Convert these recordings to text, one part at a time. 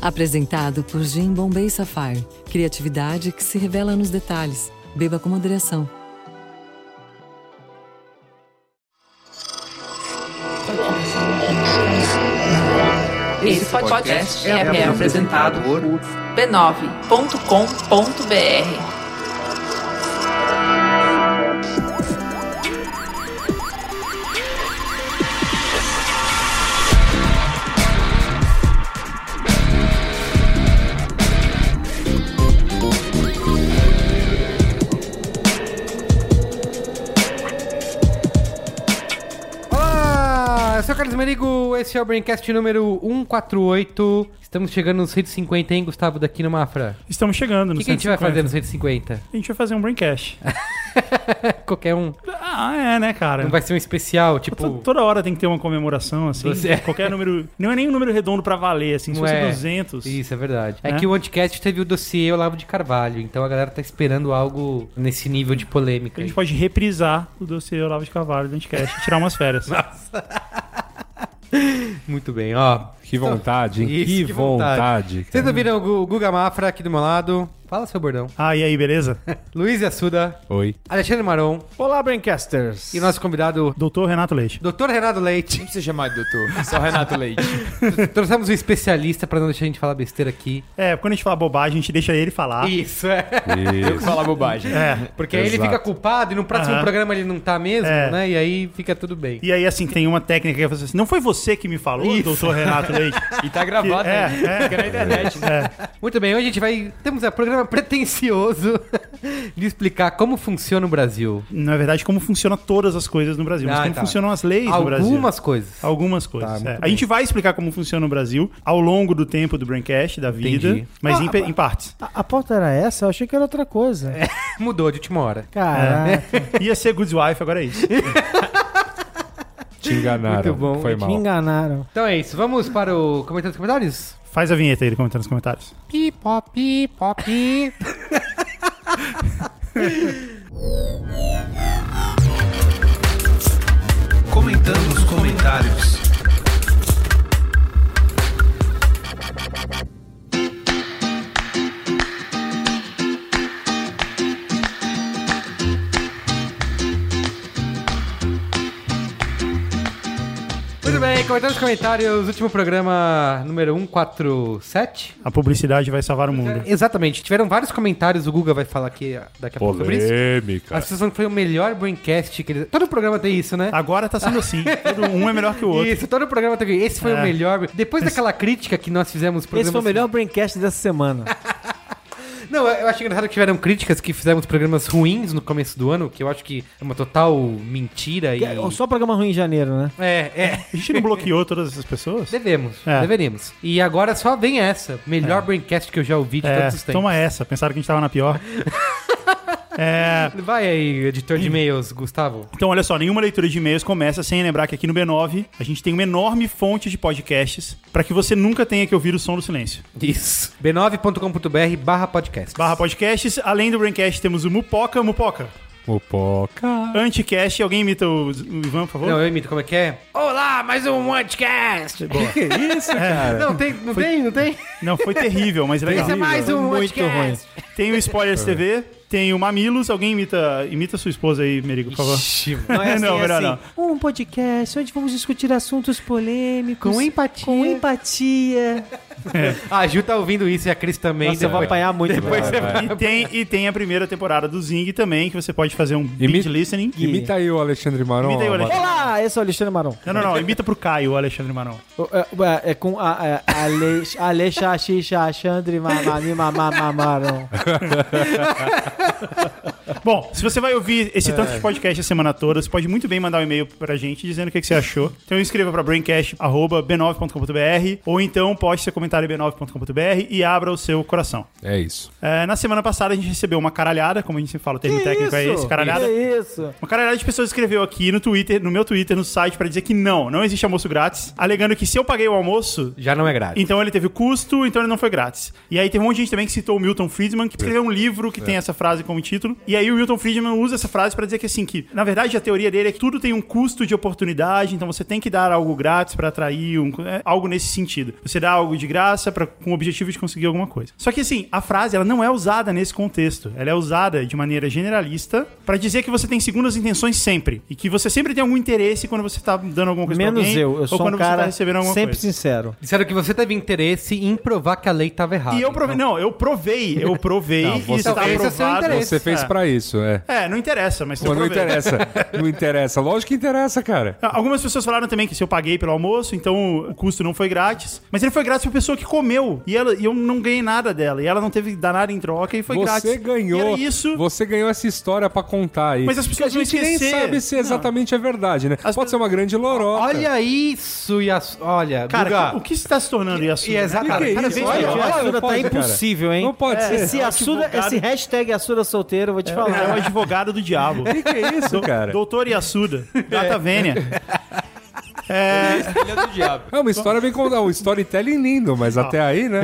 Apresentado por Jim Bombay Sapphire. Criatividade que se revela nos detalhes. Beba com moderação. Esse podcast é, é apresentado por b9.com.br. esse é o Braincast número 148. Estamos chegando nos 150, hein, Gustavo, daqui no Mafra? Estamos chegando O no que, que a gente vai 150. fazer no 150? A gente vai fazer um Braincast. Qualquer um. ah, é, né, cara? Não vai ser um especial, tipo... Toda hora tem que ter uma comemoração, assim. Você- Qualquer número. Não é nem um número redondo pra valer, assim. Se Não fosse é. 200. Isso, é verdade. É Né? que o Anticast teve o dossiê Olavo de Carvalho, então a galera tá esperando algo nesse nível de polêmica. A aí. gente pode reprisar o dossiê Olavo de Carvalho do Anticast e tirar umas férias. Muito bem, ó. Que vontade, hein? Isso, que, que vontade. vontade. Vocês ouviram o Guga Mafra aqui do meu lado? Fala seu bordão. ah, e aí, beleza? Luiz Assuda, Oi. Alexandre Maron Olá, Braincasters! e nosso convidado, Doutor Renato Leite. Dr. Renato Leite. Não precisa chamar de doutor, só Renato Leite. Trouxemos um especialista pra não deixar a gente falar besteira aqui. É, quando a gente fala bobagem, a gente deixa ele falar. Isso, é. Eu que falo bobagem. É. Porque aí ele fica culpado e no próximo Aham. programa ele não tá mesmo, É. né? E aí fica tudo bem. E aí, assim, tem uma técnica que é fazer assim. Não foi você que me falou, Isso. doutor Renato Leite? E tá gravado, Que- é, né? é. Fica na internet. né? É. Muito bem, hoje a gente vai. Temos um programa pretencioso de explicar como funciona o Brasil. Na verdade, como funcionam todas as coisas no Brasil. Mas Ah, como tá. funcionam as leis no Brasil. Algumas coisas. Algumas coisas. Tá, é. A gente vai explicar como funciona o Brasil ao longo do tempo do Braincast, da vida, Entendi. mas Ah, em, pe- em partes. tá. A, a pauta era essa? Eu achei que era outra coisa. Mudou de última hora. Caraca, Ia ser Good Wife, agora é isso. Te enganaram. Muito bom. Foi mal. enganaram. Então é isso, vamos para o comentário dos comentários? Faz a vinheta aí, ele comentando nos comentários. Pi, pop, pi, pop. Comentando nos comentários. Muito bem, comentando nos comentários, último programa número 147. A publicidade vai salvar o mundo. Exatamente, tiveram vários comentários, o Guga vai falar aqui daqui a pouco sobre isso. Polêmica. As pessoas falam que foi o melhor Braincast que eles... Todo programa tem isso, né? Agora tá sendo assim. Todo um é melhor que o outro. Isso, todo programa teve. Esse foi É. o melhor. Depois daquela crítica que nós fizemos Esse foi o melhor Braincast dessa semana. Não, eu acho engraçado que tiveram críticas que fizemos programas ruins no começo do ano, que eu acho que é uma total mentira e. É Só programa ruim em janeiro, né? É, é. A gente não bloqueou todas essas pessoas? Devemos, É. deveríamos. E agora só vem essa. Melhor Braincast que eu já ouvi de É, todos os tempos. toma essa. Pensaram que a gente tava na pior. É, Vai aí, editor de e-mails, Gustavo. Então, olha só, nenhuma leitura de e-mails começa sem lembrar que aqui no B9 a gente tem uma enorme fonte de podcasts para que você nunca tenha que ouvir o som do silêncio. Isso. b9.com.br barra podcast. Barra podcasts, além do Braincast temos o Mupoca, Mupoca. Mupoca. Anticast, alguém imita o, o Ivan, por favor? Não, eu imito como é que é? Olá, mais um podcast! Que isso, cara? Não, tem, não tem, não tem? Não, foi terrível, mas legal. Esse é mais um Muito podcast. Tem o Spoilers TV, tem o Mamilos, alguém imita, imita sua esposa aí, Merigo, por favor. Ixi, Não, é assim, Não, é melhor assim. Um podcast onde vamos discutir assuntos polêmicos. Com empatia. Com empatia. A Ju tá ouvindo isso e a Cris também. Nossa, eu vou apanhar muito. Depois você agora. vai. E tem, e tem a primeira temporada do Zing também, que você pode fazer um binge listening. Imita aí o Alexandre Maron. Imita aí o Alexandre. Olá, esse é o Alexandre Maron. Não, não, não, imita pro Caio, o Alexandre Maron. É, é- é com a é, Ale, Alexa, Xixa, Alexandre, Mamamaron. Bom, se você vai ouvir esse tanto de podcast a semana toda, você pode muito bem mandar um e-mail pra gente dizendo o que, que você achou. Então escreva pra braincast.b9.com.br ou então poste seu comentário em b9.com.br e abra o seu coração. É isso. É, na semana passada a gente recebeu uma caralhada, como a gente sempre fala, o termo técnico é esse, caralhada. Que isso? Uma caralhada de pessoas escreveu aqui no Twitter, no meu Twitter, no site, pra dizer que não, não existe almoço grátis, alegando que se eu paguei o almoço, Já não é grátis. então ele teve custo, então ele não foi grátis. E aí teve um monte de gente também que citou o Milton Friedman, que escreveu um livro que tem essa frase como título. E aí o o Milton Friedman usa essa frase pra dizer que assim, que na verdade a teoria dele é que tudo tem um custo de oportunidade, então você tem que dar algo grátis pra atrair um, é, algo nesse sentido. Você dá algo de graça pra, com o objetivo de conseguir alguma coisa. Só que assim, a frase ela não é usada nesse contexto. Ela é usada de maneira generalista pra dizer que você tem segundas intenções sempre e que você sempre tem algum interesse quando você tá dando alguma coisa pra Menos alguém, eu. Eu ou sou quando um você tá cara recebendo alguma sempre coisa. sincero. Disseram que você teve interesse em provar que a lei tava errada. E eu provei, então. não, eu provei, eu provei Não, e você está fez o seu aprovado. interesse. Você fez É. pra isso, é. É, não interessa, mas Mas não interessa. Não interessa. Lógico que interessa, cara. Algumas pessoas falaram também que se eu paguei pelo almoço, então o custo não foi grátis. Mas ele foi grátis pra pessoa que comeu. E, ela, e eu não ganhei nada dela. E ela não teve que dar nada em troca e foi grátis. Você ganhou. E isso. Você ganhou essa história pra contar aí. Mas as Porque a pessoas gente nem sabe se exatamente é verdade, né? As Pode pe- ser uma grande lorota. Olha isso, Yas... Olha, Cara, Guga. que- o que está se tornando Yasuda? E Que que é Cada isso? vez Assuda não tá impossível, hein? Não pode ser. Esse, Assuda, esse hashtag Assuda solteiro, eu vou te falar. É o advogado do diabo. O que, que é isso, cara? Doutor Yasuda. Data Vênia. Filha do diabo. É uma história bem contada, um storytelling lindo, mas até aí, né?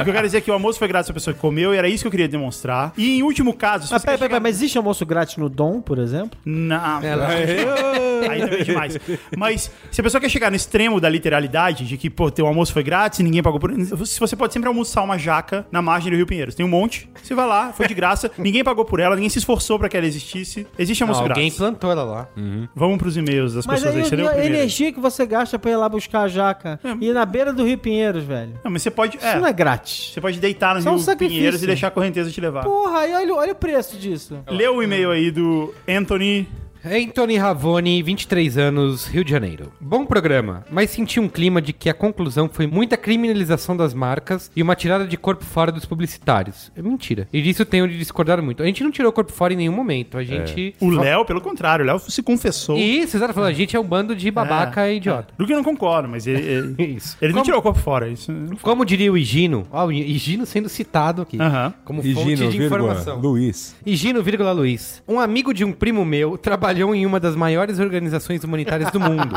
O que eu quero dizer é que o almoço foi grátis pra pessoa que comeu e era isso que eu queria demonstrar. E em último caso, se Mas você quer peraí, chegar- mas existe almoço grátis no Dom, por exemplo? Não. Ela- Aí também é demais. Mas se a pessoa quer chegar no extremo da literalidade, de que, pô, teu almoço foi grátis e ninguém pagou por. Se você pode sempre almoçar uma jaca na margem do Rio Pinheiros. Tem um monte, você vai lá, foi de graça, ninguém pagou por ela, ninguém se esforçou pra que ela existisse. Existe almoço Alguém grátis. plantou ela lá. Vamos pros e-mails das Mas pessoas aí aí. Você leu a primeiro? energia que você gasta pra ir lá buscar a jaca e ir na beira do Rio Pinheiros, velho. Não, mas você pode. Isso É, não é grátis. Você pode deitar no Isso é um Rio sacrifício. Pinheiros e deixar a correnteza te levar. Porra, aí olha, olha o preço disso. Lê o e-mail aí do Anthony. Anthony Ravoni, 23 anos, Rio de Janeiro. Bom programa, mas senti um clima de que a conclusão foi muita criminalização das marcas e uma tirada de corpo fora dos publicitários. É mentira. E disso tenho de discordar muito. A gente não tirou o corpo fora em nenhum momento. A gente. O Léo, pelo contrário, o Léo se confessou. Isso, exato. Falou, a gente é um bando de babaca É, e idiota. Do que eu não concordo, mas ele, ele, Isso. ele não Como- tirou o corpo fora. Isso... Como diria o Higino, ó, o Higino sendo citado aqui, Aham. como fonte Higino, de vírgula, informação. Luiz. Higino, vírgula Luiz. Um amigo de um primo meu trabalhou em uma das maiores organizações humanitárias do mundo.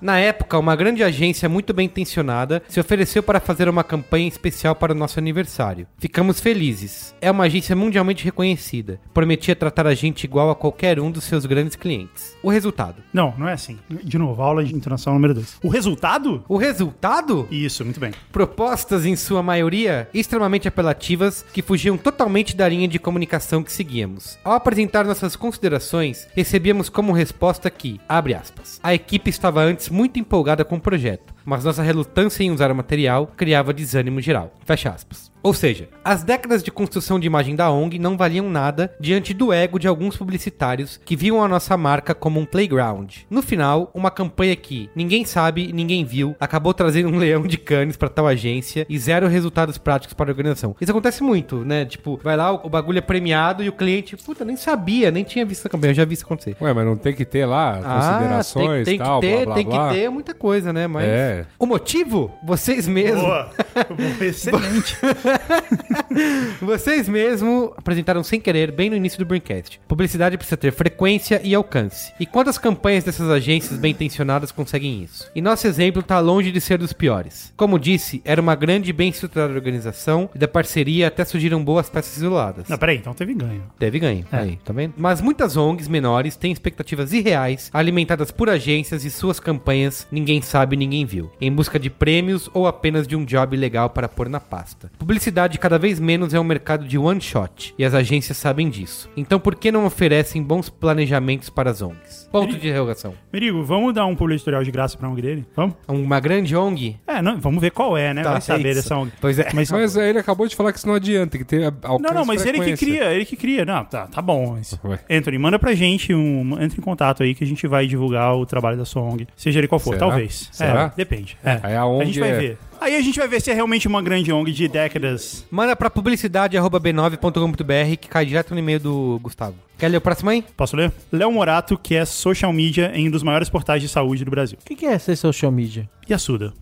Na época, uma grande agência muito bem intencionada se ofereceu para fazer uma campanha especial para o nosso aniversário. Ficamos felizes. É uma agência mundialmente reconhecida. Prometia tratar a gente igual a qualquer um dos seus grandes clientes. O resultado. Não, não é assim. De novo, aula de internacional número 2. O resultado? O resultado? Isso, muito bem. Propostas, em sua maioria, extremamente apelativas, que fugiam totalmente da linha de comunicação que seguíamos. Ao apresentar nossas considerações, recebíamos como resposta que, abre aspas, a equipe estava antes muito empolgada com o projeto, mas nossa relutância em usar o material criava desânimo geral. Fecha aspas. Ou seja, as décadas de construção de imagem da ONG não valiam nada diante do ego de alguns publicitários que viam a nossa marca como um playground. No final, uma campanha que ninguém sabe, ninguém viu, acabou trazendo um leão de canes para tal agência e zero resultados práticos para a organização. Isso acontece muito, né? Tipo, vai lá, o, o bagulho é premiado e o cliente, puta, nem sabia, nem tinha visto a campanha, eu já vi isso acontecer. Ué, mas não tem que ter lá considerações Ah, tem, tem tal, que ter, blá, blá, tem blá. que ter muita coisa, né? Mas É. o motivo, vocês mesmos Boa. Boa, Excelente. Vocês mesmo apresentaram sem querer bem no início do Braincast. Publicidade precisa ter frequência e alcance. E quantas campanhas dessas agências bem intencionadas conseguem isso? E nosso exemplo está longe de ser dos piores. Como disse, era uma grande e bem estruturada organização e da parceria até surgiram boas peças isoladas. Não, peraí, então teve ganho. Teve ganho. Aí, tá vendo? Mas muitas ONGs menores têm expectativas irreais, alimentadas por agências e suas campanhas ninguém sabe, ninguém viu, em busca de prêmios ou apenas de um job legal para pôr na pasta. Publicidade cada vez menos é um mercado de one shot, e as agências sabem disso. Então por que não oferecem bons planejamentos para as ONGs? Ponto de interrogação. Merigo, vamos dar um pulo editorial de graça pra ONG dele? Vamos? Uma grande ONG? É, não, vamos ver qual é, né? Tá, Vai saber é isso. dessa ONG. Pois é. Mas, Mas ele acabou de falar que isso não adianta, tem que ter alcance não, não, mas ele que cria, ele que cria. Não, tá, tá bom. Ué. Anthony, manda pra gente um. Entra em contato aí que a gente vai divulgar o trabalho da sua ONG. Seja ele qual for, Será? talvez. Será? É, depende. É. Aí a ONG gente vai é- ver. Aí a gente vai ver se é realmente uma grande ONG de décadas. Manda pra publicidade.b9.com.br que cai direto no e-mail do Gustavo. Quer ler o próximo aí? Posso ler? Léo Morato, que é social media em um dos maiores portais de saúde do Brasil. O que, que é ser social media? E a Suda?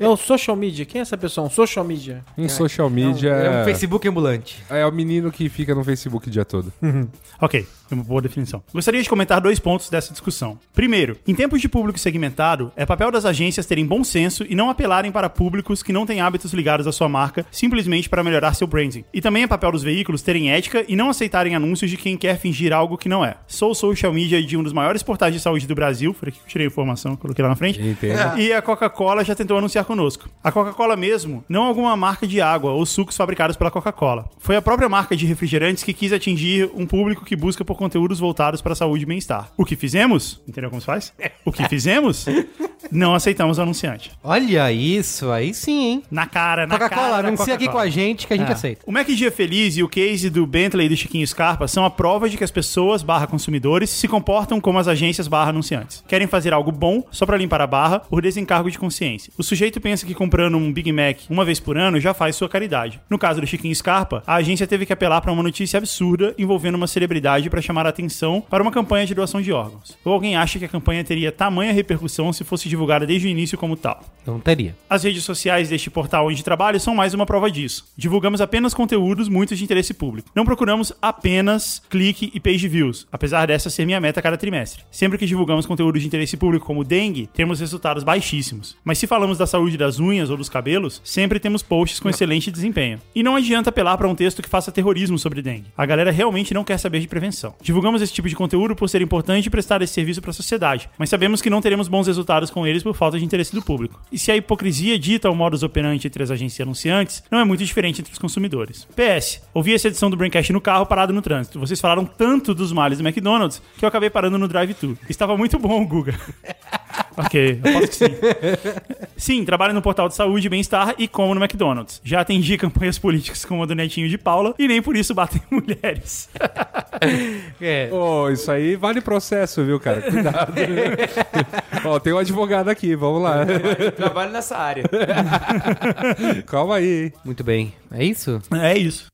É o social media. Quem é essa pessoa? Um social media. Um social media É um Facebook ambulante. é o menino que fica no Facebook o dia todo. Ok, é uma boa definição. Gostaria de comentar dois pontos dessa discussão. Primeiro, em tempos de público segmentado, é papel das agências terem bom senso e não apelarem para públicos que não têm hábitos ligados à sua marca simplesmente para melhorar seu branding. E também é papel dos veículos terem ética e não aceitarem anúncios de quem quer fingir algo que não é. Sou social media de um dos maiores portais de saúde do Brasil, foi aqui que eu tirei a informação, coloquei lá na frente. Entendo. E a Coca-Cola já tentou anunciar conosco. A Coca-Cola mesmo, não alguma marca de água ou sucos fabricados pela Coca-Cola. Foi a própria marca de refrigerantes que quis atingir um público que busca por conteúdos voltados para a saúde e bem-estar. O que fizemos? Entendeu como se faz? O que fizemos? Não aceitamos anunciante. Olha isso, aí sim, hein? Na cara, na Coca-Cola, cara. da anuncia aqui com Coca-Cola. a gente que a gente É. aceita. O Mac Dia Feliz e o case do Bentley e do Chiquinho Scarpa são a prova de que as pessoas barra consumidores se comportam como as agências barra anunciantes. Querem fazer algo bom só pra limpar a barra por desencargo de consciência. O sujeito pensa que comprando um Big Mac uma vez por ano já faz sua caridade. No caso do Chiquinho Scarpa, a agência teve que apelar pra uma notícia absurda envolvendo uma celebridade pra chamar a atenção para uma campanha de doação de órgãos. Ou alguém acha que a campanha teria tamanha repercussão se fosse divulgada desde o início como tal. Não teria. As redes sociais deste portal onde trabalho são mais uma prova disso. Divulgamos apenas conteúdos muito de interesse público. Não procuramos apenas clique e page views, apesar dessa ser minha meta a cada trimestre. Sempre que divulgamos conteúdo de interesse público como dengue, temos resultados baixíssimos. Mas se falamos da saúde das unhas ou dos cabelos, sempre temos posts com excelente desempenho. E não adianta apelar para um texto que faça terrorismo sobre dengue. A galera realmente não quer saber de prevenção. Divulgamos esse tipo de conteúdo por ser importante prestar esse serviço para a sociedade, mas sabemos que não teremos bons resultados com eles por falta de interesse do público. E se a hipocrisia dita o modus operandi entre as agências anunciantes, não é muito diferente entre os consumidores. PS, ouvi essa edição do Braincast no carro parado no trânsito. Vocês falaram tanto dos males do McDonald's que eu acabei parando no drive-thru. Estava muito bom, Guga. ok, eu posso que sim. Sim, trabalho no portal de saúde e bem-estar e como no McDonald's. Já atendi campanhas políticas como a do Netinho de Paula e nem por isso batem mulheres. É. Ô, isso aí vale processo, viu, cara? Cuidado. Ó, tem um advogado aqui, vamos lá. Trabalho nessa área. Calma aí, hein? Muito bem. É isso? É isso.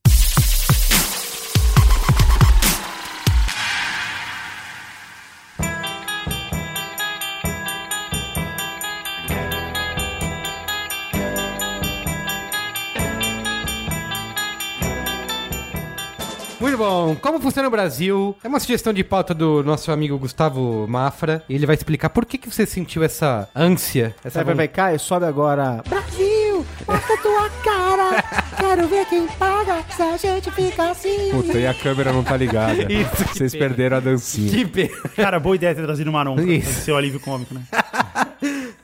Muito bom. Como funciona o Brasil? É uma sugestão de pauta do nosso amigo Gustavo Mafra. Ele vai explicar por que, que você sentiu essa ânsia, essa Vai, vai, vai, cai, sobe agora. Brasil, mostra tua cara. Quero ver quem paga se a gente fica assim. Puta, e a câmera não tá ligada. Isso, Vocês pena. perderam a dancinha. Que pena. Cara, boa ideia ter trazido o Maron pra Isso. ser o alívio cômico, né?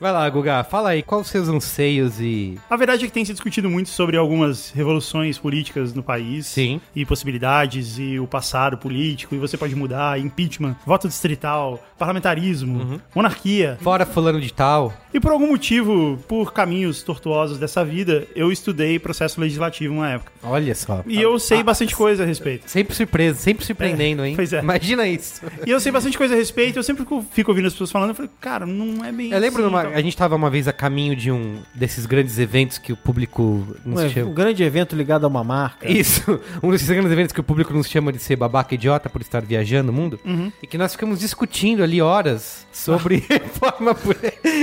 Vai lá, Guga. Fala aí, quais os seus anseios e... A verdade é que tem se discutido muito sobre algumas revoluções políticas no país. Sim. E possibilidades, e o passado político, e você pode mudar, impeachment, voto distrital, parlamentarismo, monarquia. Fora fulano de tal. E por algum motivo, por caminhos tortuosos dessa vida, eu estudei processo legislativo uma época. Olha só. E eu sei bastante coisa a respeito. Sempre surpresa, sempre surpreendendo, É, hein? pois é. Imagina isso. E eu sei bastante coisa a respeito, eu sempre fico- fico ouvindo as pessoas falando, eu falei, cara, não é bem Eu lembro, assim, numa- tal. a gente tava uma vez a caminho de um desses grandes eventos que o público nos Um, chama... um grande evento ligado a uma marca. Isso, um desses grandes eventos que o público nos chama de ser babaca idiota por estar viajando o mundo. Uhum. E que nós ficamos discutindo ali horas sobre reforma por...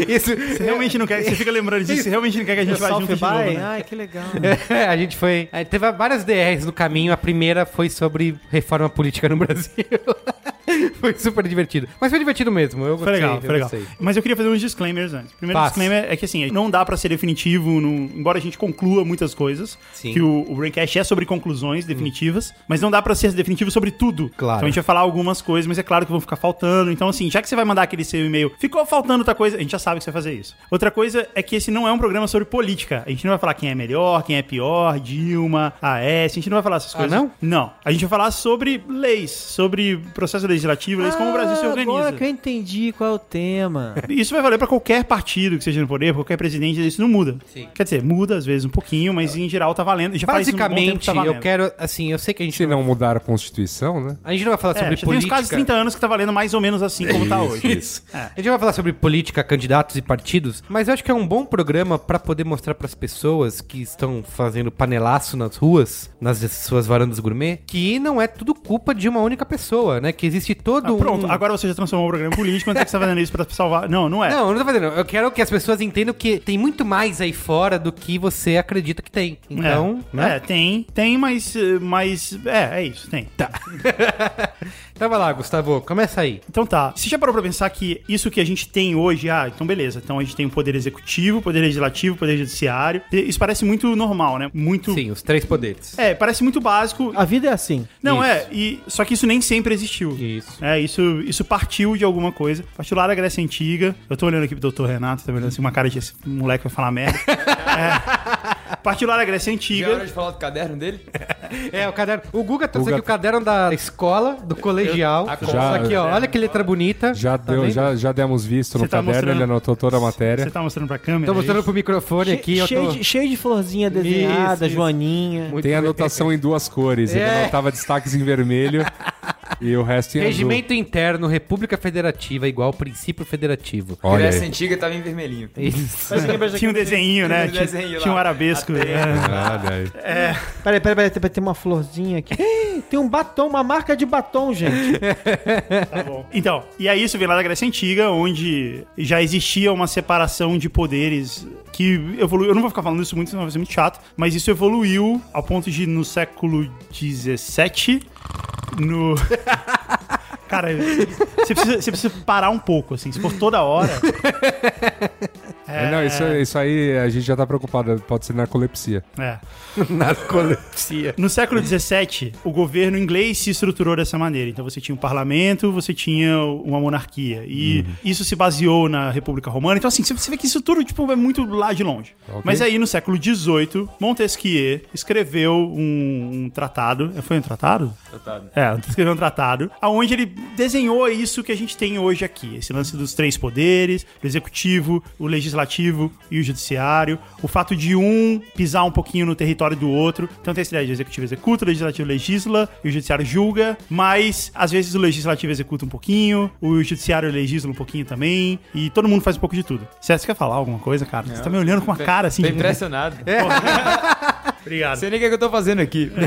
Isso, Você realmente não quer, você fica lembrando disso, você realmente não quer que a gente vá junto novo, by? né? Ai, que legal. É, a gente foi. é, Teve várias DRs no caminho. A primeira foi sobre reforma política no Brasil. foi super divertido. Mas foi divertido mesmo. Eu Foi gostei, legal, eu foi legal. gostei. Mas eu queria fazer uns disclaimers antes. Primeiro Faça. disclaimer é que assim, não dá pra ser definitivo, embora a gente conclua muitas coisas, Sim. Hum. que o, o Braincast é sobre conclusões definitivas, mas não dá pra ser definitivo sobre tudo. Claro. Então a gente vai falar algumas coisas, mas é claro que vão ficar faltando. Então assim, já que você vai mandar aquele seu e-mail, ficou faltando outra coisa, a gente já sabe que você vai fazer isso. Outra coisa é que esse não é um programa sobre política. A gente não vai falar quem é melhor, quem é pior, Dilma, AS, a gente não vai falar essas Ah, coisas. não? Não. A gente vai falar sobre leis, sobre processo legislativo, leis, como o Brasil se Ah, organiza. Agora que eu entendi qual é o tema. Isso vai valer pra qualquer partido que seja no poder, pra qualquer presidente, isso não muda. Sim. Quer dizer, muda às vezes um pouquinho, mas em geral tá valendo. Já faz um bom tempo que Basicamente, tá valendo. eu quero. Assim, eu sei que a gente. Se não mudar a Constituição, né? A gente não vai falar É, sobre já tem uns política. quase 30 anos que tá valendo mais ou menos assim como tá hoje. Isso. É. A gente vai falar sobre política, candidatos e partidos, mas eu acho que é um bom programa pra poder mostrar pras pessoas que estão fazendo panelaço nas ruas, nas suas varandas gourmet, que não é tudo culpa de uma única pessoa, né? Que existe todo Ah, pronto, um... agora você já transformou o programa político, mas é que você tá fazendo isso pra salvar. Não, não é. Não, eu não tô fazendo. Eu quero que as pessoas entendam que tem muito mais aí fora do que você acredita que tem. Então, é, né? é, tem, tem, mas, eh, mas. É, é isso, tem. Tá. então vai lá, Gustavo, começa aí. Então tá. Você já parou pra pensar que isso que a gente tem hoje, ah, então beleza. Então a gente tem o poder executivo, poder legislativo, poder judiciário. E Isso parece muito normal, né? Muito. Sim, os três poderes. É, parece muito básico. A vida é assim. Não, Isso. é, e, só que isso nem sempre existiu. Isso. É, isso, isso partiu de alguma coisa. Partiu lá da Grécia Antiga. Eu tô olhando aqui pro doutor Renato, tá vendo assim, uma cara de esse moleque vai falar merda. É. Partiu lá da Grécia Já é hora Antiga. de falar do caderno dele? É, o caderno. O Guga trouxe Guga- aqui o caderno da escola, do colegial. a Isso Já- aqui, ó. Olha que letra bonita. Já, Tá deu, já, já demos visto no tá caderno, mostrando- ele anotou toda a matéria. Você tá mostrando pra câmera? Tô é mostrando isso? pro microfone aqui. Eu cheio, tô... de, cheio de florzinha desenhada, Isso, isso. Joaninha. Muito Tem bem. anotação em duas cores. Ele É. anotava destaques em vermelho e o resto em azul. Regimento interno, República Federativa igual princípio federativo. Olha Grécia aí. Antiga tava em vermelhinho. Isso. Tinha um desenho, né? Tinha um Tinha, desenho tinha um arabesco. Até- é. Aí. Peraí, peraí, peraí, tem- tem uma florzinha aqui. Tem um batom, uma marca de batom, gente. Tá bom. Então, e aí isso vem lá da Grécia Antiga, onde já existia uma separação de poderes que evoluiu. Eu não vou ficar falando isso muito, senão vai ser muito chato, mas isso evoluiu ao ponto de no século XVII, no. Cara, você precisa, você precisa parar um pouco, assim. Se for toda hora. É, Não, isso, isso aí a gente já tá preocupado. Pode ser narcolepsia. É. Narcolepsia. No século XVII, o governo inglês se estruturou dessa maneira. Então você tinha um parlamento, você tinha uma monarquia. E isso se baseou na República Romana. Então, assim, você- você vê que isso tudo tipo, é muito lá de longe. Ok. Mas aí, no século XVIII, Montesquieu escreveu um, um tratado. Foi um tratado? Tratado. É, escreveu um tratado, onde ele desenhou isso que a gente tem hoje aqui. Esse lance dos três poderes, o executivo, o legislativo e o judiciário. O fato de um pisar um pouquinho no território do outro. Então tem essa ideia de executivo executa, o legislativo legisla e o judiciário julga. Mas, às vezes, o legislativo executa um pouquinho, o judiciário legisla um pouquinho também. E todo mundo faz um pouco de tudo. Você quer falar alguma coisa, cara? Você tá me olhando com uma cara assim. Tô de- impressionado. Obrigado. Sei nem o que, é que eu tô fazendo aqui.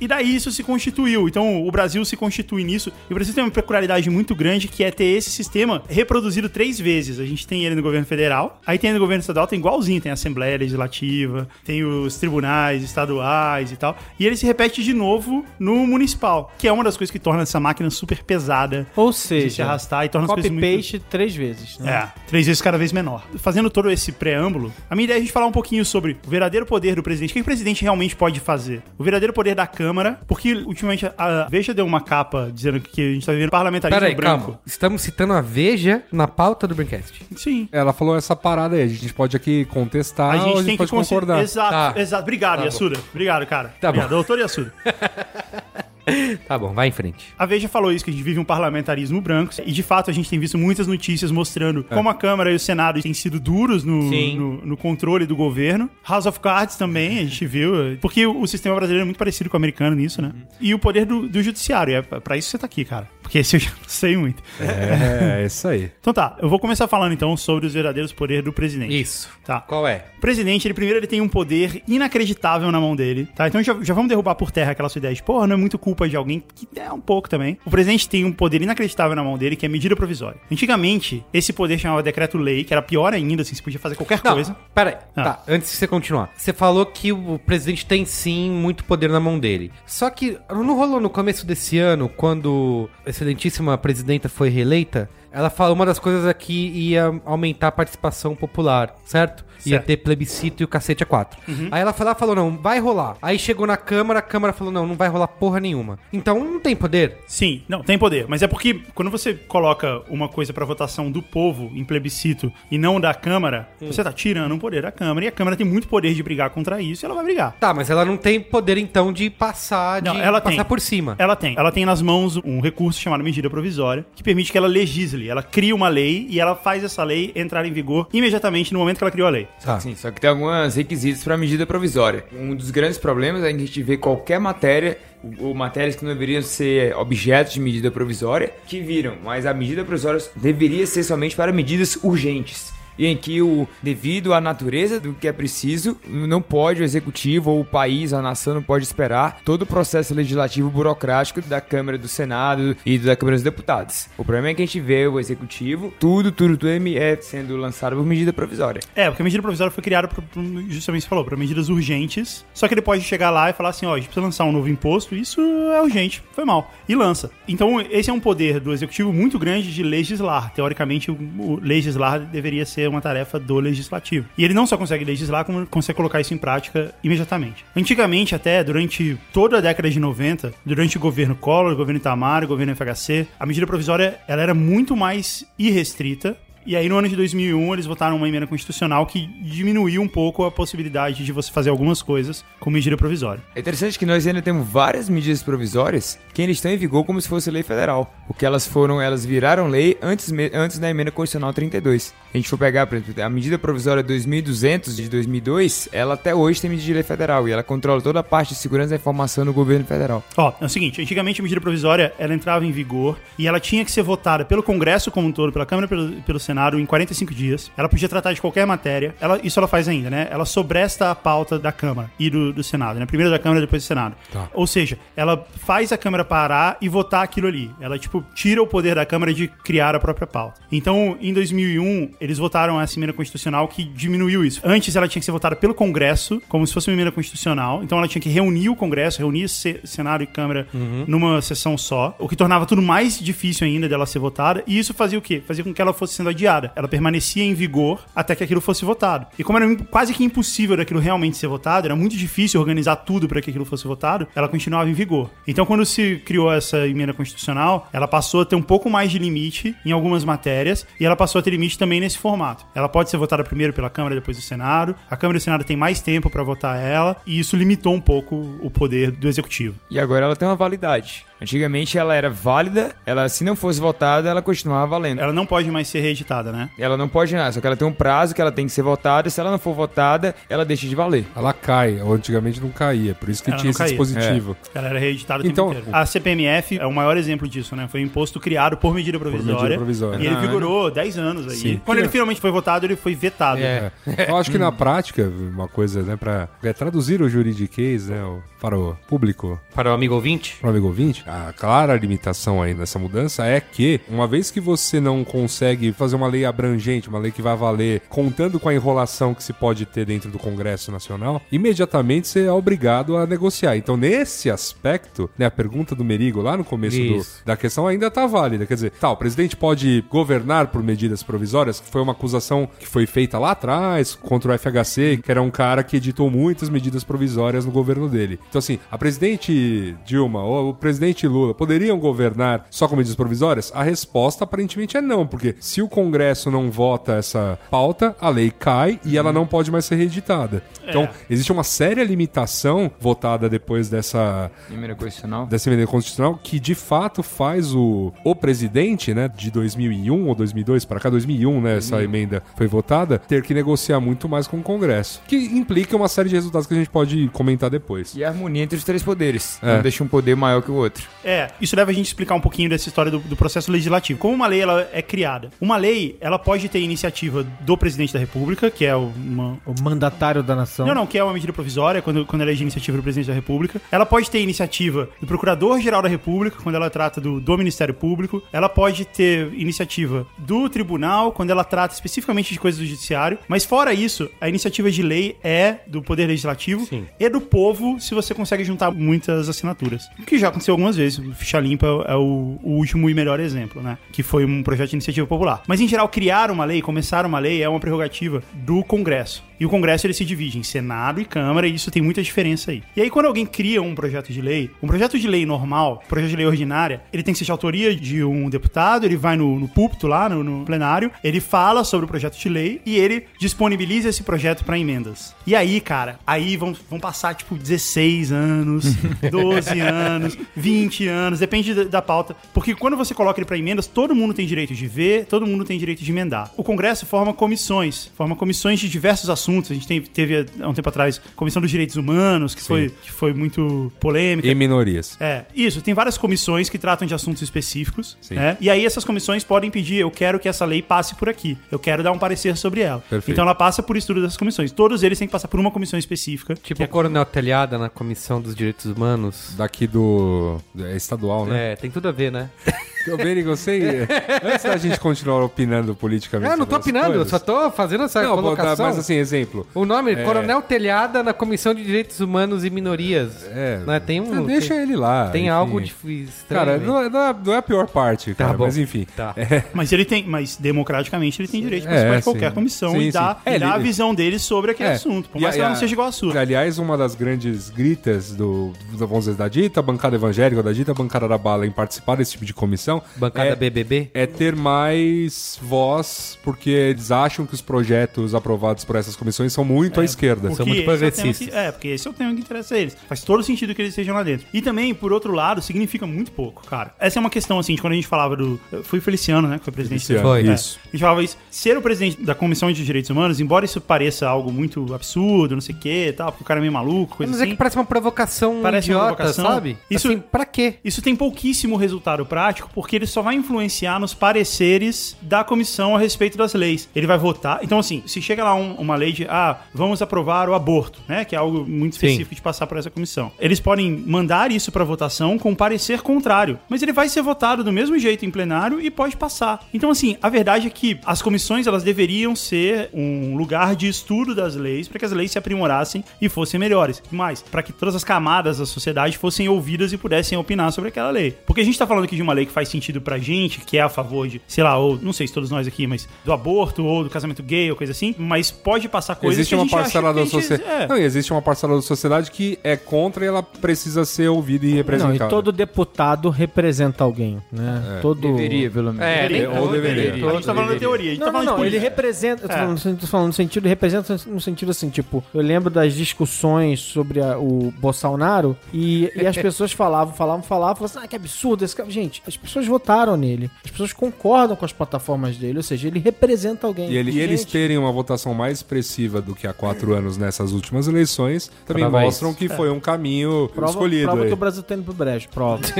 E daí isso se constituiu. Então o Brasil se constitui nisso. E o Brasil tem uma peculiaridade muito grande que é ter esse sistema reproduzido três vezes. A gente tem ele no governo federal, aí tem no governo estadual, tem igualzinho, tem a Assembleia Legislativa, tem os tribunais estaduais e tal. E ele se repete de novo no municipal, que é uma das coisas que torna essa máquina super pesada Ou de se seja, arrastar e torna as coisas muito... copy-paste três vezes. Né? É, três vezes cada vez menor. Fazendo todo esse preâmbulo, a minha ideia é a gente falar um pouquinho sobre o verdadeiro poder do presidente. O que o presidente realmente pode fazer? O verdadeiro poder da Câmara, porque ultimamente a Veja deu uma capa dizendo que a gente tá vivendo parlamentarismo Peraí, branco. calma. Estamos citando a Veja na pauta do Braincast. Sim. Ela falou essa parada aí. A gente pode aqui contestar A ou gente a gente tem que pode concordar. Exato, Tá. exato. Obrigado, Tá bom. Yasuda. Obrigado, cara. Tá Obrigado, bom. doutor Yasuda. Tá bom, vai em frente. A Veja falou isso, que a gente vive um parlamentarismo branco. E de fato a gente tem visto muitas notícias mostrando como a Câmara e o Senado têm sido duros no, no, no controle do governo. House of Cards também, a gente viu. Porque o, o sistema brasileiro é muito parecido com o americano nisso, né? E o poder do, do judiciário. É pra isso que você tá aqui, cara. Porque esse eu já sei muito. É, é isso aí. Então tá, eu vou começar falando então sobre os verdadeiros poderes do presidente. Isso. Tá. Qual é? O presidente, ele primeiro ele tem um poder inacreditável na mão dele, tá? Então já, já vamos derrubar por terra aquela sua ideia de, porra, não é muito culpa de alguém, que é um pouco também. O presidente tem um poder inacreditável na mão dele, que é medida provisória. Antigamente, esse poder chamava decreto-lei, que era pior ainda, assim, você podia fazer qualquer Não, coisa. peraí. Ah. Tá, antes de você continuar. Você falou que o presidente tem sim muito poder na mão dele. Só que não rolou no começo desse ano, quando a excelentíssima presidenta foi reeleita, ela falou uma das coisas aqui ia aumentar a participação popular, certo? Ia Certo. ter plebiscito e o cacete a quatro. Aí ela e falou, não, vai rolar. Aí chegou na Câmara, a Câmara falou, não, não vai rolar porra nenhuma. Então não tem poder. Sim, não, tem poder. Mas é porque quando você coloca uma coisa pra votação do povo em plebiscito e não da Câmara, você tá tirando um poder da Câmara. E a Câmara tem muito poder de brigar contra isso e ela vai brigar. Tá, mas ela não tem poder então de passar, de Não, ela passar tem. por cima. Ela tem. Ela tem nas mãos um recurso chamado medida provisória, que permite que ela legisle. Ela cria uma lei e ela faz essa lei entrar em vigor imediatamente no momento que ela criou a lei. Tá. Sim, só que tem alguns requisitos para medida provisória. Um dos grandes problemas é que a gente vê qualquer matéria, ou matérias que não deveriam ser objetos de medida provisória, que viram, mas a medida provisória deveria ser somente para medidas urgentes. E em que o devido à natureza do que é preciso, não pode o executivo ou o país, a nação não pode esperar todo o processo legislativo burocrático da Câmara do Senado e da Câmara dos Deputados. O problema é que a gente vê o executivo, tudo, tudo, tudo é sendo lançado por medida provisória. É, porque a medida provisória foi criada, pra, justamente você falou, para medidas urgentes. Só que ele pode chegar lá e falar assim: ó, a gente precisa lançar um novo imposto, isso é urgente, foi mal. E lança. Então, esse é um poder do executivo muito grande de legislar. Teoricamente, o legislar deveria ser uma tarefa do legislativo. E ele não só consegue legislar, como consegue colocar isso em prática imediatamente. Antigamente, até durante toda a década de 90, durante o governo Collor, governo Itamar, governo FHC, a medida provisória ela era muito mais irrestrita e aí, no ano de 2001, eles votaram uma emenda constitucional que diminuiu um pouco a possibilidade de você fazer algumas coisas com medida provisória. É interessante que nós ainda temos várias medidas provisórias que ainda estão em vigor como se fosse lei federal. Porque elas foram, elas viraram lei antes, antes da emenda constitucional 32. Se a gente for pegar, por exemplo, a medida provisória 2200 de 2002, ela até hoje tem medida de lei federal e ela controla toda a parte de segurança da informação no governo federal. Ó, é o seguinte, antigamente a medida provisória, ela entrava em vigor e ela tinha que ser votada pelo Congresso como um todo, pela Câmara e pelo, pelo Senado em 45 dias. Ela podia tratar de qualquer matéria. Ela, isso ela faz ainda, né? Ela sobresta a pauta da Câmara e do, do Senado, né? Primeiro da Câmara, depois do Senado. Ou seja, ela faz a Câmara parar e votar aquilo ali. Ela, tipo, tira o poder da Câmara de criar a própria pauta. Então, em 2001, eles votaram essa emenda constitucional que diminuiu isso. Antes, ela tinha que ser votada pelo Congresso, como se fosse uma emenda constitucional. Então, ela tinha que reunir o Congresso, reunir Se- Senado e Câmara numa sessão só, o que tornava tudo mais difícil ainda dela ser votada. E isso fazia o quê? Fazia com que ela fosse sendo Ela permanecia em vigor até que aquilo fosse votado. E como era quase que impossível daquilo realmente ser votado, era muito difícil organizar tudo para que aquilo fosse votado, ela continuava em vigor. Então, quando se criou essa emenda constitucional, ela passou a ter um pouco mais de limite em algumas matérias e ela passou a ter limite também nesse formato. Ela pode ser votada primeiro pela Câmara, depois do Senado. A Câmara e o Senado têm mais tempo para votar ela e isso limitou um pouco o poder do executivo. E agora ela tem uma validade. Antigamente ela era válida, ela se não fosse votada, ela continuava valendo. Ela não pode mais ser reeditada, né? Ela não pode nada, só que ela tem um prazo que ela tem que ser votada, e se ela não for votada, ela deixa de valer. Ela cai, ou antigamente não caía, por isso que Ela tinha esse caía. dispositivo. Ela era reeditada o Então- tempo inteiro. A CPMF é o maior exemplo disso, né? Foi um imposto criado por medida provisória. medida provisória. E ele vigorou 10 anos aí. Sim. Quando ele finalmente foi votado, ele foi vetado. É. Eu acho que na prática, uma coisa, né, pra é, traduzir o juridiquês, né, para o público, Para o amigo ouvinte, para o amigo ouvinte, a clara limitação aí nessa mudança é que, uma vez que você não consegue fazer uma lei abrangente, uma lei que vai valer, contando com a enrolação que se pode ter dentro do Congresso Nacional, imediatamente você é obrigado a negociar. Então, nesse aspecto, né, a pergunta do Merigo lá no começo do- da questão ainda tá válida. Quer dizer, tá, o presidente pode governar por medidas provisórias, que foi uma acusação que foi feita lá atrás contra o FHC, que era um cara que editou muitas medidas provisórias no governo dele. Então, assim, a presidente Dilma ou o presidente Lula poderiam governar só com medidas provisórias? A resposta aparentemente é não, porque se o Congresso não vota essa pauta, a lei cai e ela não pode mais ser reeditada. Então, existe uma séria limitação votada depois dessa Emenda constitucional. dessa emenda constitucional que de fato faz o, o presidente, né, de 2001 ou 2002 para cá, 2001, né, essa emenda foi votada, ter que negociar muito mais com o Congresso, que implica uma série de resultados que a gente pode comentar depois. E a harmonia entre os três poderes. É. Não deixa um poder maior que o outro. É, isso leva a gente a explicar um pouquinho dessa história do, do processo legislativo. Como uma lei ela é criada? Uma lei, ela pode ter iniciativa do presidente da República, que é uma, O mandatário da nação. Não, não, que é uma medida provisória, quando, quando ela é de iniciativa do presidente da República. Ela pode ter iniciativa do Procurador-Geral da República, quando ela trata do, do Ministério Público. Ela pode ter iniciativa do Tribunal, quando ela trata especificamente de coisas do Judiciário. Mas fora isso, a iniciativa de lei é do Poder Legislativo Sim. e do povo, se você consegue juntar muitas assinaturas. O que já aconteceu algumas vezes. O Ficha Limpa é o, o último e melhor exemplo, né? Que foi um projeto de iniciativa popular. Mas, em geral, criar uma lei, começar uma lei, é uma prerrogativa do Congresso. E o Congresso ele se divide em Senado e Câmara, e isso tem muita diferença aí. E aí, quando alguém cria um projeto de lei, um projeto de lei normal, projeto de lei ordinária, ele tem que ser de autoria de um deputado, ele vai no, no púlpito lá, no, no plenário, ele fala sobre o projeto de lei e ele disponibiliza esse projeto para emendas. E aí, cara, aí vão, vão passar, tipo, 16 anos, 12 anos, 20 anos, depende da, da pauta. Porque quando você coloca ele para emendas, todo mundo tem direito de ver, todo mundo tem direito de emendar. O Congresso forma comissões, forma comissões de diversos assuntos assuntos. A gente teve, teve há um tempo atrás a Comissão dos Direitos Humanos, que, foi, que foi muito polêmica. E minorias. É, isso. Tem várias comissões que tratam de assuntos específicos. Né? E aí essas comissões podem pedir, eu quero que essa lei passe por aqui. Eu quero dar um parecer sobre ela. Perfeito. Então ela passa por estudo dessas comissões. Todos eles têm que passar por uma comissão específica. Tipo que o Coronel Telhada na Comissão dos Direitos Humanos. Daqui do. É estadual, né? É, tem tudo a ver, né? Eu, eu sei. Antes da gente continuar opinando politicamente. Ah, não tô opinando, eu coisas- só tô fazendo essa Não, colocação. mas assim, exemplo. O nome, É. Coronel Telhada na Comissão de Direitos Humanos e Minorias. É. Né? Tem um. Deixa tem, ele lá. tem enfim. algo de estranho. Cara, não é, não é- não é a pior parte, cara. bom. Mas enfim. Tá. Mas ele tem, mas democraticamente ele tem direito de É, participar de sim. qualquer comissão Sim, e dar, sim. É, e dar a visão dele sobre aquele É. assunto. Por E mais a- que ela e não a- seja igual à sua. Aliás, uma das grandes gritas do, do vamos dizer, da dita bancada evangélica, da dita bancada da bala em participar desse tipo de comissão Bancada é, BBB. é ter mais voz, porque eles acham que os projetos aprovados por essas comissões são muito à esquerda. são muito é progressistas. que- É, porque esse é o tema que interessa a eles. Faz todo sentido que eles estejam lá dentro. E também, por outro lado, significa muito pouco, cara. Essa é uma questão, assim, de quando a gente falava do. Foi o Feliciano, né? Que foi presidente Feliciano, Foi. É. isso. A gente falava isso. Ser o presidente da Comissão de Direitos Humanos, embora isso pareça algo muito absurdo, não sei o quê e tal, porque o cara é meio maluco, coisa Mas assim. é que parece uma provocação Parece uma idiota, provocação. sabe? Isso- Assim, pra quê? Isso tem pouquíssimo resultado prático, porque ele só vai influenciar nos pareceres da comissão a respeito das leis. Ele vai votar. Então, assim, se chega lá um- uma lei de, ah, vamos aprovar o aborto, né? Que é algo muito Sim. específico de passar por essa comissão. Eles podem mandar isso pra votação com parecer contrário. Mas ele vai ser votado do mesmo jeito em plenário e pode passar. Então, assim, a verdade é que as comissões, elas deveriam ser um lugar de estudo das leis para que as leis se aprimorassem e fossem melhores. Mas, para que todas as camadas da sociedade fossem ouvidas e pudessem opinar sobre aquela lei. Porque a gente tá falando aqui de uma lei que faz sentido pra gente, que é a favor de, sei lá, ou não sei se todos nós aqui, mas do aborto ou do casamento gay ou coisa assim, mas pode passar coisas Existe que a uma parcela da sociedade. é. Não, e existe uma parcela da sociedade que é contra e ela precisa ser ouvida e Não, representada. e todo deputado representa alguém, né? Todo... Deveria, pelo menos. É, Deveria, ou deveria. A gente tá falando da teoria, a gente Não, tá não, falando não, de ele representa, eu tô É. falando, tô falando no sentido, representa no sentido assim, tipo, eu lembro das discussões sobre a- o Bolsonaro e, e as pessoas falavam, falavam, falavam, falavam assim, ah, que absurdo esse cara. Gente, as pessoas votaram nele, as pessoas concordam com as plataformas dele, ou seja, ele representa alguém. E, ele- e eles Gente, terem uma votação mais expressiva do que há quatro anos nessas últimas eleições também Prova mostram que foi um caminho Prova, escolhido. prova aí. que o Brasil tá indo pro brejo, prova.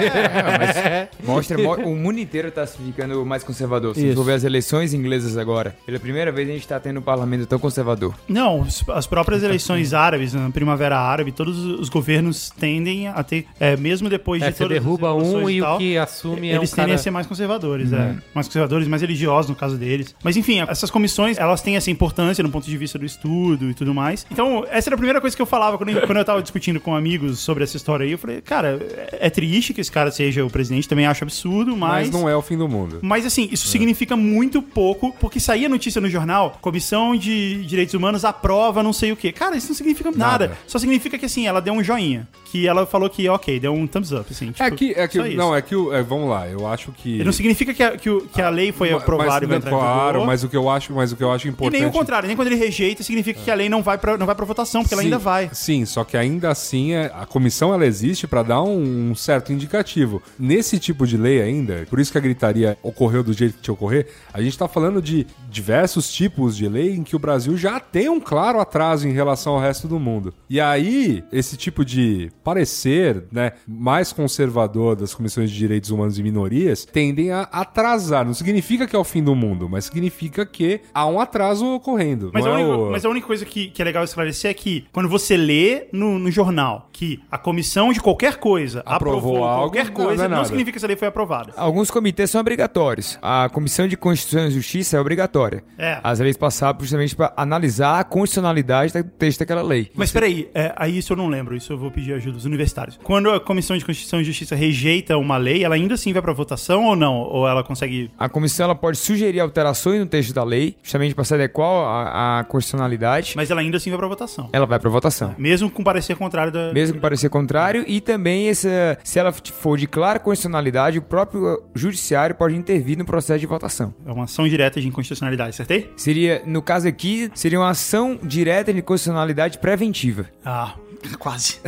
Mostra, mo- o mundo inteiro tá se ficando mais conservador. Se for ver as eleições inglesas agora, pela primeira vez a gente tá tendo um parlamento tão conservador. Não, as próprias eleições árabes, na Primavera Árabe, todos os governos tendem a ter, é, mesmo depois É, de todas as derruba um e tal, o que assume é um eles tendem cara... a ser mais conservadores, é. Mais conservadores, mais religiosos no caso deles. Mas enfim, essas comissões, elas têm essa importância no ponto de vista do estudo e tudo mais. Então, essa era a primeira coisa que eu falava quando eu, quando eu tava discutindo com amigos sobre essa história aí. Eu falei, cara, é é triste que esse cara seja o presidente, também acho absurdo, mas... Mas não é o fim do mundo. Mas assim, isso significa muito pouco, porque saía notícia no jornal, Comissão de Direitos Humanos aprova não sei o quê. Cara, isso não significa nada. Nada. Só significa que assim, ela deu um joinha. Que ela falou que, ok, deu um thumbs up, assim. É tipo, que, é que só isso. não, é que o, é, vamos lá, eu acho que Não significa que a, que, que a lei foi Mas- aprovada e vai mas, entrar Claro, mas o que eu acho, mas o que eu acho E importante nem o contrário, nem quando ele rejeita, significa que a lei não vai pra, não vai pra votação, porque ela Sim, ainda vai. Sim, só que ainda assim é- a comissão ela existe para dar um, um certo indicativo. Nesse tipo de lei ainda, por isso que a gritaria ocorreu do jeito que tinha ocorrer, a gente tá falando de diversos tipos de lei em que o Brasil já tem um claro atraso em relação ao resto do mundo. E aí, esse tipo de parecer, né, mais conservador das comissões de direitos humanos e minorias tendem a atrasar. Não significa que é o fim do mundo, mas significa que há um atraso ocorrendo. Mas, não é única, mas a única coisa que, que é legal esclarecer é que quando você lê no, no jornal que a comissão de qualquer coisa Aprovou aprovou, algo, qualquer não, coisa, não é não, significa que essa lei foi aprovada. Alguns comitês são obrigatórios. A Comissão de Constituição e Justiça é obrigatória. É. As leis passaram justamente para analisar a constitucionalidade do texto daquela lei. Mas peraí, é, aí isso eu não lembro, isso eu vou pedir ajuda dos universitários. Quando a Comissão de Constituição e Justiça rejeita uma lei, ela ainda assim vai pra votação ou não? Ou ela consegue. A comissão ela pode sugerir alterações no texto da lei, justamente para se adequar à, à constitucionalidade. Mas ela ainda assim vai pra votação. Ela vai para votação. Mesmo com parecer contrário da. Mesmo que parecer contrário, e também essa, se ela for de clara constitucionalidade, o próprio judiciário pode intervir no processo de votação. É uma ação direta de inconstitucionalidade, acertei? Seria, no caso aqui, seria uma ação direta de constitucionalidade preventiva. Ah, quase.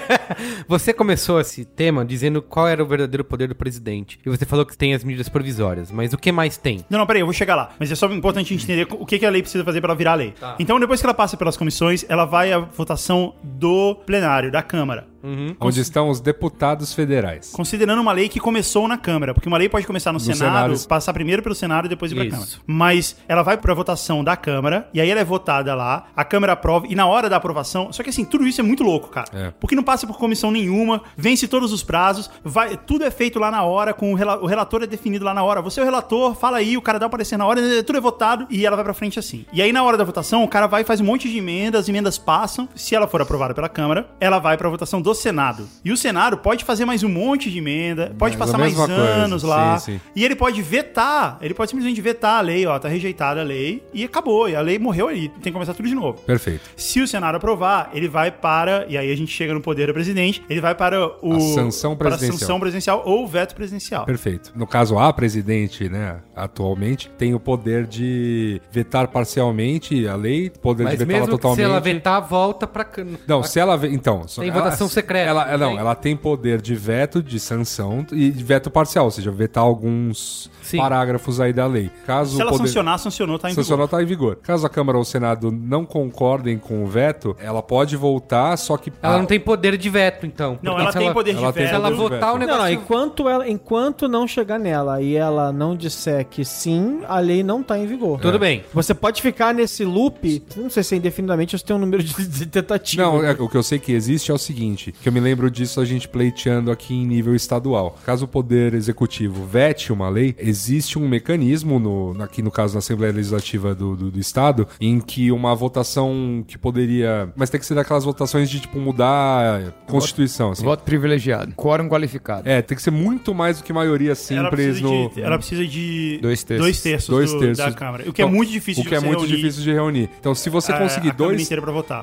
Você começou esse tema dizendo qual era o verdadeiro poder do presidente. E você falou que tem as medidas provisórias. Mas o que mais tem? Não, não, peraí, eu vou chegar lá. Mas é só importante a gente entender o que, que a lei precisa fazer pra ela virar lei. Então, depois que ela passa pelas comissões, ela vai à votação do plenário, da Câmara. Onde estão os deputados federais. Considerando uma lei que começou na Câmara, porque uma lei pode começar no, Senado, Senado. passar primeiro pelo Senado e depois ir pra Isso. Câmara. Mas ela vai pra votação da Câmara, e aí ela é votada lá, a Câmara aprova, e na hora da aprovação. Só que assim, tudo isso é muito louco, cara. É. Porque não passa por comissão nenhuma, vence todos os prazos, vai, tudo é feito lá na hora, com o, rela- o relator é definido lá na hora. Você é o relator, fala aí, o cara dá o parecer na hora, tudo é votado, e ela vai pra frente assim. E aí na hora da votação, o cara vai e faz um monte de emendas, as emendas passam. Se ela for aprovada pela Câmara, ela vai pra votação do Senado. E o Senado pode fazer mais um monte de emenda, pode Mas passar a mais mesma coisa, anos lá. sim, sim. E ele pode vetar, ele pode simplesmente vetar a lei, ó, tá rejeitada a lei, e acabou, e a lei morreu ali, tem que começar tudo de novo. Perfeito. Se o Senado aprovar, ele vai para, e aí a gente chega no poder do presidente, ele vai para o A sanção para a presidencial. sanção presidencial ou o veto presidencial. Perfeito. No caso, a presidente, né, atualmente, tem o poder de vetar parcialmente a lei, poder de Mas vetá-la mesmo que totalmente. se ela vetar, volta pra... Não, pra- se ela. Então. só- Tem ela- votação secreta, Ela, não não, tem? ela tem poder de veto, de sanção e de veto parcial, ou seja, vetar alguns Sim. parágrafos aí da lei. Caso Se ela poder... sancionar, sancionou, tá em Sancionou vigor. tá em vigor. Caso a Câmara ou o Senado não concordem com o veto, ela pode voltar, só que. Ela Ah, não tem poder de veto, então. Não, ela se tem poder de ela tem Se ela veto. poder de votar o veto. Não, negócio... não, enquanto, ela, enquanto não chegar nela e ela não disser que sim, a lei não tá em vigor. Tudo bem. Você pode ficar nesse loop, não sei se é indefinidamente ou se tem um número de, de tentativas. Não, é, o que eu sei que existe é o seguinte, que eu me lembro disso a gente pleiteando aqui em nível estadual. Caso o Poder Executivo vete uma lei, existe um mecanismo, no, aqui no caso na Assembleia Legislativa do, do, do Estado, em que uma votação que poderia... Mas tem que ser daquelas votações de, tipo, mudar a Constituição, assim. Voto privilegiado. Quórum qualificado. É, tem que ser muito mais do que maioria Ela simples precisa, no... de, ela precisa de Dois terços. dois terços, Dois do- terços. da Câmara. O que é Então, muito difícil O que é muito reunir, difícil de reunir. Então, se você é, conseguir a dois,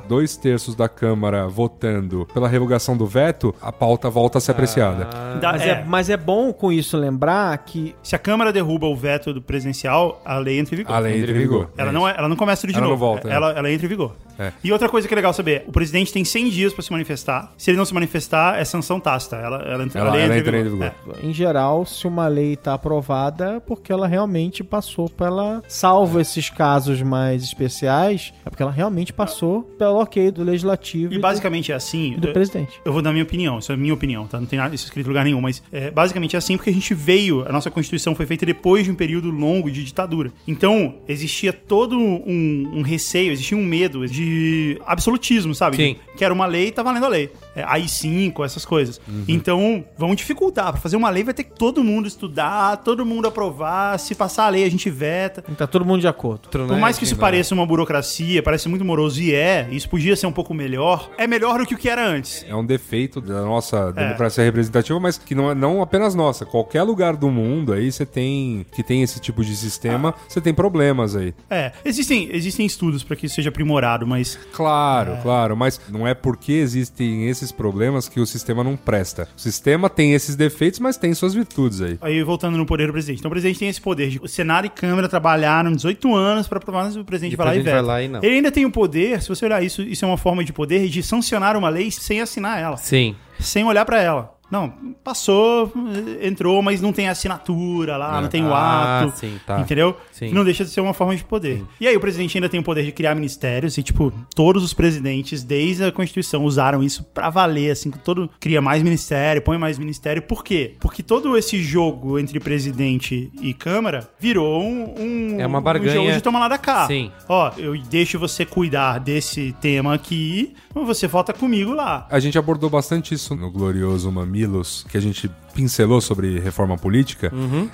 dois terços da Câmara votando pela revogação do veto, a pauta volta a ser apreciada. Dá- Mas é, é. mas é bom com isso lembrar que Se a Câmara derruba o veto do presidencial, a lei entra em vigor. A lei entra em vigor. Ela, É não, é, ela não começa tudo de Ela não novo. volta, é. ela, ela entra em vigor. É. E outra coisa que é legal saber: o presidente tem 100 dias pra se manifestar. Se ele não se manifestar, é sanção tácita. Ela, ela, entra- Ela- a lei ela entra entra em em vigor. vigor. É. em geral, se uma lei está aprovada, é porque ela realmente passou pela. Salvo esses casos mais especiais, é porque ela realmente passou pelo ok do legislativo E basicamente é assim. do, do eu- vou dar minha opinião, isso é minha opinião, tá? Não tem nada isso escrito em lugar nenhum, mas é, basicamente é assim porque a gente veio, a nossa Constituição foi feita depois de um período longo de ditadura. Então, existia todo um, um receio, existia um medo de absolutismo, sabe? Sim. Que era uma lei, tá valendo a lei. É, AI-5, essas coisas. Então, vamos dificultar. Pra fazer uma lei vai ter que todo mundo estudar, todo mundo aprovar. Se passar a lei, a gente veta. Tá todo mundo de acordo. Por mais que isso pareça uma burocracia, parece muito moroso, e é, isso podia ser um pouco melhor, é melhor do que o que era antes. É um defeito da nossa É. democracia representativa, mas que não é não apenas nossa. Qualquer lugar do mundo aí você tem que tem esse tipo de sistema, você tem problemas aí. É, existem, existem estudos para que isso seja aprimorado, mas Claro, claro, mas não é porque existem esses problemas que o sistema não presta. O sistema tem esses defeitos, mas tem suas virtudes aí. aí voltando no poder do presidente. Então o presidente tem esse poder de o Senado e Câmara trabalharam 18 anos para aprovar, mas o presidente E vai lá e veta. vai lá e não. Ele ainda tem o poder, se você olhar isso, isso é uma forma de poder de sancionar uma lei sem assinar ela, Sim. sem olhar para ela. Não, passou, entrou, mas não tem assinatura lá, não tem o Ah, ato. sim, tá. Entendeu? Sim. Que não deixa de ser uma forma de poder. E aí o presidente ainda tem o poder de criar ministérios e, tipo, todos os presidentes, desde a Constituição, usaram isso pra valer, assim, que todo cria mais ministério, põe mais ministério. Por quê? Porque todo esse jogo entre presidente e Câmara virou um, um- É uma um barganha. jogo de toma lá da cá. Sim. Ó, eu deixo você cuidar desse tema aqui, você vota comigo lá. A gente abordou bastante isso no glorioso Mamilos, que a gente pincelou sobre reforma política,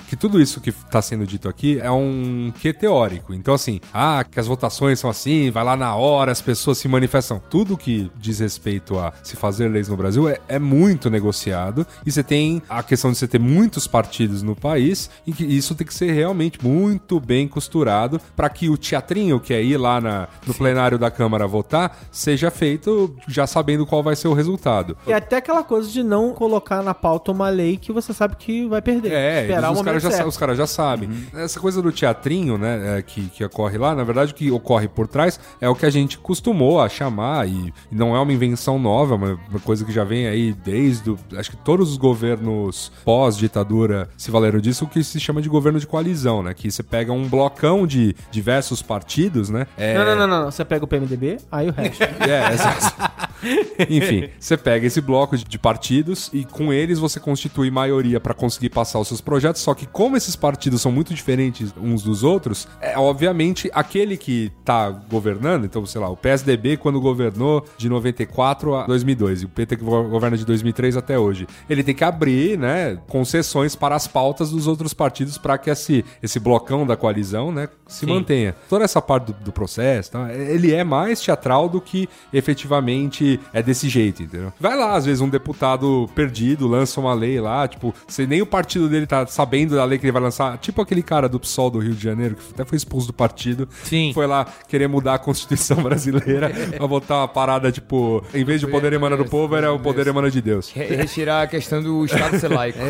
que tudo isso que está sendo dito aqui é um que teórico. Então, assim, ah, que as votações são assim, vai lá na hora, as pessoas se manifestam. Tudo que diz respeito a se fazer leis no Brasil é, é muito negociado. E você tem a questão de você ter muitos partidos no país, e que isso tem que ser realmente muito bem costurado para que o teatrinho que é ir lá na, no plenário da Câmara votar seja feito já sabendo qual vai ser o resultado. E até aquela coisa de não colocar na pauta uma lei lei que você sabe que vai perder. É, Esperar os caras já, os caras já sabem. Essa coisa do teatrinho, né, é, que, que ocorre lá, na verdade, o que ocorre por trás é o que a gente costumou a chamar, e, não é uma invenção nova, é uma, uma coisa que já vem aí desde. o- acho que todos os governos pós-ditadura se valeram disso, o que se chama de governo de coalizão, né? Que você pega um blocão de diversos partidos, né? é- Não, não, não, não, não. Você pega o PMDB, aí o resto. é, exato. Enfim, você pega esse bloco de, partidos e com eles você constitui maioria pra conseguir passar os seus projetos. Só que como esses partidos são muito diferentes uns dos outros, é obviamente aquele que tá governando, então sei lá, o PSDB quando governou de 94 a 2002 e o PT que go- governa de 2003 até hoje, ele tem que abrir, né, concessões para as pautas dos outros partidos para que esse esse blocão da coalizão, né, se mantenha. Toda essa parte do, do processo, tá? ele é mais teatral do que efetivamente é desse jeito, entendeu? Vai lá, às vezes um deputado perdido lança uma lei lá, tipo, se nem o partido dele tá sabendo da lei que ele vai lançar, tipo aquele cara do PSOL do Rio de Janeiro, que até foi expulso do partido, Sim. foi lá querer mudar a Constituição brasileira pra botar uma parada, tipo, em vez de o poder emana do povo, era o poder emana de Deus. Re- Retirar a questão do Estado ser laico.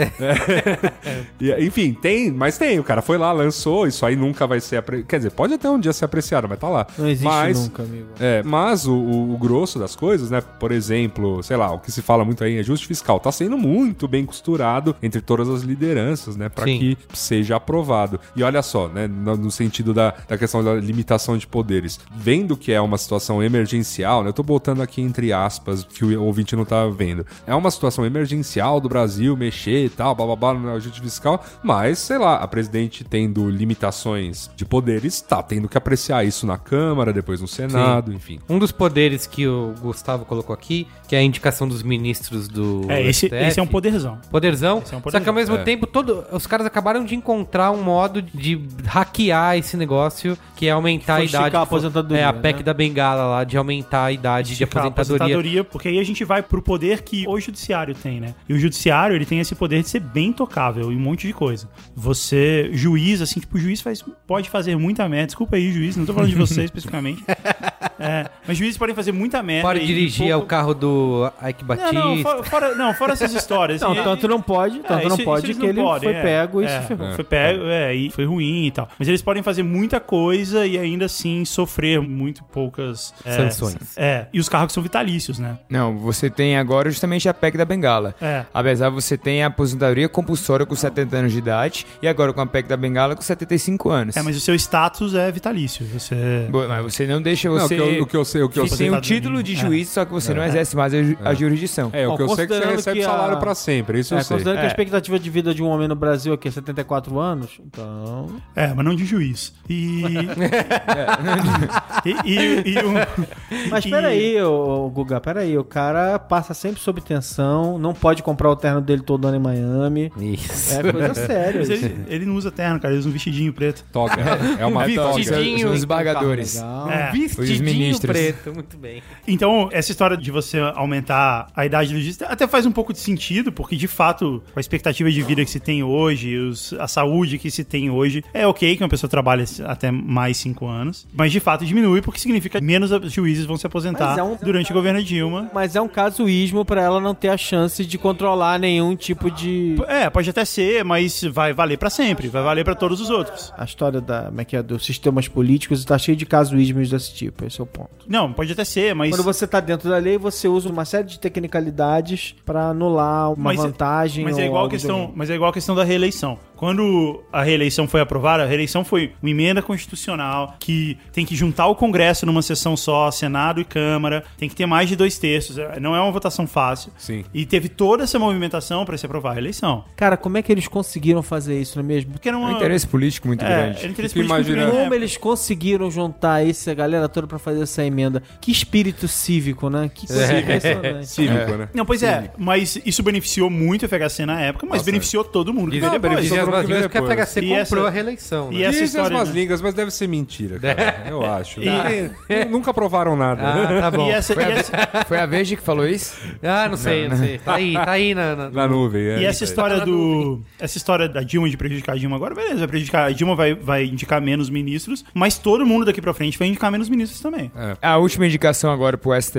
E, enfim, tem, mas tem. O cara foi lá, lançou, isso aí nunca vai ser. Apre... Quer dizer, pode até um dia ser apreciado, mas tá lá. Não existe mas, nunca, amigo. É, mas o, o- o grosso das coisas, né? Por exemplo, sei lá, o que se fala muito aí em ajuste fiscal, tá sendo muito bem costurado entre todas as lideranças, né? Sim. que seja aprovado. E olha só, né? No, sentido da, da questão da limitação de poderes. Vendo que é uma situação emergencial, né? Eu tô botando aqui entre aspas, que o ouvinte não tá vendo. É uma situação emergencial do Brasil mexer e tal, blá no ajuste fiscal, mas, sei lá, a presidente tendo limitações de poderes, tá tendo que apreciar isso na Câmara, depois no Senado, enfim. Um dos poderes que o Gustavo colocou aqui, que é a indicação dos ministros do. É, esse, STF. esse é um poderzão. Poderzão. Esse é um Só que ao poderzão. mesmo É. tempo, todo, os caras acabaram de encontrar um modo de hackear esse negócio, que é aumentar a foi idade. a que aposentadoria, É, a PEC né? da Bengala lá, de aumentar a idade de Esticar a aposentadoria. porque aí a gente vai pro poder que o judiciário tem, né? E o judiciário, ele tem esse poder de ser bem tocável em um monte de coisa. Você, juiz, assim, tipo, o juiz faz, pode fazer muita merda. Desculpa aí, juiz, não tô falando de você especificamente. É, mas juízes podem fazer muita merda. Pode e dirigir pouco- o carro do Ike Batista. Não, não, fora, fora- não, fora essas histórias. Não, E- tanto não pode, tanto É, não isso- pode isso que não ele podem, foi é. pego e É, se ferrou. Foi pego, é, e foi ruim e tal. Mas eles podem fazer muita coisa e ainda assim sofrer muito poucas é, Sanções. É, e os cargos são vitalícios, né? Não, você tem agora justamente a PEC da Bengala. É. Apesar você tem a aposentadoria compulsória com 70 anos de idade e agora com a PEC da Bengala com 75 anos. É, mas o seu status é vitalício. Você. Bom, mas você não deixa Não, o você... que eu- o que eu sei- o que eu Você sei- tem um Aposentadoria. título de É. juiz, só que você não exerce mais a, a jurisdição. É, o Bom, que eu sei é que você recebe que a- salário pra sempre, isso eu É, sei. considerando que a É. expectativa de vida de um homem no Brasil aqui é 74 anos, então. É, mas não de juiz. E. e, e, e um- Mas e- peraí, ô, ô, Guga, peraí. O cara passa sempre sob tensão, não pode comprar o terno dele todo ano em Miami. Isso. É coisa séria. Mas isso. ele, ele não usa terno, cara, ele usa um vestidinho preto. Toga. É uma toga. Vestidinho. Os embargadores. Legal. É. Vestidinho ministros. preto, muito bem. Então, essa história de você aumentar a idade do juiz até faz um pouco de sentido, porque de fato, com a expectativa de vida que se tem hoje, os- a saúde que se tem hoje, é ok que uma pessoa trabalhe até mais cinco anos, mas de fato diminui porque significa que menos juízes vão se aposentar é um- durante o governo Dilma. Mas é um casuísmo pra ela não ter a chance de controlar nenhum tipo de. É, pode até ser, mas vai valer pra sempre, vai valer pra todos os outros. A história da, como é que é, dos sistemas políticos está cheia de casuísmos desse tipo. Esse é o ponto. Não, pode até ser, mas Quando você tá dentro da lei, você usa uma série de tecnicalidades pra anular uma Mas é- vantagem. Mas é ou igual a questão, mas é igual a questão da reeleição. Quando a reeleição foi aprovada, a reeleição foi uma emenda constitucional que tem que juntar o Congresso numa sessão só, Senado e Câmara, tem que ter mais de dois terços. é, Não é uma votação fácil. Sim. E teve toda essa movimentação para se aprovar a reeleição. Cara, como é que eles conseguiram fazer isso, não é mesmo? Porque era É uma, um interesse político muito é, grande. era um interesse político muito imaginando. grande. Como eles conseguiram juntar essa galera toda pra fazer essa emenda? Que espírito cívico, né? Que coisa impressionante. Cívico, né? Não, pois é, mas isso beneficiou muito o FHC na época, mas beneficiou todo mundo. vamos más ver línguas porque a depois. FHC E comprou essa- a reeleição. e né? essa Dizem história, as más né? línguas, mas deve ser mentira, cara. Eu acho. E- Nunca provaram nada. Ah, tá bom. E essa, Foi e a, essa, foi a Verde que falou isso? Ah, não sei, não, sei. Tá aí, tá aí na... na- Na nuvem, é. e essa história do. Essa história da Dilma de prejudicar a Dilma agora, beleza, vai prejudicar. A Dilma vai, vai indicar menos ministros, mas todo mundo daqui pra frente vai indicar menos ministros também. A última indicação agora pro STF,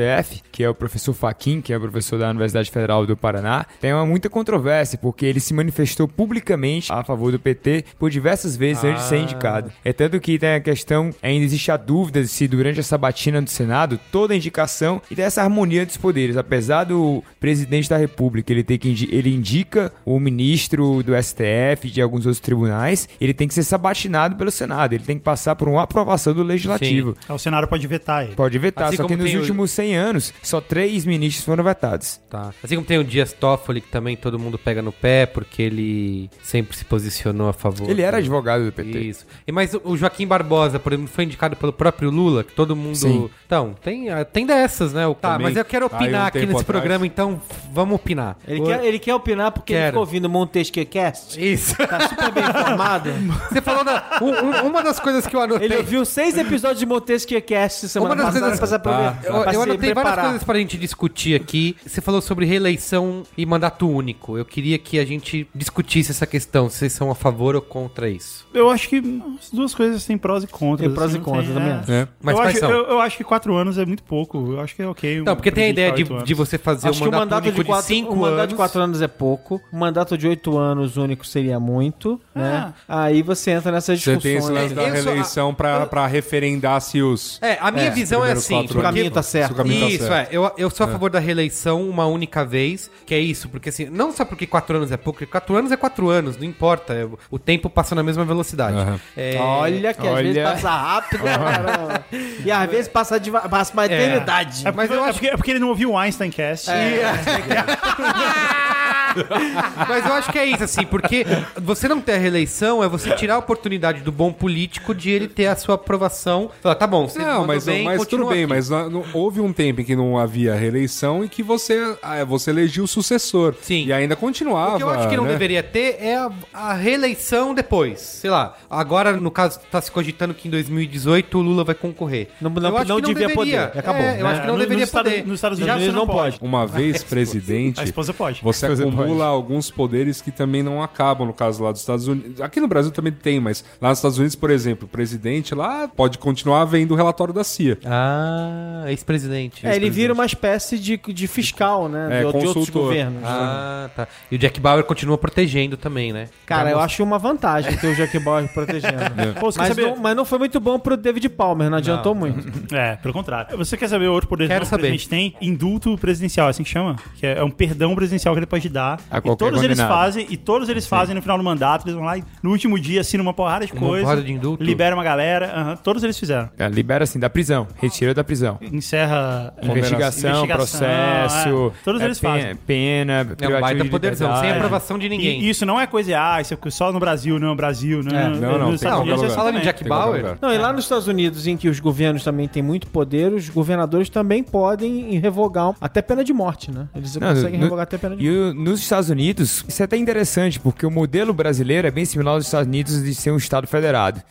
que é o professor Faquin, que é professor da Universidade Federal do Paraná, tem uma muita controvérsia, porque ele se manifestou publicamente a favor do PT por diversas vezes antes de ser indicado. É tanto que tem a questão, ainda existe a dúvida se durante a sabatina do Senado, toda a indicação e dessa harmonia dos poderes, apesar do presidente da República, ele tem que indi- ele indica o ministro do STF de alguns outros tribunais, ele tem que ser sabatinado pelo Senado, ele tem que passar por uma aprovação do legislativo. Aí O Senado pode vetar ele. Pode vetar, Assim só que nos tem o- últimos 100 anos, só três ministros foram vetados. Tá. Assim como tem o Dias Toffoli, que também todo mundo pega no pé, porque ele sempre se posicionou a favor. Ele era do- advogado do PT. Isso. E, mas o- Joaquim Barbosa, por exemplo, foi indicado pelo próprio Lula, que todo mundo. Sim. Então, tem, ah, tem dessas, né? O- Tá, Também. mas eu quero um opinar aqui nesse atrás. programa, então vamos opinar. Ele O- quer, ele quer opinar porque ele Quero. ficou ouvindo Montesquieu Cast. Isso. Tá super bem informado. Você falou da. um- um- uma das coisas que eu anotei. Ele ouviu seis episódios de Montesquieu Cast semana Uma das passada coisas- pra se aproveitar. Eu, pra eu se anotei várias preparar. coisas pra gente discutir aqui. Você falou sobre reeleição e mandato único. Eu queria que a gente discutisse essa questão. Se vocês são a favor ou contra isso. Eu acho que as duas coisas têm prós e contras. Tem prós assim, e contras, também é. acho. É. Mas eu, quais acho, são? eu, eu acho que quatro anos é muito pouco. Eu acho que é ok. Não, porque tem a ideia de, anos. de você fazer Acho um que o mandato, mandato único de quatro, de cinco o mandato anos. de quatro anos é pouco. O mandato de oito anos único seria muito, né? Aí você entra nessas Você discussões. tem esse lance da Eu sou- reeleição pra, pra referendar se os. É, a minha É, visão é assim. porque- O caminho tá certo. Se o caminho tá Isso, certo. é. Eu, eu sou a favor da reeleição uma única vez, que é isso, porque assim, não só porque quatro anos é pouco, porque quatro anos é quatro anos, não importa. é, o tempo passa na mesma velocidade. Aham. É, Olha que às Olha. vezes passa rápido, caramba. E às vezes passa, de, passa uma eternidade. É, mas eu acho que é porque ele não ouviu o Einstein Cast. É. Mas eu acho que é isso, assim, porque você não ter a reeleição é você tirar a oportunidade do bom político de ele ter a sua aprovação. Falar, tá bom, você Não, mas, bem, mas tudo bem, aqui. mas não- não- houve um tempo em que não havia reeleição e que você, ah, você elegiu o sucessor. Sim. E ainda continuava. O que eu acho que não né? deveria ter é a, a reeleição depois. Sei lá, agora, no caso, tá se cogitando que em 2018 o Lula vai concorrer. Não- não- Eu acho não que devia deveria. poder. Acabou, É, eu né? acho que não No- deveria nos Estados- poder. nos Estados Já Unidos você não pode. Uma vez presidente, A esposa pode. você Esposa acumula pode. alguns poderes que também não acabam, no caso lá dos Estados Unidos. Aqui no Brasil também tem, mas lá nos Estados Unidos, por exemplo, o presidente lá pode continuar vendo o relatório da CIA. Ah, ex-presidente. É, ele vira uma espécie de, de fiscal, né? É, de, de outros governos. Ah, tá. E o Jack Bauer continua protegendo também, né? Cara, eu acho uma vantagem ter o Jack Bauer protegendo. Pô, você quer mas, saber... não, mas não foi muito bom pro David Palmer, não adiantou muito. É, pelo contrário. Você quer saber outro poder Quero que o presidente tem? Indulto presidencial, é assim que chama? Que é, é um perdão presidencial que ele pode dar. A e todos eles condenado. fazem, e todos eles fazem no final do mandato, eles vão lá e no último dia assinam uma porrada de Uma coisa. porrada de indulto? Libera uma galera. aham, todos eles fizeram. É, libera assim, da prisão. Retira da prisão. Encerra. É, Investigação, investigação, processo. é. Todos é, eles pena- fazem. Pena, É um privativo baita poderzão, sem aprovação de ninguém. E isso não é coisa, ah, isso é só no Brasil, não, Brasil, não. É. Não, não, Unidos é lugar. assim Falando em também. Jack Bauer. Não, e lá nos Estados Unidos, em que os governos também têm muito poder, os governadores também podem revogar até pena de morte, né? Eles Não, conseguem no- revogar até pena de E morte. o- nos Estados Unidos, isso é até interessante, porque o modelo brasileiro é bem similar aos Estados Unidos de ser um Estado federado.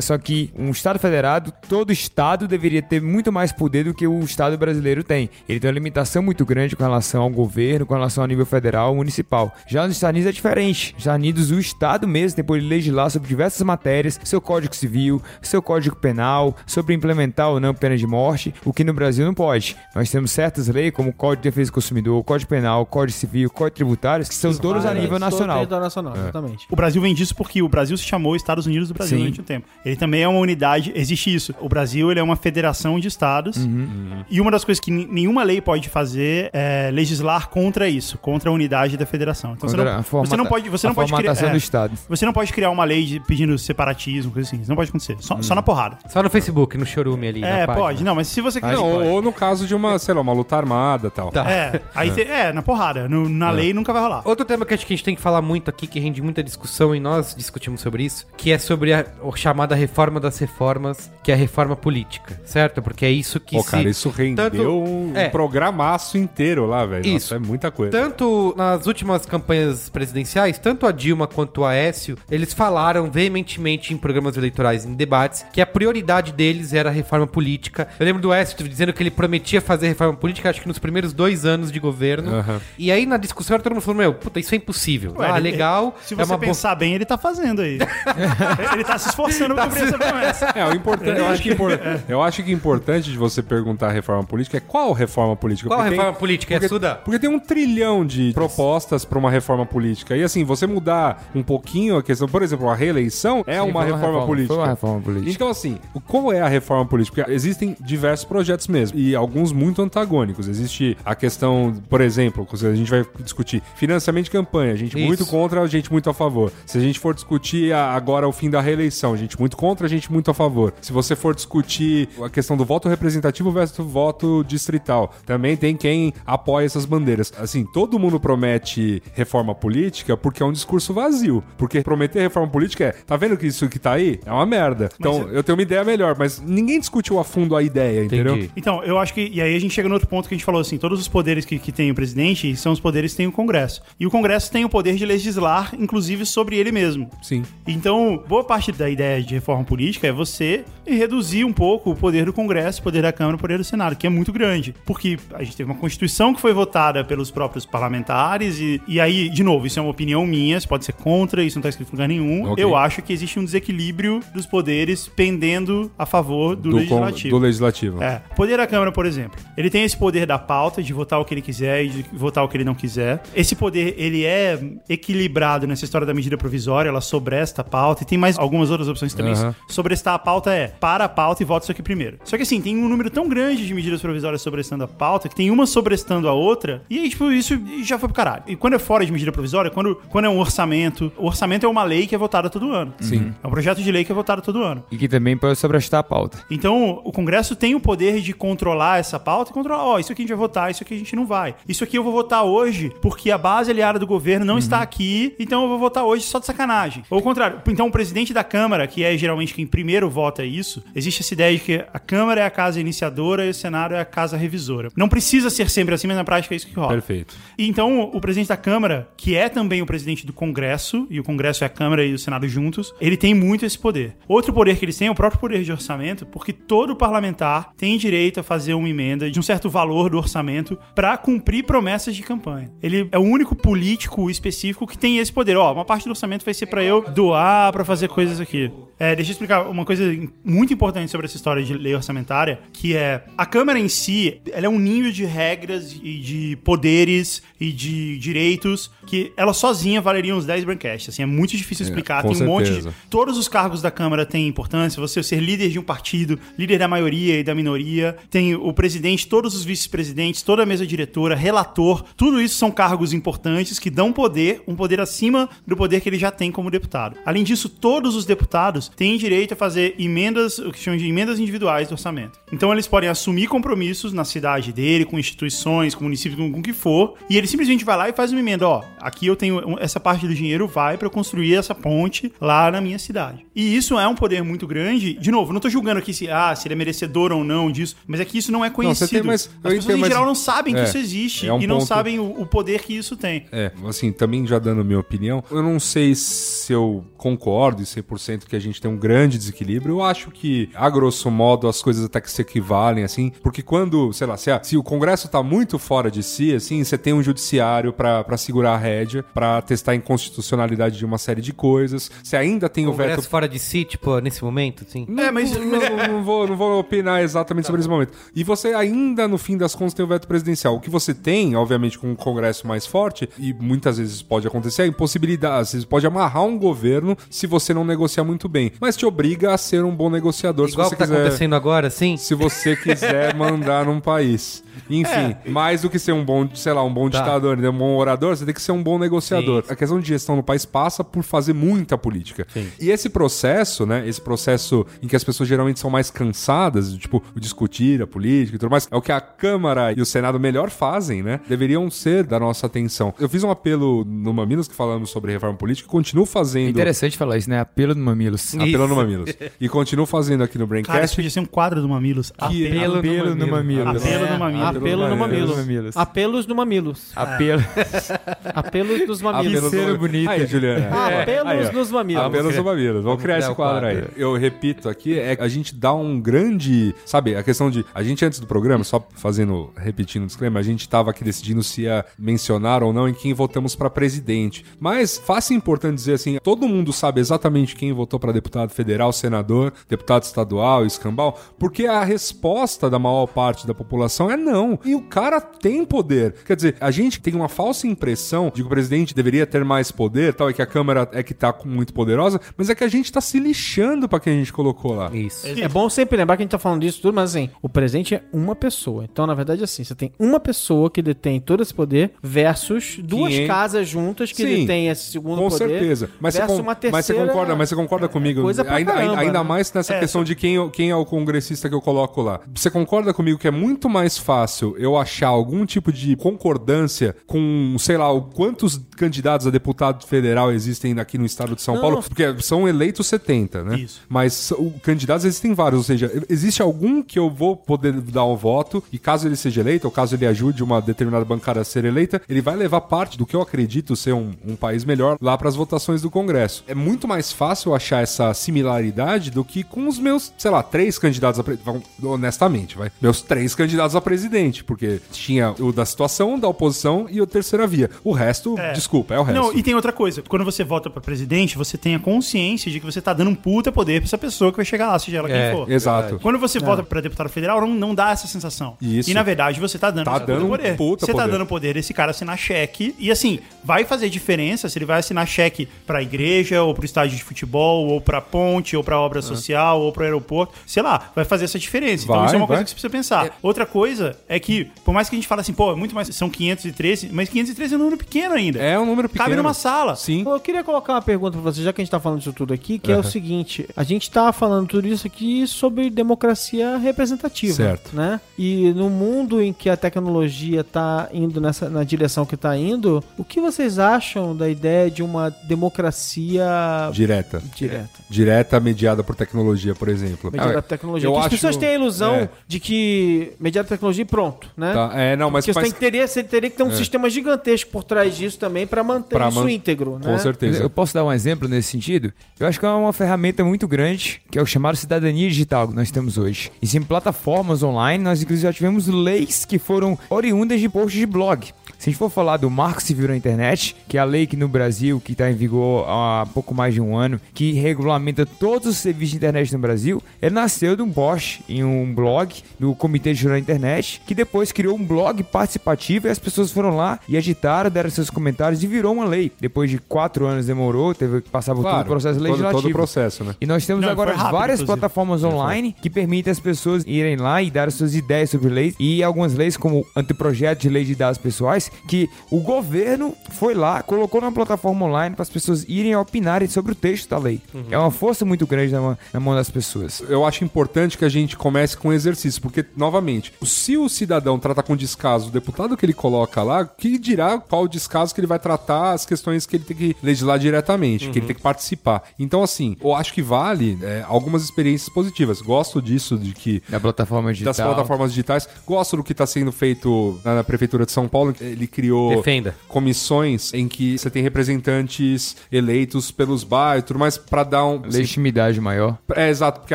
Só que um Estado federado, todo Estado deveria ter muito mais poder do que o Estado brasileiro tem. Ele tem uma limitação muito grande com relação ao governo, com relação ao nível federal, municipal. Já nos Estados Unidos é diferente. Nos Estados Unidos, o Estado mesmo tem poder de legislar sobre diversas matérias, seu Código Civil, seu Código Penal, sobre implementar ou não pena de morte, o que no Brasil não pode. Nós temos certas leis, como o Código de Defesa do Consumidor, Código Penal, Código Civil, Código Tributário, que são todos a nível Todo nacional. nacional, exatamente. O Brasil vem disso porque o Brasil se chamou Estados Unidos do Brasil Sim. durante um tempo. Ele também é uma unidade, existe isso. O Brasil ele é uma federação de estados Uhum. e uma das coisas que nenhuma lei pode fazer é legislar contra isso, contra a unidade da federação. Então você não, a você formata- não pode, você a não pode criar, é, do Estado. você não pode criar uma lei de- pedindo separatismo, coisa assim. Isso não pode acontecer. Só, Hum. só na porrada. Só no Facebook, no chorume ali. É, pode. Não, mas se você quiser. Não, ou, ou no caso de uma, sei lá, uma luta armada e tal. Tá. É, aí te- é, na porrada. No- na lei não, nunca vai rolar. Outro tema que acho que a gente tem que falar muito aqui, que rende muita discussão, e nós discutimos sobre isso, que é sobre a, a chamada reforma das reformas, que é a reforma política, certo? Porque é isso que Pô, se... cara, isso tanto- um é. programaço inteiro lá, velho. Isso. Nossa, é muita coisa. Tanto nas últimas campanhas presidenciais, tanto a Dilma quanto o Aécio, eles falaram veementemente em programas eleitorais, em debates, que a prioridade deles era a reforma política. Eu lembro do Aécio dizendo que ele prometia fazer reforma política, acho que nos primeiros dois anos de governo. Aham. E aí na discussão todo mundo falou, meu, puta, isso é impossível. Ué, ah, ele- legal, Se é você uma boa... pensar bem, ele tá fazendo aí. ele tá se esforçando pra cumprir essa promessa. É, o importante, eu, acho que, impor- eu acho que importante de você perguntar a reforma política é qual reforma política? Qual Porque reforma tem- política? É porque, Suda? porque tem um trilhão de propostas para uma reforma política. E assim, você mudar um pouquinho a questão, por exemplo, a reeleição é Sim, uma reforma, reforma, política. foi uma reforma política. Então, assim, o- qual é a reforma política? Porque existem diversos projetos mesmo, e alguns muito antagônicos. Existe a questão, por exemplo, a gente vai discutir financiamento de campanha, gente Isso. muito contra, gente muito a favor. Se a gente for discutir a- agora o fim da reeleição, gente muito contra, gente muito a favor. Se você for discutir a questão do voto representativo versus voto distrital, também tem quem apoia essas bandeiras. Assim, todo mundo promete reforma política porque é um discurso vazio. Porque prometer reforma política é, tá vendo que isso que tá aí é uma merda. Então, eu tenho uma ideia melhor, mas ninguém discutiu a fundo a ideia, entendeu? Entendi. Então, eu acho que. E aí a gente chega no outro ponto que a gente falou assim: todos os poderes que, que tem o presidente são os poderes que tem o Congresso. E o Congresso tem o poder de legislar, inclusive, sobre ele mesmo. Sim. Então, boa parte da ideia de reforma política é você reduzir um pouco o poder do Congresso, o poder da Câmara, o poder do Senado, que é muito grande. Porque a gente teve uma Constituição que foi votada pelos próprios parlamentares, e, e aí, de novo, isso é uma opinião minha, você pode ser contra, isso não está escrito em lugar nenhum. Ok. Eu acho que existe um desequilíbrio dos poderes pendendo a favor do, com- legislativo. do legislativo. É. O poder da Câmara, por exemplo, ele tem esse poder da pauta, de votar o que ele quiser e de votar o que ele não quiser. Esse poder, ele é equilibrado nessa história da medida provisória, ela sobresta a pauta, e tem mais algumas outras opções também. Aham. Sobrestar a pauta é para a pauta e vota isso aqui primeiro. Só que assim, tem um número tão grande de medidas provisórias sobrestando a pauta, que tem uma sobrestando a outra, e aí, tipo, isso já foi pro caralho. E quando é fora de medida provisória, quando, quando é um orçamento, o orçamento é uma lei que é votada todo ano. Sim. É um projeto de lei que é votado todo ano. E que também pode sobrestar a pauta. Então, o Congresso tem o poder de controlar essa pauta e controlar, ó, isso aqui a gente vai votar, isso aqui a gente não vai. Isso aqui eu vou votar hoje porque a base aliada do governo não está aqui, então eu vou votar hoje só de sacanagem. Ou o contrário. Então, o presidente da Câmara, que é geralmente quem primeiro vota isso, existe essa ideia de que a Câmara é a casa iniciadora e o Senado é a casa revisora. Não precisa ser sempre assim, mas na prática é isso que rola. Perfeito. E Então, o presidente da Câmara, que é também o presidente do Congresso, e o Congresso é a Câmara e o Senado juntos, ele tem muito esse poder. Outro poder que eles têm é o próprio poder de orçamento, porque todo parlamentar tem direito a fazer uma emenda de um certo valor do orçamento para cumprir promessas de campanha. Ele é o único político específico que tem esse poder. Ó, uma parte do orçamento vai ser para eu doar para fazer coisas aqui. É, deixa eu explicar uma coisa muito importante sobre essa história de lei orçamentária, que é a Câmara em si, ela é um ninho de regras e de poderes e de direitos que ela sozinha valeria uns 10 Braincast. Assim, é muito difícil explicar. com Tem um monte de... certeza. Todos os cargos da Câmara têm importância. Você ser líder de um partido, líder da maioria e da minoria. Tem o presidente, todos os vice-presidentes, toda a mesa diretora, relator. Tudo isso são cargos importantes que dão poder, um poder acima do poder que ele já tem como deputado. Além disso, todos os deputados têm direito a fazer emendas, o que chamam de emendas individuais do orçamento. Então eles podem assumir compromissos na cidade dele, com instituições, com municípios, com, o que for, e ele simplesmente vai lá e faz uma emenda, ó, aqui eu tenho essa parte do dinheiro vai para eu construir essa ponte lá na minha cidade. E isso é um poder muito grande. De novo, não tô julgando aqui se, ah, se ele é merecedor ou não disso, mas é que isso não é conhecido. tem mais- As pessoas entendo, em geral não sabem que É, isso existe é um e não ponto- sabem o, o poder que isso tem. É, assim, também já dando minha opinião, eu não sei se eu concordo em 100% que a gente tem um grande desequilíbrio. Eu acho que, a grosso modo, as coisas até que se equivalem, assim, porque quando, sei lá, se, a- se o Congresso tá muito fora de si, assim, você tem um judiciário pra pra segurar a rédea, pra testar a inconstitucionalidade de uma série de coisas. Você ainda tem o Congresso veto fora de si, tipo, nesse momento, assim. É, mas- não, não- não vou, não vou opinar exatamente sobre esse momento. E você ainda, no fim das contas, tem o veto presidencial. O que você tem, obviamente, com um Congresso mais forte, e muitas vezes pode acontecer, é a impossibilidade. Você pode amarrar um governo se você não negociar muito bem. Mas te obriga a ser um bom negociador Igual se que você tá quiser. acontecendo agora, assim. Se você quiser mandar num país. Enfim, mais do que ser um bom, sei lá, um bom ditador, né, um bom orador, você tem que ser um bom negociador. A questão de gestão no país passa por fazer muita política. E esse processo, né, esse processo em que as pessoas geralmente são mais cansadas, tipo, o discutir a política e tudo mais, é o que a Câmara e o Senado melhor fazem, né? Deveriam ser da nossa atenção. Eu fiz um apelo no Mamilos que falamos sobre reforma política, continuo fazendo Interessante falar isso, né? Apelo do Mamilos. apelo no Mamilos. E continuo fazendo aqui no Cara, isso Braincast. podia ser um quadro do Mamilos. Que- Apelo. Apelo no Mamilos. Apelo no É, Mamilos. Apelo no mamilos. Mamilos. Apelos no mamilos. Apelo. Apelos dos mamilos. Apelos cena no- bonita. Aí, Juliana. Apelos Aí, nos mamilos. Apenas no Mamilos. Vamos criar esse quadro aí. Eu repito aqui, é a gente dá um grande. Sabe, a questão de. A gente antes do programa, só fazendo, repetindo o disclaimer, a gente tava aqui decidindo se ia mencionar ou não em quem votamos pra presidente. Mas fácil e importante dizer assim: todo mundo sabe exatamente quem votou pra deputado federal, senador, deputado estadual, escambau, porque a resposta da maior parte da população é não. E o cara tem poder. Quer dizer, a gente tem uma falsa impressão de que o presidente deveria ter mais poder, tal, e que a Câmara é que tá muito poderosa, mas é que a gente tá se lixando pra quem a gente colocou lá. Isso. É bom sempre lembrar que a gente tá falando disso tudo, mas assim, o presidente é uma pessoa. Então, na verdade, assim, você tem uma pessoa que detém todo esse poder versus duas Quem- casas juntas que Sim, detêm esse segundo Com poder. certeza. Mas você, uma mas você terceira concorda, mas você concorda comigo? coisa pra ainda, caramba, ainda, ainda né? mais nessa É, questão de quem, quem é o congressista que eu coloco lá. Você concorda comigo que é muito mais fácil eu achar algum tipo de concordância com, sei lá, quantos candidatos a deputado federal existem aqui no estado de São Não. Paulo? Porque são eleitos 70, né? Isso. Mas o, candidatos existem vários, ou seja, existe algum que eu vou poder dar um voto e caso ele seja eleito, ou caso ele ajude uma determinada bancada a ser eleita, ele vai levar parte do que eu acredito ser um, um país melhor lá para as votações do Congresso. É muito mais fácil achar essa similaridade do que com os meus, sei lá, três candidatos a presidente. Honestamente, vai. Meus três candidatos a presidente, porque tinha o da situação, da oposição e o terceira via. O resto, desculpa, é o resto. Não, e tem outra coisa. Quando você vota pra presidente, você tem a consciência de que você tá dando um puta poder pra essa pessoa que vai chegar lá, seja ela quem É, for. Exato. Quando você vota pra deputado federal, não, não dá essa sensação. Isso. E na verdade você tá dando Tá esse dando um poder. puta você tá poder. dando poder desse cara assinar cheque. E assim, vai fazer diferença se ele vai assinar cheque pra igreja, ou pro estádio de futebol, ou pra ponte, ou pra obra social, ou pro aeroporto. Sei lá, vai fazer essa diferença. então Vai, isso é uma coisa vai. que você precisa pensar. Outra coisa é que, por mais que a gente fale assim, pô, é muito mais. São 513, mas 513 é um número pequeno ainda. É um número pequeno. Cabe numa sala. Sim. Eu queria colocar uma pergunta pra você, já que a gente tá falando disso tudo aqui, que é o seguinte: a gente tá falando tudo isso aqui sobre democracia representativa. Certo. Né? E no mundo em que a tecnologia tá indo nessa, na direção que tá indo, o que vocês acham da ideia de uma democracia Direta. direta? Direta mediada por tecnologia, por exemplo. Mediada Ah, por tecnologia. eu Porque as acho- pessoas têm a ilusão é. de que mediada por tecnologia pronto, né? Tá, é, não, mas, Porque você, mas tem que teria, você teria que ter um sistema gigantesco por trás disso também pra manter Pra isso man- íntegro, né? com certeza. Eu posso dar um exemplo nesse sentido? Eu acho que é uma ferramenta muito grande, que é o chamado cidadania digital que nós temos hoje. E sim, plataformas online, nós inclusive já tivemos leis que foram oriundas de posts de blog. Se a gente for falar do Marco Civil na Internet, que é a lei que no Brasil, que está em vigor há pouco mais de um ano, que regulamenta todos os serviços de internet no Brasil, ele nasceu de um post em um blog do Comitê de Jornal da Internet, que depois criou um blog participativo e as pessoas foram lá e agitaram, deram seus comentários e virou uma lei. Depois de quatro anos demorou, teve que passar por todo o processo todo, legislativo. todo o processo, né? E nós temos Não, agora rápido, várias inclusive. plataformas online que permitem as pessoas irem lá e dar as suas ideias sobre leis. E algumas leis, como anteprojeto de lei de dados pessoais, que o governo foi lá, colocou na plataforma online para as pessoas irem opinarem sobre o texto da lei. Uhum. É uma força muito grande na mão, na mão das pessoas. Eu acho importante que a gente comece com exercício, porque, novamente, se o cidadão trata com descaso o deputado que ele coloca lá, que dirá qual descaso que ele vai tratar as questões que ele tem que legislar diretamente, que ele tem que participar. Então, assim, eu acho que vale é, algumas experiências positivas. Gosto disso, de que Da plataforma digital. das plataformas digitais. Gosto do que está sendo feito na, na Prefeitura de São Paulo. Ele criou Defenda. comissões em que você tem representantes eleitos pelos bairros e tudo mais para dar um. Legitimidade maior. É, exato, porque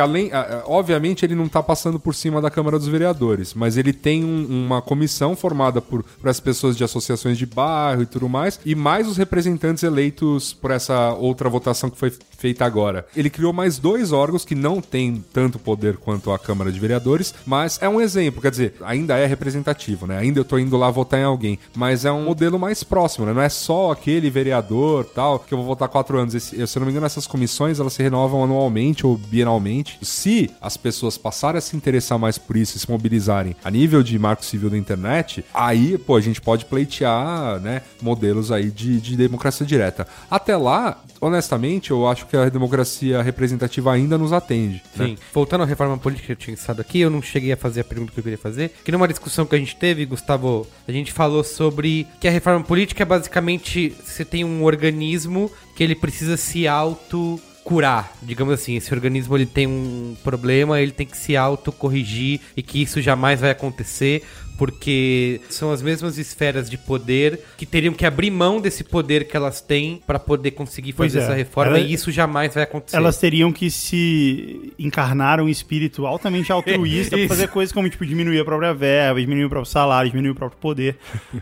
além. Obviamente ele não tá passando por cima da Câmara dos Vereadores, mas ele tem um- uma comissão formada por, por as pessoas de associações de bairro e tudo mais, e mais os representantes eleitos por essa outra votação que foi feita agora. Ele criou mais dois órgãos que não têm tanto poder quanto a Câmara de Vereadores, mas é um exemplo, quer dizer, ainda é representativo, né? Ainda eu tô indo lá votar em alguém, mas é um modelo mais próximo, né? Não é só aquele vereador tal, que eu vou votar quatro anos. Esse, se eu não me engano, essas comissões elas se renovam anualmente ou bienalmente. Se as pessoas passarem a se interessar mais por isso e se mobilizarem a nível de marco civil da internet, aí, pô, a gente pode pleitear, né, modelos aí de, de democracia direta. Até lá, honestamente, eu acho que a democracia representativa ainda nos atende. né? Sim. Voltando à reforma política que eu tinha estado aqui, eu não cheguei a fazer a pergunta que eu queria fazer. Que numa discussão que a gente teve, Gustavo, a gente falou sobre que a reforma política é basicamente você tem um organismo que ele precisa se auto curar, digamos assim, esse organismo ele tem um problema, ele tem que se autocorrigir e que isso jamais vai acontecer porque são as mesmas esferas de poder que teriam que abrir mão desse poder que elas têm para poder conseguir fazer é. essa reforma Ela- e isso jamais vai acontecer. Elas teriam que se encarnar um espírito altamente altruísta Isso. fazer coisas como, tipo, diminuir a própria verba, diminuir o próprio salário, diminuir o próprio poder.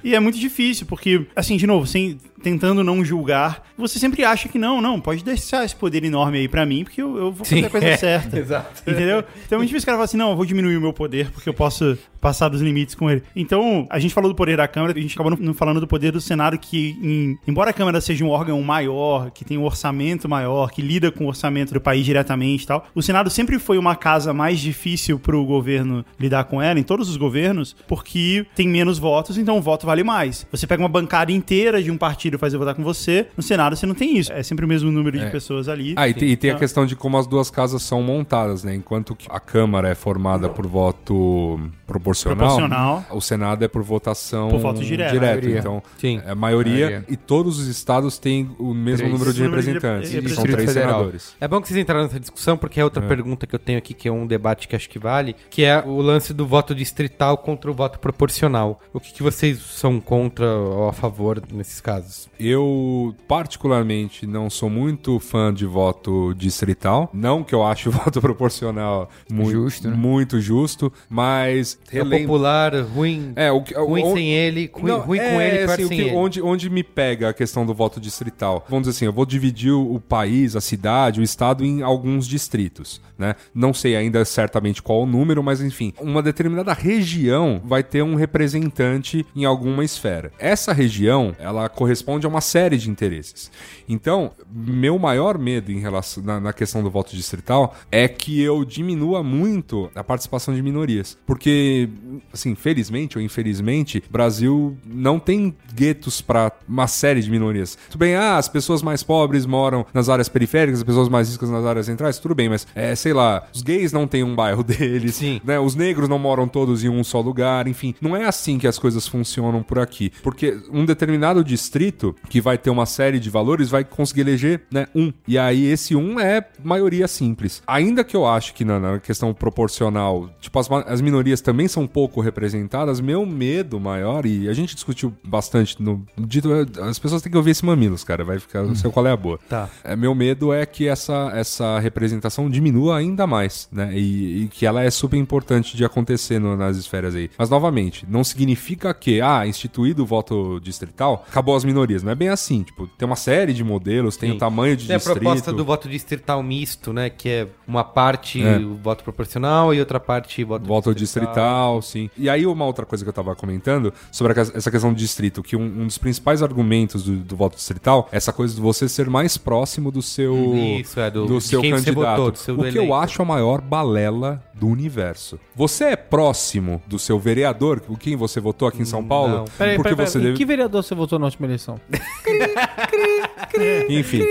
e é muito difícil, porque, assim, de novo, sem, tentando não julgar, você sempre acha que não, não, pode deixar esse poder enorme aí pra mim, porque eu, eu vou fazer Sim, a coisa é, certa. exato. Entendeu? Então é muito difícil o cara falar assim, não, eu vou diminuir o meu poder porque eu posso passar dos limites com ele. Então, a gente falou do poder da Câmara, a gente acabou não- não falando do poder do Senado, que, em- embora a Câmara seja um órgão maior, que tem um orçamento maior, que lida com o orçamento do país diretamente e tal, o Senado sempre foi uma casa mais difícil pro governo lidar com ela, em todos os governos, porque tem menos votos, então o voto vale mais. Você pega uma bancada inteira de um partido e fazer votar com você, no Senado você não tem isso. É sempre o mesmo número de pessoas ali. Ah, e, tem- e tem a Então- questão de como as duas casas são montadas, né? Enquanto que a Câmara é formada por voto proporcional, Proporcional. o Senado é por votação Por voto direto. Maioria. Então, Sim. é a maioria, Maioria. e todos os estados têm o mesmo Três. número de Número de representantes. São três Federal. senadores. É bom que vocês entraram nessa discussão, porque é outra pergunta que eu tenho aqui, que é um debate que acho que vale, que é o lance do voto distrital contra o voto proporcional. O que, que vocês são contra ou a favor nesses casos? Eu, particularmente, não sou muito fã de voto distrital. Não que eu ache o voto proporcional muito Justo, né? muito justo, mas É o popular, ruim, É, o que ruim o- sem ele, ruim, Não, ruim com é, ele, pior assim, o sem que- ele. Onde, onde me pega a questão do voto distrital? Vamos dizer assim, eu vou dividir o, o país, a cidade, o estado em alguns distritos, né? Não sei ainda certamente qual o número, mas enfim, uma determinada região vai ter um representante em alguma esfera. Essa região, ela corresponde a uma série de interesses. Então, meu maior medo em relação na, na questão do voto distrital é que eu diminua muito a participação de minorias, porque assim, felizmente ou infelizmente, o Brasil não tem guetos para uma série de minorias. Tudo bem, ah, as pessoas mais pobres moram nas áreas periféricas, as pessoas mais ricas nas áreas centrais, tudo bem, mas é, sei lá, os gays não têm um bairro deles, Sim. né? Os negros não moram todos em um só lugar, enfim, não é assim que as coisas funcionam por aqui, porque um determinado distrito que vai ter uma série de valores vai conseguir eleger, né, um. E aí esse um é maioria simples. Ainda que eu acho que na, na questão proporcional, tipo as, as minorias também são pouco representadas, meu medo maior e a gente discutiu bastante no dito, as pessoas têm que ouvir esse mamilos, cara, vai ficar, não sei qual é a boa. Tá. É, meu medo é que essa, essa representação diminua ainda mais, né? E, e que ela é super importante de acontecer no- nas esferas aí. Mas, novamente, não significa que, ah, instituído o voto distrital, acabou as minorias. Não é bem assim. Tipo, tem uma série de modelos, tem Sim. o tamanho de Tem a distrito. proposta do voto distrital misto, né? Que é uma parte É. o voto proporcional e outra parte voto, Voto distrital, sim. E aí, uma outra coisa que eu tava comentando sobre a essa questão do distrito, que um, um dos principais argumentos do, do voto distrital é essa coisa de você ser mais próximo do seu, Isso, é, do- do seu candidato. votou, do seu o que eu acho a maior balela do universo. Você é próximo do seu vereador, o quem você votou aqui em São Paulo? Não. Peraí, Porque peraí, peraí. você deve... que vereador você votou na última eleição? Enfim.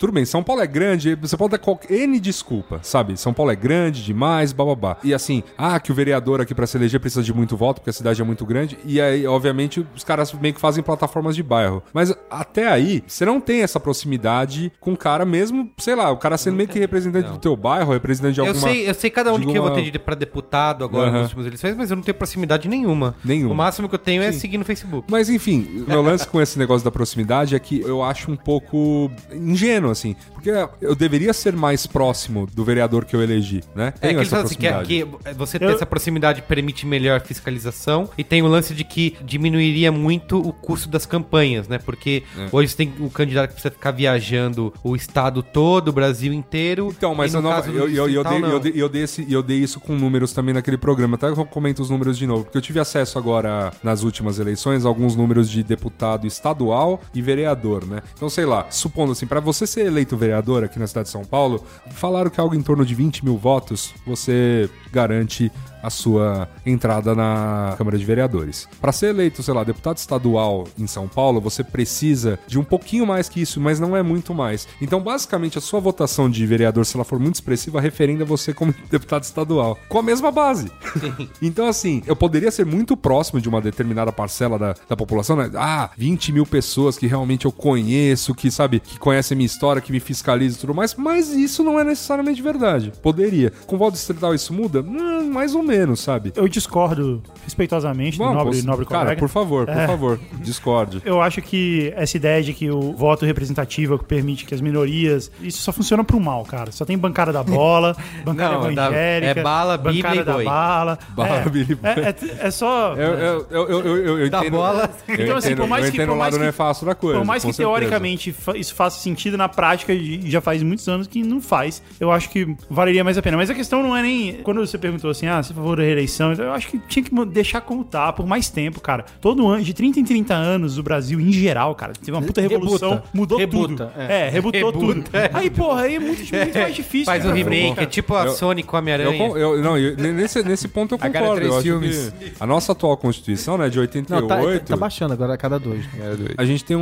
Tudo bem, São Paulo é grande, você pode dar qualquer N desculpa, sabe? São Paulo é grande demais, bababá. E assim, ah, que o vereador aqui pra se eleger precisa de muito voto, porque a cidade é muito grande. E aí, obviamente, os caras meio que fazem plataformas de bairro. Mas até aí, você não tem essa proximidade com o cara mesmo, sei lá, o cara sendo meio que representante do teu bairro, representante de Eu alguma. sei, eu sei cada um de de quem eu alguma- votei de- pra deputado agora Aham. nas últimas eleições, mas eu não tenho proximidade nenhuma. Nenhuma. O máximo que eu tenho é seguir no Facebook. Mas enfim, o meu lance com esse negócio da proximidade é que eu acho um pouco ingênuo, assim, porque eu deveria ser mais próximo do vereador que eu elegi, né? É, Tenho que eles essa assim, que, é- proximidade. que você ter Eu- essa proximidade permite melhor fiscalização e tem o lance de que diminuiria muito o custo das campanhas, né? Porque É. hoje você tem o candidato que precisa ficar viajando o estado todo, o Brasil inteiro. Então, mas eu, não- eu, eu, eu, dei, eu, dei, eu, dei esse- eu dei isso com números também naquele programa. Até eu comento os números de novo, porque eu tive acesso agora, nas últimas eleições, a alguns números de deputado estadual e vereador, né? Então, sei lá, supondo assim, pra você ser eleito vereador aqui na cidade de São Paulo, falaram que algo em torno de 20 mil votos, você garante a sua entrada na Câmara de Vereadores. Para ser eleito, sei lá, deputado estadual em São Paulo, você precisa de um pouquinho mais que isso, mas não é muito mais. Então, basicamente, a sua votação de vereador, se ela for muito expressiva, referenda você como deputado estadual, com a mesma base. então, assim, eu poderia ser muito próximo de uma determinada parcela da, da população, né? Ah, 20 mil pessoas que realmente eu conheço, que, sabe, que conhecem a minha história, que me fiscalizam e tudo mais, mas isso não é necessariamente verdade. Poderia. Com voto distrital isso muda? Hum, mais ou menos, sabe? Eu discordo respeitosamente do Vamos, nobre, posso- nobre cara, colega. por favor, por É. favor, discorde. Eu acho que essa ideia de que o voto representativo é o que permite que as minorias. Isso só funciona pro mal, cara. Só tem bancada da bola, bancada Não, é da- evangélica. é bala, bíblia bancada e da boi. bala. Bala, é, bíblia e é, é- é só. Eu, eu, eu, eu, eu, eu Da entendo, bola. Eu Então, assim, entendo, por mais eu que- por o mais que- nefasto da coisa. Por mais que teoricamente isso faça sentido, na prática e já faz muitos anos que não faz. Eu acho que valeria mais a pena. Mas a questão não é nem. Quando você perguntou assim, ah, se for da reeleição, eu acho que tinha que deixar como tá por mais tempo, cara. Todo ano, de 30 em 30 anos, o Brasil, em geral, cara, teve uma puta revolução, Rebuta. mudou Rebuta, tudo. é. É, rebutou Rebuta, tudo. é. Aí, porra, aí é muito, muito mais difícil. Faz cara. um remake, é tipo a Eu- Sony com Eu, Homem-Aranha. não, eu- nesse, nesse ponto eu A concordo. três Eu filmes. a nossa atual Constituição, né, de Não, 88, tá, tá baixando agora a cada dois. né? a gente tem um,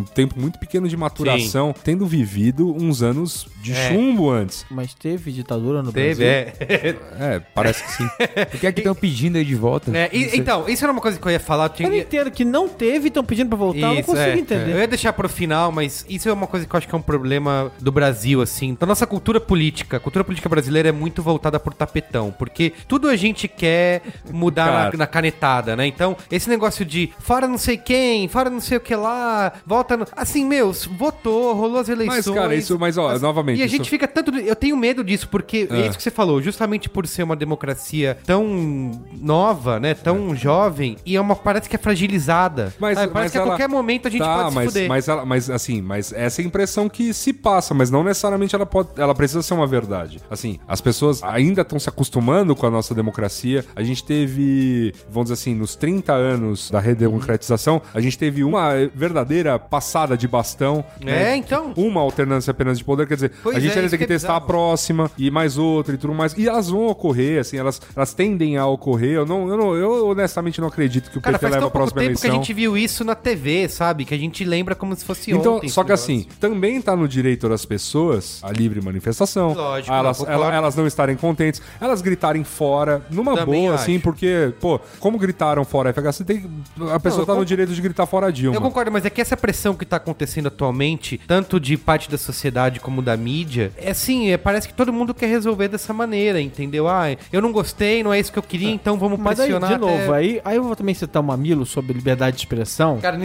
um tempo muito pequeno de maturação, tendo vivido uns anos de É. chumbo antes. Mas teve ditadura no Teve, Brasil? é. É, parece que sim. O que é que estão pedindo aí de volta? É, e- então, isso era uma coisa que eu ia falar. eu tinha- Eu não entendo que não teve e estão pedindo pra voltar. eu não Isso, consigo é. entender. Eu ia deixar pro final, mas isso é uma coisa que eu acho que é um problema do Brasil, assim. Da nossa cultura política. A cultura política brasileira é muito voltada por tapetão, porque tudo a gente quer mudar Cara. na, na canetada, né? Então, esse negócio de fora não sei quem, fora não sei o que lá, volta. No... Assim, meus, votou, rolou as eleições. Mas, cara, isso, mas, ó, As- novamente. E a isso- gente fica tanto. Eu tenho medo disso, porque é É. isso que você falou, justamente por ser uma democracia tão nova, né? Tão jovem, e é uma. Parece que é fragilizada. Mas, Sabe? Parece mas que a ela- qualquer momento a gente tá, pode mas, se fuder. Mas, ela, mas assim, mas essa é a impressão que se passa, mas não necessariamente ela pode, ela precisa ser uma verdade. Assim, as pessoas ainda estão se acostumando com a nossa democracia. A gente teve, vamos dizer assim, nos 30 anos da redemocratização, a gente teve uma verdadeira passada de bastão. É, então. Uma alternância apenas de poder, quer dizer, Pois a gente é, ainda tem que que é testar a bizarro. próxima e mais outra e tudo mais. E elas vão ocorrer, assim, elas, elas tendem a ocorrer. Eu não, eu não, eu honestamente não acredito que o Cara, PT leva a próxima tempo que a eleição. gente viu isso na TV, sabe? Que a gente lembra como se fosse Então, ontem. só que assim, também tá no direito das pessoas a livre manifestação. Lógico, elas, ela- elas não estarem contentes, elas gritarem fora, numa Também boa, acho. assim, porque, pô, como gritaram fora FHC, tem, a pessoa eu tá no direito de gritar fora a Dilma. Eu concordo, mas é que essa pressão que tá acontecendo atualmente, tanto de parte da sociedade como da mídia, é assim, é, parece que todo mundo quer resolver dessa maneira, entendeu? Ah, eu não gostei, não é isso que eu queria, então vamos Mas aí, pressionar. de novo, até- aí, aí eu vou também citar o Mamilo sobre liberdade de expressão. Cara,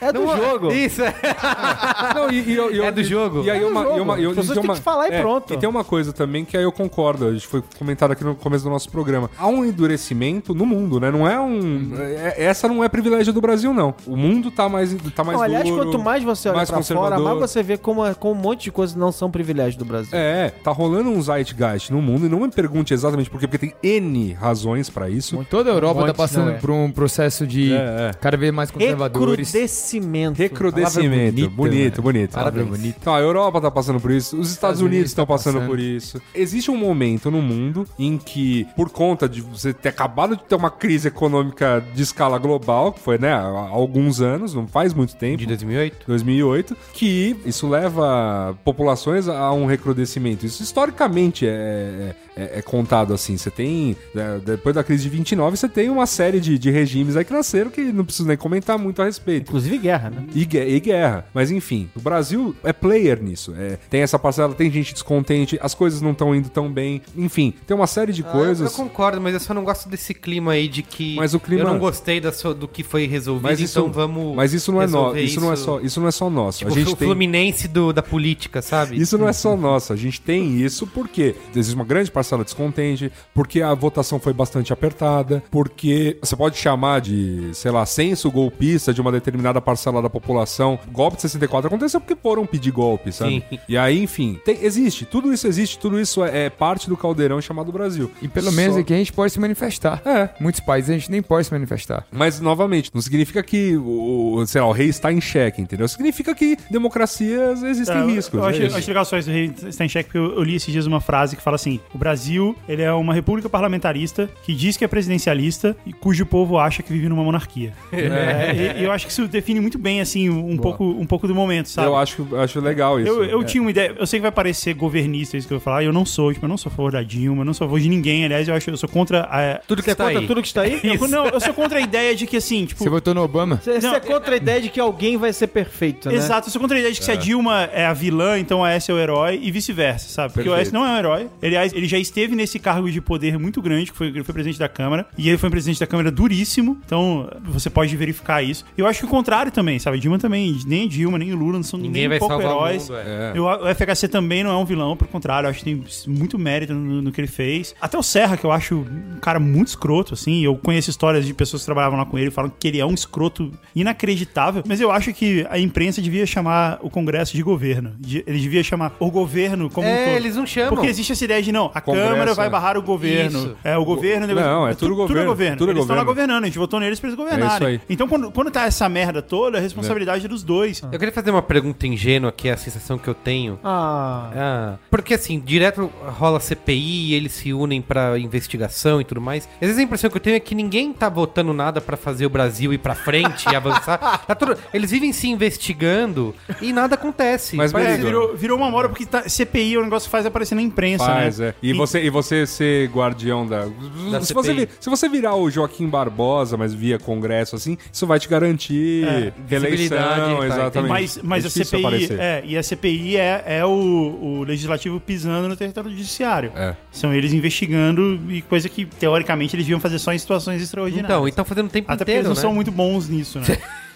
É do não- jogo. Isso, é. Não, e, e eu- e eu- É do jogo. E aí É uma, jogo. e uma, e As pessoas tem têm que falar e é, pronto. E tem uma coisa também que aí eu concordo, a gente foi comentado aqui no começo do nosso programa. Há um endurecimento no mundo, né? Não é um. é- essa não é privilégio do Brasil, não. O mundo tá mais, tá mais Não, aliás, duro, quanto mais você olha mais pra fora, mais você vê como, como um monte de coisas não são privilégios do Brasil. É, tá rolando um zeitgeist no mundo e não me pergunte exatamente por quê, porque tem N razões pra isso. Toda a Europa tá Montes, passando não é. por um processo de É, é. cada vez mais conservadores. Recrudescimento. Recrudescimento. Bonita, bonito, né? bonito. Palavra bonita. Então, a Europa tá passando por isso, os Estados, Unidos Unidos estão tá passando passando. por isso. Existe um momento no mundo em que, por conta de você ter acabado de ter uma crise econômica de escala global, que foi, né, há alguns anos, não faz muito tempo. De 2008? 2008, que isso leva populações a um recrudescimento. Isso historicamente é, é- é contado assim. Você tem né, depois da crise de 29, você tem uma série de, de regimes aí que nasceram que não preciso nem comentar muito a respeito. Inclusive guerra, né? E, e guerra. Mas enfim, o Brasil é player nisso. É, tem essa parcela, tem gente descontente, as coisas não estão indo tão bem. Enfim, tem uma série de Ah, coisas. Eu, concordo, mas eu só não gosto desse clima aí de que Mas o clima- eu não gostei da sua- do que foi resolvido, Mas isso, então vamos mas isso não é nosso. resolver Isso, não é só, isso não é só nosso. Tipo, a gente o tem Fluminense do, da política, sabe? Isso não é só nossa, a gente tem isso porque existe uma grande parcela descontente, porque a votação foi bastante apertada, porque você pode chamar de, sei lá, senso golpista de uma determinada parcela da população. O golpe de 64 aconteceu porque foram pedir golpe, sabe? Sim. E aí, enfim, tem- existe, tudo isso existe, tudo isso é, é parte do caldeirão chamado Brasil. E pelo menos Só- aqui a gente pode se manifestar. É. Muitos países a gente nem pode se manifestar. Mas, novamente, não significa que o, o- sei lá, o rei está em xeque, entendeu? Significa que democracias existem É, eu- riscos. Eu é acho, isso. acho legal só isso aí está em xeque, porque eu, eu li esses dias uma frase que fala assim: o Brasil ele é uma república parlamentarista que diz que é presidencialista e cujo povo acha que vive numa monarquia. É, e- e eu acho que isso define muito bem assim um pouco, um pouco do momento, sabe? Eu acho, eu acho legal isso. Eu, eu É. tinha uma ideia, eu sei que vai parecer governista isso que eu vou falar, eu não sou, tipo, eu não sou a favor da Dilma, eu não sou a favor de ninguém, aliás, eu acho eu sou contra a. Tudo que Você tá conta aí. tudo que está aí? Eu- não, eu sou contra a ideia de que assim, tipo. Você votou no Obama? Você, é contra a ideia de que alguém vai ser perfeito, né? Exato, eu sou contra a ideia de que se a Dilma é a vilã, então a S é o herói e vice-versa, sabe? Porque o Perfeito. S não é um herói. Aliás, ele já esteve nesse cargo de poder muito grande, que foi, ele foi presidente da Câmara, e ele foi um presidente da Câmara duríssimo, então você pode verificar isso. Eu acho que o contrário também, sabe? Dilma também, nem Dilma, nem o Lula não são Ninguém nem vai um pouco heróis. o mundo, é. É. Eu- o FHC também não é um vilão, pelo contrário, eu acho que tem muito mérito no, no que ele fez. Até o Serra, que eu acho um cara muito escroto, assim. Eu conheço histórias de pessoas que trabalhavam lá com ele, falam que ele é um escroto inacreditável. Mas eu acho que a imprensa devia chamar o Congresso de governo. De- Ele devia chamar o governo como um É, todo. eles não chamam. Porque existe essa ideia de não, a Congresso, Câmara vai é. barrar o governo. Isso. É, o governo. Não, é tudo governo, governo. tudo é eles estão lá governo. governando, a gente votou neles pra eles governarem. É isso aí. Então, quando, quando tá essa merda toda, a responsabilidade é dos dois. Eu queria fazer uma pergunta ingênua, que é a sensação que eu tenho. Ah, Ah, porque assim, direto rola CPI, eles se unem pra investigação e tudo mais. Às vezes a impressão que eu tenho é que ninguém tá votando nada pra fazer o Brasil ir pra frente e avançar. Tá tudo- Eles vivem se investigando e nada acontece. Mas, Parece- É, virou, virou uma moda porque tá- CPI é um negócio que faz aparecer na imprensa, Faz, né? é. E, você, e você ser guardião da. Da se, você, se você virar o Joaquim Barbosa, mas via Congresso assim, isso vai te garantir É, reeleição, tá, exatamente. Mas, mas É a CPI, aparecer. é, e a CPI é, é o, o legislativo pisando no território judiciário. É. São eles investigando e coisa que, teoricamente, eles deviam fazer só em situações extraordinárias. Então, então fazendo o tempo Até porque inteiro, eles não né? são muito bons nisso, né?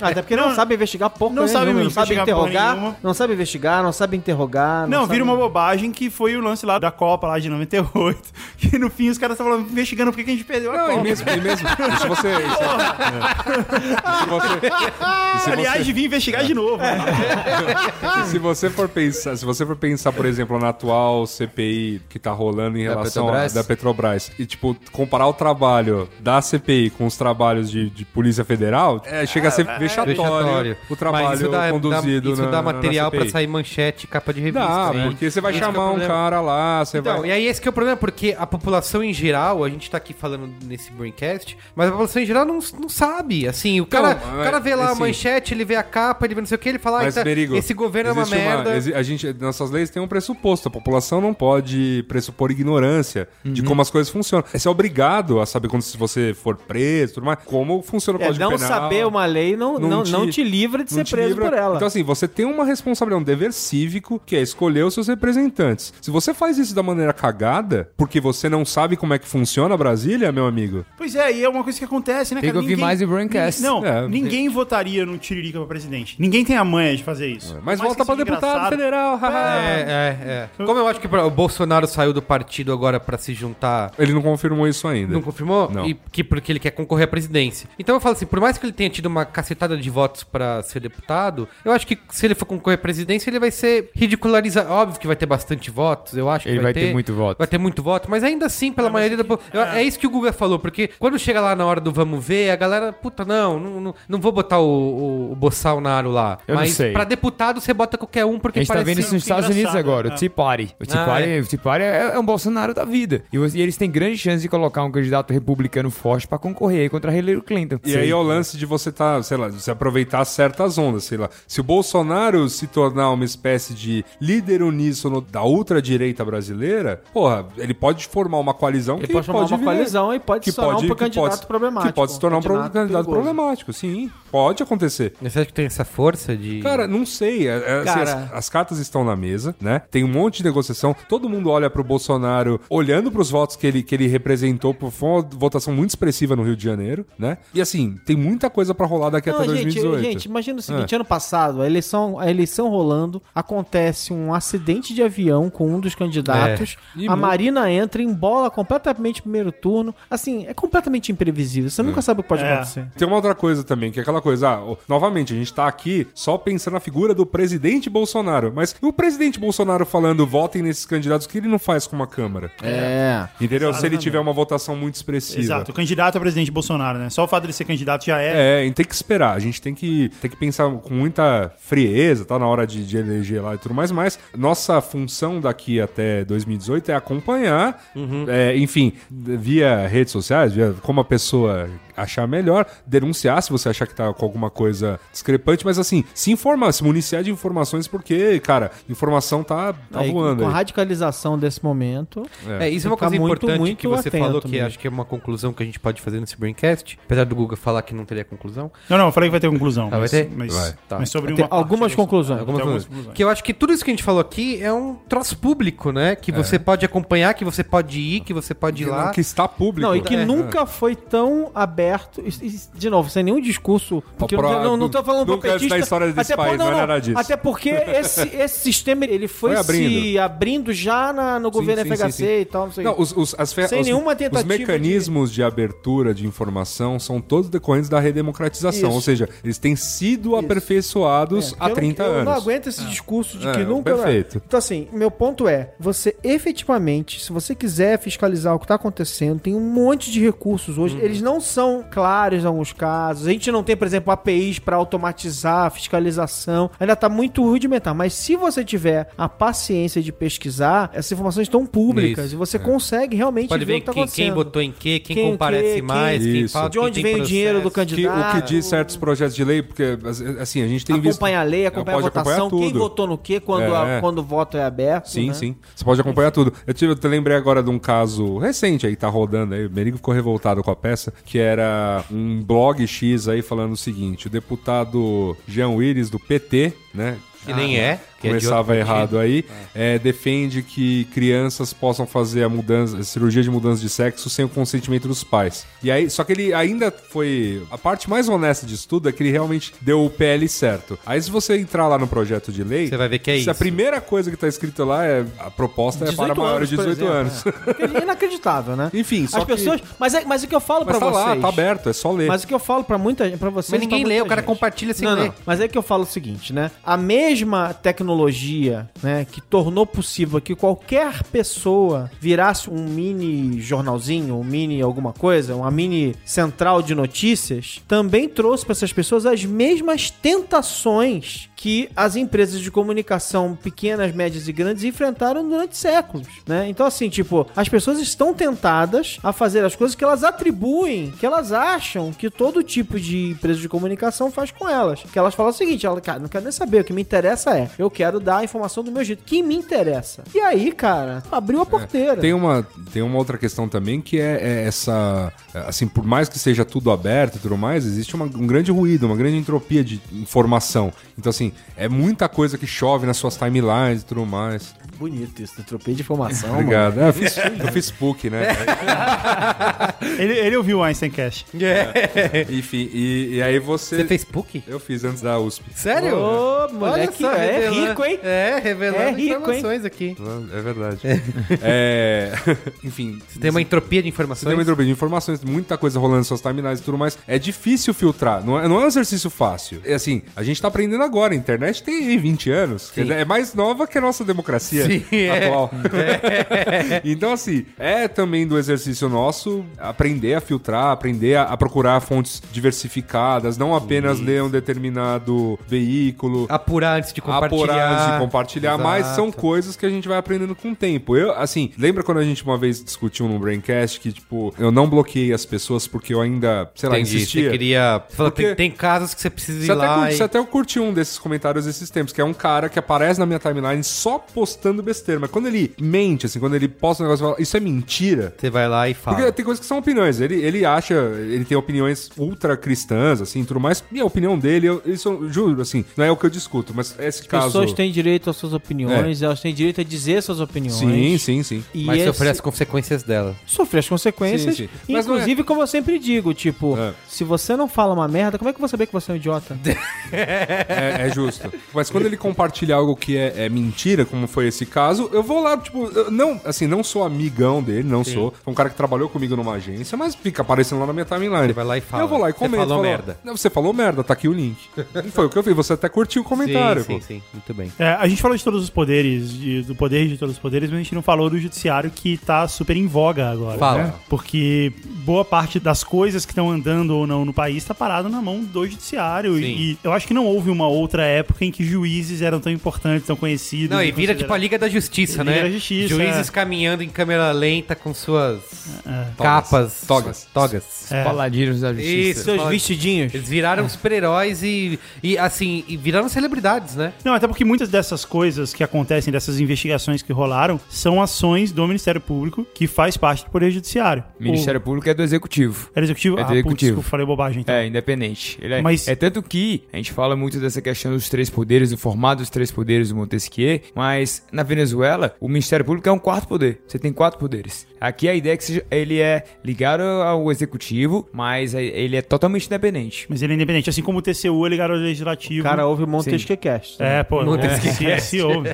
até porque não, sabe investigar pouco, não sabe não sabe interrogar, nenhuma. não sabe investigar, não sabe interrogar. Não, sabe... vira uma bobagem que foi o lance lá da Copa, lá de 98, que no fim os caras estavam investigando por que a gente perdeu a Não, Copa. e mesmo, e mesmo e se você. e se, é. E se você, e se Aliás, você- devia investigar de novo. né? E se você for pensar, se você for pensar, por exemplo, na atual CPI que tá rolando em Da relação Petrobras? à da Petrobras e tipo comparar o trabalho da CPI com os trabalhos de, de Polícia Federal, é, chega a ser vexatório, Vexatório. o trabalho Mas isso dá, conduzido dá, isso na, dá material pra CPI. sair manchete, capa de revista. Dá, hein? porque você vai Esse é chamar um problema. cara lá, você Então, vai. e aí esse que é o problema, porque a população em geral, a gente tá aqui falando nesse Braincast, mas a população em geral não, não sabe, assim, o cara, Então, o cara vê lá a assim- manchete, ele vê a capa, ele vê não sei o que, ele fala, ah, Mas, tá- Merigo, esse governo é uma existe merda. a gente, nossas leis têm um pressuposto. A população não pode pressupor ignorância Uhum. de como as coisas funcionam. Você é obrigado a saber quando se você for preso, tudo mais, como funciona o É, Código não Penal. saber uma lei não, não, não, te, livra de não ser te preso livra. por ela. Então, assim, você tem uma responsabilidade, um dever cívico, que é escolher os seus representantes. Se você faz isso da maneira cagada, porque você não sabe como é que funciona Brasília, meu amigo, Pois é, e é uma coisa que acontece, né, Tem que ouvir mais o Braincast. Não, É. ninguém votaria no Tiririca pra presidente. Ninguém tem a manha de fazer isso. mas Por mais volta pra deputado engraçado, federal. haha. É, é, é. Como eu acho que o Bolsonaro saiu do partido agora pra se juntar Ele não confirmou isso ainda. Não confirmou? Não. E que porque ele quer concorrer à presidência. Então eu falo assim, por mais que ele tenha tido uma cacetada de votos pra ser deputado, eu acho que se ele for concorrer à presidência, ele vai ser ridicularizado. Óbvio que vai ter bastante votos, eu acho que Ele vai ter muito voto. Vai ter muito voto, mas ainda assim, pela maioria da po- eu- é. isso que o Guga falou, porque quando chega lá na hora do vamos ver, a galera, puta, não, não, não, não vou botar o, o, o Bolsonaro lá. Eu não mas sei. pra deputado você bota qualquer um, porque A gente tá parece vendo isso nos Estados Unidos agora, né? o Tea Party. O Tea Ah, Party, é. o Tea Party é, é um Bolsonaro da vida. E, e eles têm grande chance de colocar um candidato republicano forte pra concorrer contra a Hillary Clinton. E aí é o lance de você tá, sei lá, se aproveitar certas ondas, sei lá. Se o Bolsonaro se tornar uma espécie de líder uníssono da ultradireita brasileira, porra, ele pode formar uma coalizão Ele que pode formar uma virar- coalizão e pode se tornar um que candidato pode- problemático, Que pode se tornar um, um candidato candidato problemático, sim. Pode acontecer. Você acha que tem essa força de. Cara, não sei. é- é, assim, Cara. as, as cartas estão na mesa, né? Tem um monte de negociação. Todo mundo olha pro Bolsonaro, olhando pros votos que ele, que ele representou, por foi uma votação muito expressiva no Rio de Janeiro, né? E assim, tem muita coisa pra rolar daqui Não, até gente, 2018. gente, imagina o É. seguinte, ano passado, a eleição, a eleição rolando, acontece um acidente de avião com um dos candidatos, É. A Marina entra, embola completamente o primeiro turno, assim, é completamente imprevisível, você nunca sabe o que pode É. acontecer. Tem uma outra coisa também, que é aquela coisa, ah, o- novamente, a gente tá aqui só pensando na figura do presidente Bolsonaro, mas e o presidente Bolsonaro falando votem nesses candidatos, o que ele não faz com uma Câmara? É. Entendeu? Se ele tiver uma votação muito expressiva. Exato, o candidato a presidente Bolsonaro, né? Só o fato de ele ser candidato já é. É, gente tem que esperar. A gente tem que, tem que pensar com muita frieza, tá? Na hora de, de eleger lá e tudo mais. Mas nossa função daqui até 2018 é acompanhar, é, enfim, via redes sociais, via como a pessoa achar melhor, denunciar se você achar que tá com alguma coisa discrepante, mas assim, se informar, se municiar de informações, porque, cara, informação tá, tá Aí, voando com a aí. radicalização desse momento, É, isso é uma coisa muito, importante muito que você falou, que mesmo. acho que é uma conclusão que a gente pode fazer nesse Braincast. Apesar do Guga falar que não teria conclusão. Não, não, eu falei que vai ter conclusão. Ah, vai mas, ter? Mas, Vai. Tá. mas sobre tem uma algumas conclusões. Algumas algumas conclusões. Que eu acho que tudo isso que a gente falou aqui é um troço público, né? Que você pode acompanhar, que você pode ir, que você pode ir lá. Que está público. Não, e que É. nunca foi tão aberto. e- De novo, sem nenhum discurso. Porque Pro- não, não, não tô falando nunca da história desse até por- país, não é nada disso. Até porque esse, esse sistema ele foi, Foi abrindo. se abrindo já na- no governo sim, FHC sim, sim. e tal, não sei. Não, os, os, as fe- Sem os- nenhuma os tentativa mecanismos de... abertura de informação são todos decorrentes da redemocratização. Isso. Ou seja, eles têm sido aperfeiçoados É, há eu 30 não, Eu não anos. aguento esse discurso de É, que nunca. perfeito. Então, assim, meu ponto é: você efetivamente, se você quiser fiscalizar o que está acontecendo, tem um monte de recursos hoje. Uhum. Eles não são claros em alguns casos. A gente não tem, por exemplo, APIs para automatizar a fiscalização. Ainda está muito rudimentar. Mas se você tiver a paciência de pesquisar, essas informações estão públicas Isso, e você consegue realmente Pode ver ver o que está quem, acontecendo. quem botou em quê, quem, Quem comparece quê, mais, quem- quem Isso. fala, de onde quem vem tem o dinheiro do processo. Que- candidato. o que diz certos projetos de lei, porque assim, a gente tem visto. acompanha a lei, acompanha a Pode acompanhar votação, quem votou no quê quando, a- É. quando o voto é aberto. Sim, né? sim. Você pode acompanhar tudo. Eu, tive, eu lembrei agora de um caso recente aí, tá rodando aí. O Merigo ficou revoltado com a peça, que era um blog X aí falando o seguinte: o deputado Jean Willis do PT, né? Que nem é. que é começava outro errado aí, é, defende que crianças possam fazer a mudança, a cirurgia de mudança de sexo sem o consentimento dos pais. E aí, só que ele ainda foi a parte mais honesta disso tudo é que ele realmente deu o PL certo. Aí se você entrar lá no projeto de lei, Você vai ver que é se isso. A primeira coisa que tá escrito lá é a proposta é para 18 maiores de por 18 exemplo, anos. É. É inacreditável, né? Enfim, só As que- pessoas. Mas é, mas é que eu falo Mas pra tá vocês. lá, tá aberto, é só ler. Mas o que eu falo pra muita gente, pra vocês. Mas ninguém pra lê, o cara gente. compartilha sem não, ler. Não, mas é que eu falo o seguinte, né? A mesma tecnologia, né, que tornou possível que qualquer pessoa virasse um mini jornalzinho, um mini alguma coisa, uma mini central de notícias, também trouxe pra essas pessoas as mesmas tentações que as empresas de comunicação pequenas, médias e grandes enfrentaram durante séculos, né? Então assim, tipo, as pessoas estão tentadas a fazer as coisas que elas atribuem, que elas acham que todo tipo de empresa de comunicação faz com elas. Que elas falam o seguinte, ela, cara, não quero nem saber, o que me interessa é, eu quero dar a informação do meu jeito, que me interessa. E aí, cara, abriu a porteira. Tem uma, tem uma outra questão também que é, é essa. Assim, por mais que seja tudo aberto e tudo mais, existe uma- um grande ruído, uma grande entropia de informação. Então, assim, é muita coisa que chove nas suas timelines e tudo mais. Bonito isso, tropei de informação, mano. Obrigado. É, eu, fiz, eu fiz PUC, né? Ele, ele ouviu o Einstein Cash. Enfim, e, e aí você. Você fez PUC? Eu fiz antes da USP. Sério? Ô, moleque, é revelando- rico, hein? É, revelando É rico, hein? informações aqui. É verdade. É, Enfim. Você tem uma entropia de Você informações? tem uma entropia de informações, muita coisa rolando nas suas timelines e tudo mais. É difícil filtrar, não é, não é um exercício fácil. É assim, a gente tá aprendendo agora. Internet tem aí 20 anos. É mais nova que a nossa democracia Sim, é. atual. então, assim, é também do exercício nosso aprender a filtrar, aprender a, a procurar fontes diversificadas, não apenas ler um determinado veículo. Apurar antes de compartilhar. apurar antes de compartilhar, mas Exato. são coisas que a gente vai aprendendo com o tempo. Eu, assim, lembra quando a gente uma vez discutiu num Braincast que, tipo, eu não bloqueei as pessoas porque eu ainda, sei lá, Entendi, insistia? Você queria... Porque- tem, tem casos que você precisa ir Você até, lá curte, e... você até eu curti um desses comentários esses tempos, que é um cara que aparece na minha timeline só postando besteira. Mas quando ele mente, assim, quando ele posta um negócio e fala, isso é mentira. Você vai lá e fala. Porque tem coisas que são opiniões. Ele, ele acha, ele tem opiniões ultra cristãs, assim, tudo mais. E a opinião dele, eu, isso eu juro, assim, não é o que eu discuto, mas esse As caso. pessoas têm direito às suas opiniões, elas têm direito a dizer suas opiniões. Sim, sim, sim. E Mas esse- sofrer as consequências dela. sofrer as consequências. Sim, sim. É- Inclusive, como eu sempre digo, tipo, É. se você não fala uma merda, como é que eu vou saber que você é um idiota? É, é justo. Mas quando ele compartilha algo que é, é mentira, como foi esse caso, eu vou lá, tipo, eu não, assim, não sou amigão dele, não sou. Foi um cara que trabalhou comigo numa agência, mas fica aparecendo lá na minha timeline. Você vai lá e fala. Eu vou lá e Você comento. falou falo, merda. Não, você falou merda, tá aqui o link. E foi o que eu fiz. Você até curtiu o comentário, sim, pô. sim, sim. Muito bem. É, a gente falou de todos os poderes, de- do poder de todos os poderes, mas a gente não falou do judiciário que tá super em voga agora. Fala. né? Porque boa parte das coisas que estão andando ou não no país tá parado na mão do judiciário. Sim. E, e eu acho que não houve uma outra época em que juízes eram tão importantes, tão conhecidos. Não, e vira tipo a Liga da Justiça, Liga né? da Justiça, Juízes é. caminhando em câmera lenta com suas capas. Togas. Togas. É. Paladinos da justiça. Isso. Seus vestidinhos. Eles viraram super-heróis e, e, assim, e viraram celebridades, né? Não, até porque muitas dessas coisas que acontecem, dessas investigações que rolaram, são ações do Ministério Público que faz parte do Poder Judiciário. Ministério Público é do Executivo. O... Era executivo? É do ah, putz, executivo. desculpa, falei bobagem. Então. É, independente. Ele é, Mas- é tanto que a gente fala muito dessa questão dos três poderes, do formato dos três poderes do Montesquieu, mas na Venezuela, o Ministério Público é um quarto poder. Você tem quatro poderes. Aqui a ideia é que ele é ligado ao executivo, mas é- ele é totalmente independente. Mas ele é independente, assim como o TCU é ligado ao Legislativo. O cara ouve o Montesquieu Cast. É, pô, Montesquieu é, se, ouve.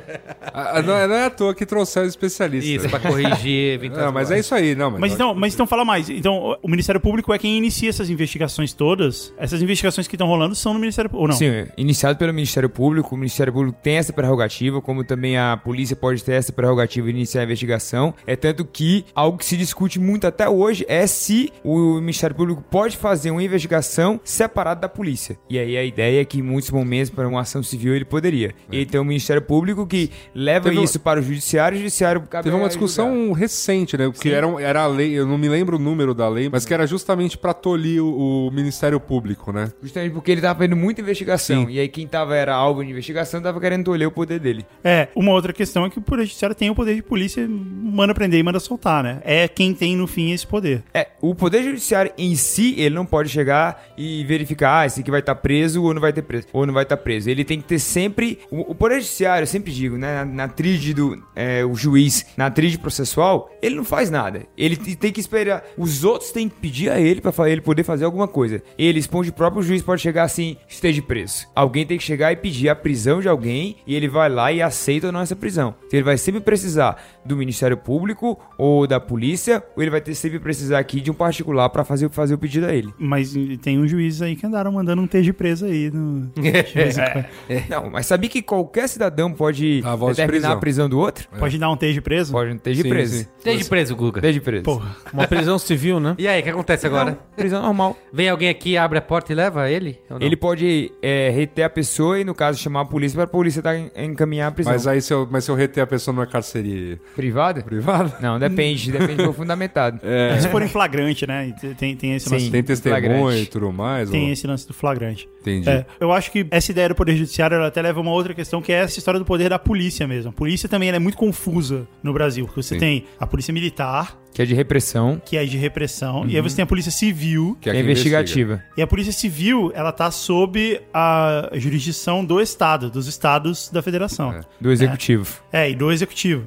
Ah, não, é- não é à toa que trouxeram especialista. Isso, pra corrigir Não, mas é isso aí, não. Mas então, mas então fala mais. Então, o Ministério Público é quem inicia essas investigações todas. Essas investigações que estão rolando são no Ministério Público. Ou não? Sim, é iniciado pelo Ministério Público, o Ministério Público tem essa prerrogativa, como também a polícia pode ter essa prerrogativa de iniciar a investigação. É tanto que algo que se discute muito até hoje é se o Ministério Público pode fazer uma investigação separada da polícia. E aí a ideia é que em muitos momentos, para uma ação civil, ele poderia. E tem o Ministério Público que leva Teve isso para o Judiciário, o Judiciário cabe Teve uma discussão julgar. recente, né? Que era, era a lei, eu não me lembro o número da lei, mas que era justamente pra tolir o, o Ministério Público, né? Justamente porque ele tava fazendo muita investigação. Sim. E aí quem tava era alvo de investigação tava querendo tolher o poder dele. É, uma outra questão é que o Poder Judiciário tem o poder de polícia, manda prender e manda soltar, né? É quem tem, no fim, esse poder. É, o Poder Judiciário em si, ele não pode chegar e verificar, ah, esse aqui vai estar preso ou não vai ter preso, ou não vai estar preso. Ele tem que ter sempre. O, o Poder Judiciário, eu sempre digo, né, na, na tríade do é, o juiz, na tríade processual, ele não faz nada. Ele te- tem que esperar. Os outros têm que pedir a ele para ele poder fazer alguma coisa. Ele esponde o próprio juiz pode chegar assim, esteja preso. Alguém tem que chegar e pedir a prisão de alguém e ele vai lá e aceita ou não essa prisão. Então ele vai sempre precisar do Ministério Público ou da polícia, ou ele vai ter sempre precisar aqui de um particular para fazer, fazer o pedido a ele. Mas tem uns juízes aí que andaram mandando um TG preso aí. No... de quando. Não, mas sabia que qualquer cidadão pode A voz de determinar prisão. a prisão do outro? Pode dar um TG preso? Pode não ter de Sim, preso. sim. Desde preso, Guga. Desde preso. Porra. Uma prisão civil, né? E aí, o que acontece agora? Não, prisão normal. Vem alguém aqui, abre a porta e leva ele? Ou não? Ele pode é, reter a pessoa e, no caso, chamar a polícia para a polícia tá, en- encaminhar a prisão. Mas aí, se eu, mas se eu reter a pessoa numa carceria Privada? privada, Não, depende. depende do fundamentado. é, Se for em flagrante, né? Tem, tem esse Sim. lance. tem testemunho e tudo mais. Tem ou- esse lance do flagrante. Entendi. É, eu acho que essa ideia do Poder Judiciário ela até leva a uma outra questão, que é essa história do poder da polícia mesmo. A polícia também ela é muito confusa no Brasil, porque você Sim. tem a polícia militar, Que é de repressão, que é de repressão, e aí você tem a polícia civil, Que é, quem investigativa. e a polícia civil, ela tá sob a jurisdição do Estado, dos estados da federação. É. Do executivo. É, e do executivo.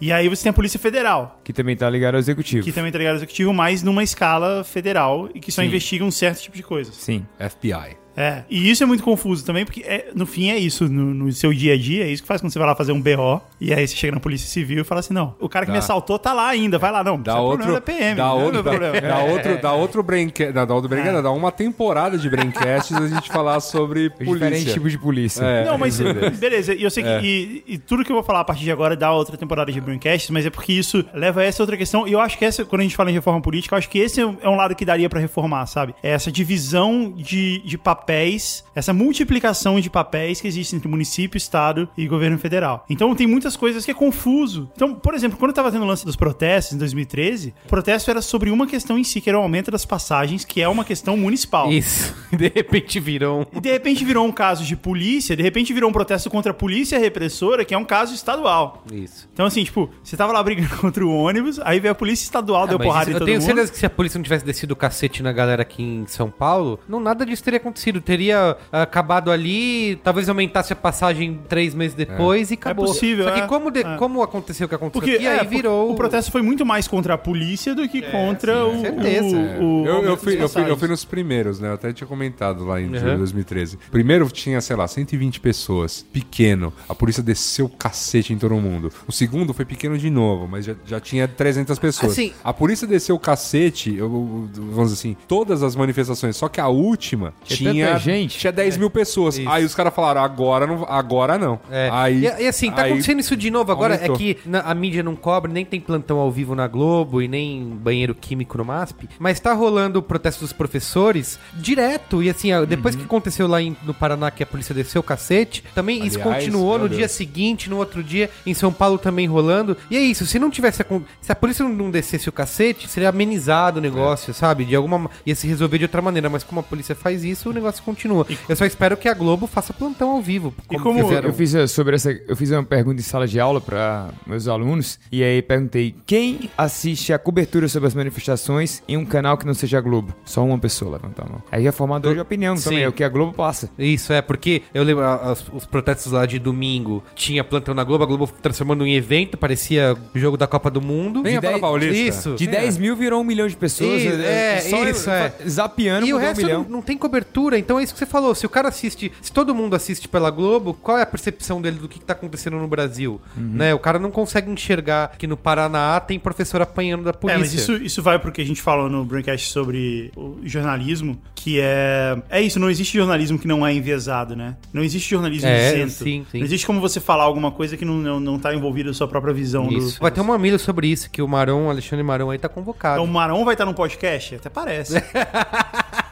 E aí você tem a polícia federal, Que também tá ligado ao executivo. que também tá ligada ao executivo, mas numa escala federal e que só Sim. investiga um certo tipo de coisas. Sim. FBI. É, e isso é muito confuso também, porque é, no fim é isso, no, no seu dia a dia, é isso que faz quando você vai lá fazer um BO, e aí você chega na polícia civil e fala assim, não, o cara que Dá. me assaltou tá lá ainda, vai lá, não, Dá é outro, problema da PM, dá não é outro, dá, outro, dá outro braincast, dá, dá outro braincast, É. dá uma temporada de braincasts a gente falar sobre Os diferentes polícia. tipos de polícia. É. Não, mas beleza, e eu sei que É. e, e tudo que eu vou falar a partir de agora dá outra temporada de Braincast, mas é porque isso leva a essa outra questão, e eu acho que essa, quando a gente fala em reforma política, eu acho que esse é um- lado que daria pra reformar, sabe? É essa divisão de, de papéis, essa multiplicação de papéis que existe entre município, estado e governo federal. Então tem muitas coisas que é confuso. Então, por exemplo, quando eu tava tendo o lance dos protestos em 2013, o protesto era sobre uma questão em si, que era o aumento das passagens, que é uma questão municipal. Isso. De repente virou um. E de repente virou um caso de polícia, de repente virou um protesto contra a polícia repressora, que é um caso estadual. Isso. Então, assim, tipo, você tava lá brigando contra o ônibus, aí veio a polícia estadual, deu Ah, mas porrada isso- em eu todo tenho mundo. certeza que se a polícia não tivesse descido o cacete na galera aqui em São Paulo, não nada disso teria acontecido. Teria ah, acabado ali, talvez aumentasse a passagem três meses depois e acabou. possível, Só que é. como, de- É. como aconteceu o que aconteceu Porque aqui, é, aí virou... o protesto foi muito mais contra a polícia do que contra o, certeza. o, o Eu, eu, fui, eu, fui, eu fui nos primeiros, né? Eu até tinha comentado lá em Uhum. de 2013. Primeiro tinha, sei lá, 120 pessoas. Pequeno. A polícia desceu o cacete em todo mundo. O segundo foi pequeno de novo, mas já, já tinha 300 pessoas. Assim- a polícia desceu o cacete, vamos dizer assim, todas as manifestações. Só que a última Tinha tinha, gente. tinha 10 mil pessoas. Isso. Aí os caras falaram, agora não. Agora não. É. Aí, e, e assim, tá aí- acontecendo isso de novo agora. aumentou. É que na- a mídia não cobre, nem tem plantão ao vivo na Globo e nem banheiro químico no MASP. Mas tá rolando o protesto dos professores direto. E assim, depois Uhum. que aconteceu lá em- no Paraná que a polícia desceu o cacete, também isso Aliás, continuou meu no dia Deus. seguinte, no outro dia, em São Paulo também rolando. E é isso, se não tivesse. acon- Se a polícia não- descesse o cacete, seria amenizado o negócio, sabe? De alguma. ma- ia se resolver de outra maneira. Mas como a polícia faz isso, o negócio continua. Eu só espero que a Globo faça plantão ao vivo. E como- fizeram- Eu fiz eh, sobre essa, eu fiz uma pergunta em sala de aula para meus alunos e aí perguntei quem assiste a cobertura sobre as manifestações em um canal que não seja a Globo. Só uma pessoa levantou a mão. Aí é formador de opinião Sim. também, é o que a Globo passa. Isso, é, porque eu lembro a- as- os protestos lá de domingo, tinha plantão na Globo, a Globo transformando em evento, parecia jogo da Copa do Mundo. Venha para dez- Paulista. Isso. De 10 mil virou um milhão de pessoas. Isso, é, só isso, é. Zapiando E o um resto milhão. não, não tem cobertura, então é isso que você falou. Se o cara assiste, se todo mundo assiste pela Globo, qual é a percepção dele do que, que tá acontecendo no Brasil? Uhum. Né? O cara não consegue enxergar que no Paraná tem professor apanhando da polícia. É, mas isso, isso vai pro que a gente falou no Braincast sobre o jornalismo, que é... É isso, não existe jornalismo que não é enviesado, né? Não existe jornalismo É, isento. sim, sim. Não existe como você falar alguma coisa que não, não, não tá envolvida a sua própria visão Isso. do... Vai ter um mamilo sobre isso, que o Marão, Alexandre Marão aí tá convocado. Então, o Marão vai estar no podcast? Até parece.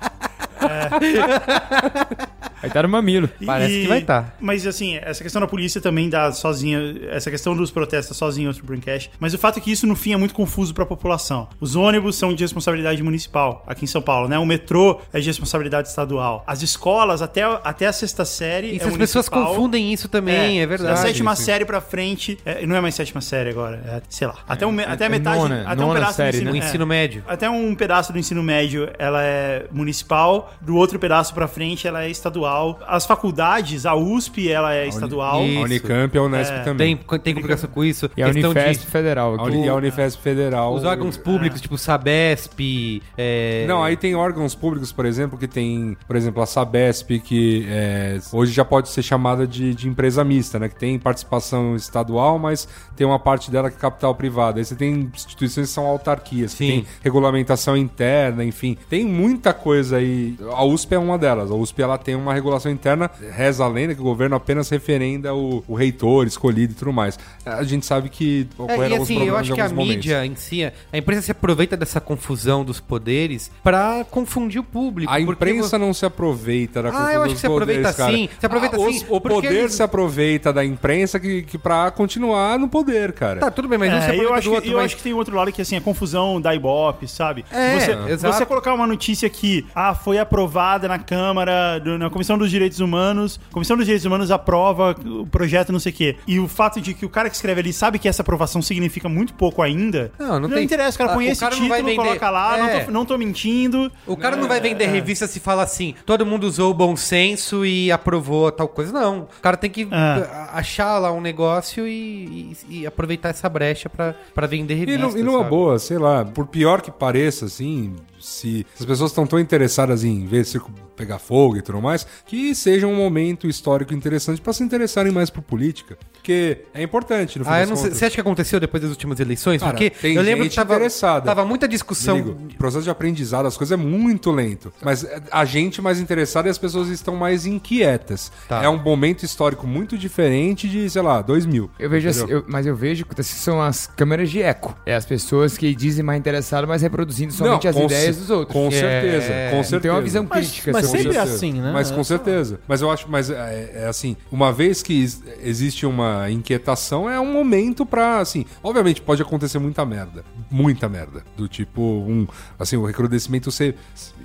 Uh, Aí tá no mamilo. Parece que vai tá. Mas assim, essa questão da polícia também dá sozinha, essa questão dos protestos sozinha em outro Braincast. Mas o fato é que isso no fim é muito confuso pra população. Os ônibus são de responsabilidade municipal aqui em São Paulo, né? O metrô é de responsabilidade estadual. As escolas até, até a sexta série E é as pessoas confundem isso também, é, Da verdade. sétima Sim. série pra frente, é, não é mais sétima série agora, é, sei lá. Até, um, me- até a é metade, nona- até um pedaço série, do O ensino, ensino é. médio. Até um pedaço do ensino médio ela é municipal, do outro pedaço pra frente ela é estadual. As faculdades, a USP ela é estadual. Isso. A Unicamp e a Unesp É. também. Tem, tem complicação com isso. E a Questão de- Unifesp Federal. A aqui. Uni- e a Unifesp Federal. Os órgãos públicos, tipo Sabesp. é, Não, aí tem órgãos públicos, por exemplo, que tem, por exemplo, a Sabesp, que é, hoje já pode ser chamada de, de empresa mista, né? Que tem participação estadual, mas tem uma parte dela que é capital privado. Aí você tem instituições que são autarquias, que tem regulamentação interna, enfim. Tem muita coisa aí. A USP é uma delas. A USP ela tem uma regulação interna, reza a lenda que o governo apenas referenda o, o reitor escolhido e tudo mais. A gente sabe que É, ocorreram e alguns assim, eu acho que a momentos. mídia em si, a imprensa se aproveita dessa confusão dos poderes pra confundir o público. A imprensa vo- não se aproveita da Ah, confusão eu acho dos que se aproveita poderes, cara. sim, se aproveita Ah, os- sim, O poder eles- se aproveita da imprensa que, que pra continuar no poder, cara. Tá, tudo bem, mas não se É, aproveita eu acho, do que, outro. eu mas- acho que tem outro lado que assim, a confusão da Ibope, sabe? É, você, exato. você colocar uma notícia que ah, foi aprovada na Câmara, na Comissão dos Direitos Humanos, Comissão dos Direitos Humanos aprova o projeto não sei o quê. E o fato de que o cara que escreve ali sabe que essa aprovação significa muito pouco ainda. Não, não tem- interessa, o cara Ah, põe o esse cara não vai título, vender- coloca lá, não, É. tô, não tô mentindo. O cara não vai vender revista se fala assim, todo mundo usou o bom senso e aprovou tal coisa. Não. O cara tem que É. achar lá um negócio e, e- e aproveitar essa brecha pra, pra vender E, revista. nu- e numa sabe? boa, sei lá, por pior que pareça, assim, se as pessoas estão tão interessadas em ver circo pegar fogo e tudo mais, que seja um momento histórico interessante pra se interessarem mais por política. Porque é importante no fim Ah, não sei. Você acha que aconteceu depois das últimas eleições? Cara, Porque tem eu lembro gente que tava, interessada. tava muita discussão. Digo, o processo de aprendizado, as coisas é muito lento. Mas a gente mais interessada e as pessoas estão mais inquietas. Tá. É um momento histórico muito diferente de, sei lá, 2000. Eu vejo assim, eu- mas eu vejo que são as câmeras de eco. É as pessoas que dizem mais interessadas, mas reproduzindo somente as com ideias dos outros. Com É, certeza, com Não certeza. tem uma visão Mas- crítica mas sempre é assim, né? Mas É com certeza. Mas eu acho, mas é, é assim, uma vez que is- existe uma inquietação, é um momento pra, assim, obviamente pode acontecer muita merda, muita merda, do tipo um, assim, o recrudescimento você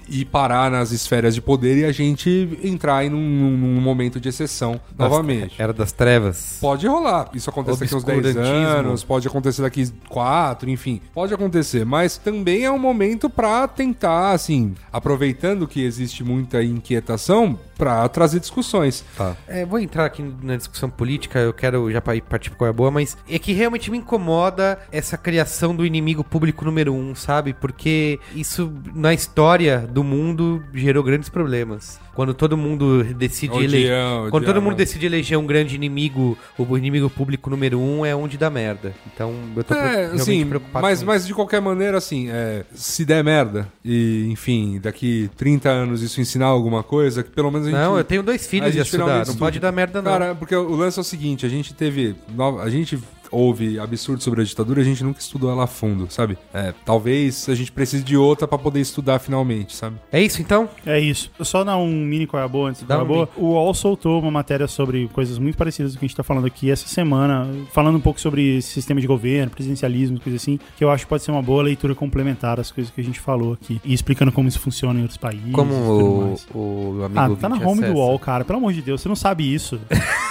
ir parar nas esferas de poder e a gente entrar em um, num momento de exceção novamente. Era das trevas. Pode rolar. Isso acontece daqui uns 10 Obscurantismo. anos, pode acontecer daqui 4, enfim. Pode acontecer. Mas também é um momento pra tentar, assim, aproveitando que existe muita inquietação, pra trazer discussões. É, vou entrar aqui na discussão política, eu quero já pa- ir partir pra qual é a boa, mas é que realmente me incomoda essa criação do inimigo público número um, sabe? Porque isso, na história do mundo, gerou grandes problemas. Quando todo mundo decide odião, Quando todo mundo decide eleger um grande inimigo, o inimigo público número um é onde dá merda. Então eu tô É, realmente assim, preocupado mas, mas de qualquer maneira, assim, é, se der merda, e enfim, daqui 30 anos isso ensinar alguma coisa, que pelo menos a gente. Não, eu tenho dois filhos gente estudar, não estuda. pode dar merda não. Cara, porque o lance é o seguinte, a gente teve. A gente ouve absurdo sobre a ditadura, a gente nunca estudou ela a fundo, sabe? É, talvez a gente precise de outra pra poder estudar finalmente, sabe? É isso então? É isso. Só dar um mini qual é a boa antes do qual um boa. O UOL soltou uma matéria sobre coisas muito parecidas do que a gente tá falando aqui essa semana, falando um pouco sobre sistema de governo, presidencialismo, coisa assim, que eu acho que pode ser uma boa leitura complementar às coisas que a gente falou aqui. E explicando como isso funciona em outros países. Como e tudo o, mais. o amigo Ah, tá na home do acessa. UOL, cara. Pelo amor de Deus, você não sabe isso.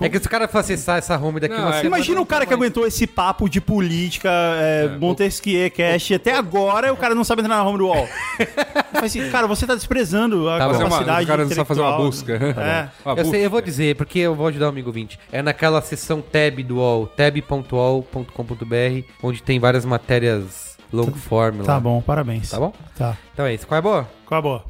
É que se o cara for acessar essa home daqui Não, uma é- semana, Imagina o cara que aguentou esse papo de política, é, Montesquieu, Cash, até agora o cara não sabe entrar na home do UOL. Assim, cara, você tá desprezando a Tá capacidade o cara não sabe fazer uma busca. É. Uma Eu busca. sei, eu vou dizer, porque eu vou ajudar o amigo 20. É naquela seção tab do UOL, tab.ol.com.br, onde tem várias matérias long form lá. Tá bom, parabéns. Tá bom? Tá. Então é isso. Qual é a boa? Qual a boa?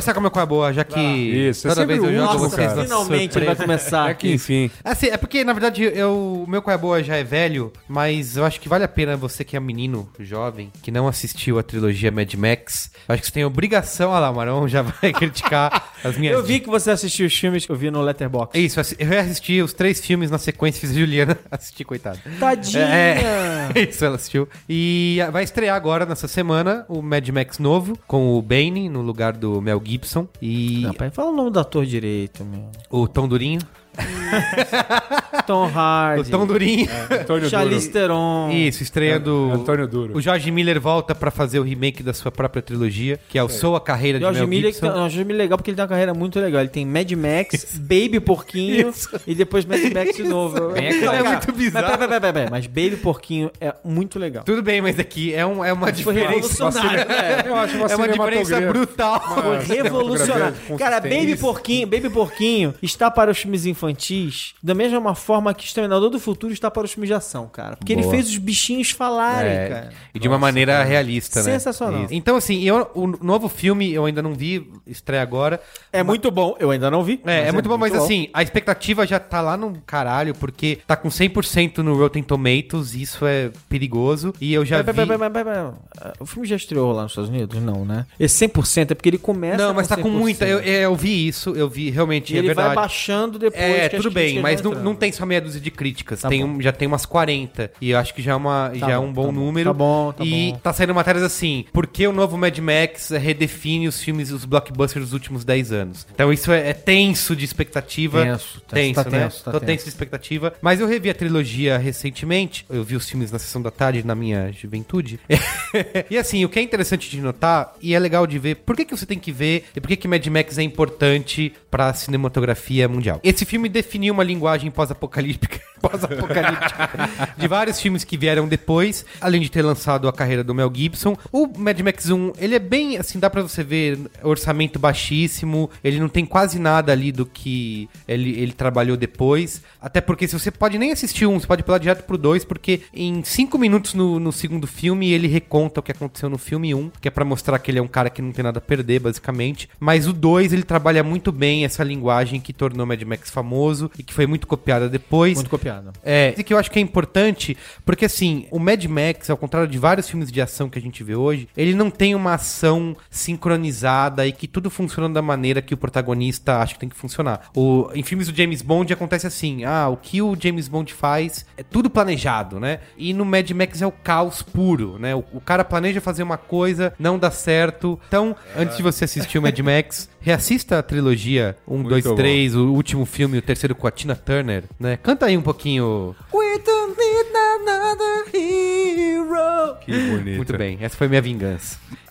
Começar com o meu qual é a boa, já que Isso, é toda sempre vez eu jogo último, vocês cara. na Finalmente ele vai começar É que, enfim. Assim, é porque, na verdade, eu, o meu qual é a boa já é velho, mas eu acho que vale a pena você que é menino, jovem, que não assistiu a trilogia Mad Max. Eu acho que você tem obrigação, olha lá, Marão já vai criticar Eu vi que você assistiu os filmes que eu vi no Letterboxd. É Isso, eu assisti os três filmes na sequência, fiz a Juliana assistir, coitado. Tadinha! É, isso ela assistiu. E vai estrear agora, nessa semana, o Mad Max novo, com o Bane no lugar do Mel Gibson. E Rapaz, fala o nome do ator direito, meu. o Tom Durinho. Tom Hardy. Tom Durinho. Antônio Charlize Duro. Theron. Isso, estreando. Antônio Duro. O Jorge Miller volta pra fazer o remake da sua própria trilogia, que é o Sou a Carreira de George Mel Miller, que Gibson. tá, não, George Miller é legal porque ele tem uma carreira muito legal. Ele tem Mad Max, Baby Porquinho e depois Mad Max de novo. Bem. É muito bizarro. Mas, pera, pera, pera, pera, mas Baby Porquinho é muito legal. Tudo bem, mas aqui é, um, é uma Foi diferença. revolucionário. é. Eu acho uma É uma diferença cinematografia- brutal. Foi revolucionário. Cara, Baby. Porquinho, Baby Porquinho está para os filmes infantis da mesma forma que Exterminador do Futuro está para os filmes de ação, cara. Porque ele Boa. fez os bichinhos falarem, É, cara. E de uma maneira realista, né? Sensacional. Isso. Então, assim, eu, o novo filme eu ainda não vi, estreia agora. É muito bom, eu ainda não vi. É, mas é muito bom, mas assim, a expectativa já tá lá no caralho, porque tá com 100% no Rotten Tomatoes, isso é perigoso. E eu já Pera, vi... pera, pera, pera, pera. O filme já estreou lá nos Estados Unidos? Não, né? Esse 100% é porque ele começa Não, mas tá com 100%. muita... Eu, eu vi isso, eu vi, realmente, E é ele verdade. vai baixando depois. É, as tudo bem, mas não, não tem só meia dúzia de críticas. Tá tem bom. um- já tem umas 40. E eu acho que já é, uma, já é bom, um bom tá bom. número. Tá bom, tá e bom. tá saindo matérias assim, por que o novo Mad Max redefine os filmes, os blockbusters dos últimos 10 anos? Então isso é, é tenso de expectativa. Tenso, tenso, tá né? tenso, tá Tô tenso. tenso de expectativa. Mas eu revi a trilogia recentemente. Eu vi os filmes na sessão da tarde, na minha juventude. e assim, o que é interessante de notar, e é legal de ver, por que, que você tem que ver e por que, que Mad Max é importante pra cinematografia mundial? Esse filme filme definiu uma linguagem pós-apocalíptica. Pós-apocalíptica. de vários filmes que vieram depois, além de ter lançado a carreira do Mel Gibson. O Mad Max 1, ele é bem, assim, dá pra você ver, orçamento baixíssimo, ele não tem quase nada ali do que ele, ele trabalhou depois. Até porque se você pode nem assistir um, você pode pular direto pro dois, porque em cinco minutos no, no segundo filme ele reconta o que aconteceu no filme 1, que é pra mostrar que ele é um cara que não tem nada a perder, basicamente. Mas o 2, ele trabalha muito bem essa linguagem que tornou Mad Max famoso e que foi muito copiada depois. Muito copiado. É, e que eu acho que é importante, porque assim, o Mad Max, ao contrário de vários filmes de ação que a gente vê hoje, ele não tem uma ação sincronizada e que tudo funciona da maneira que o protagonista acha que tem que funcionar. O, em filmes do James Bond acontece assim, ah, o que o James Bond faz é tudo planejado, né? E no Mad Max é o caos puro, né? O, o cara planeja fazer uma coisa, não dá certo. Então, antes de você assistir o Mad Max, reassista a trilogia 1, 2, bom. 3, o último filme, o terceiro com a Tina Turner, né? Canta aí um pouquinho. We don't need another hero. Que bonito. Muito bem, essa foi minha vingança.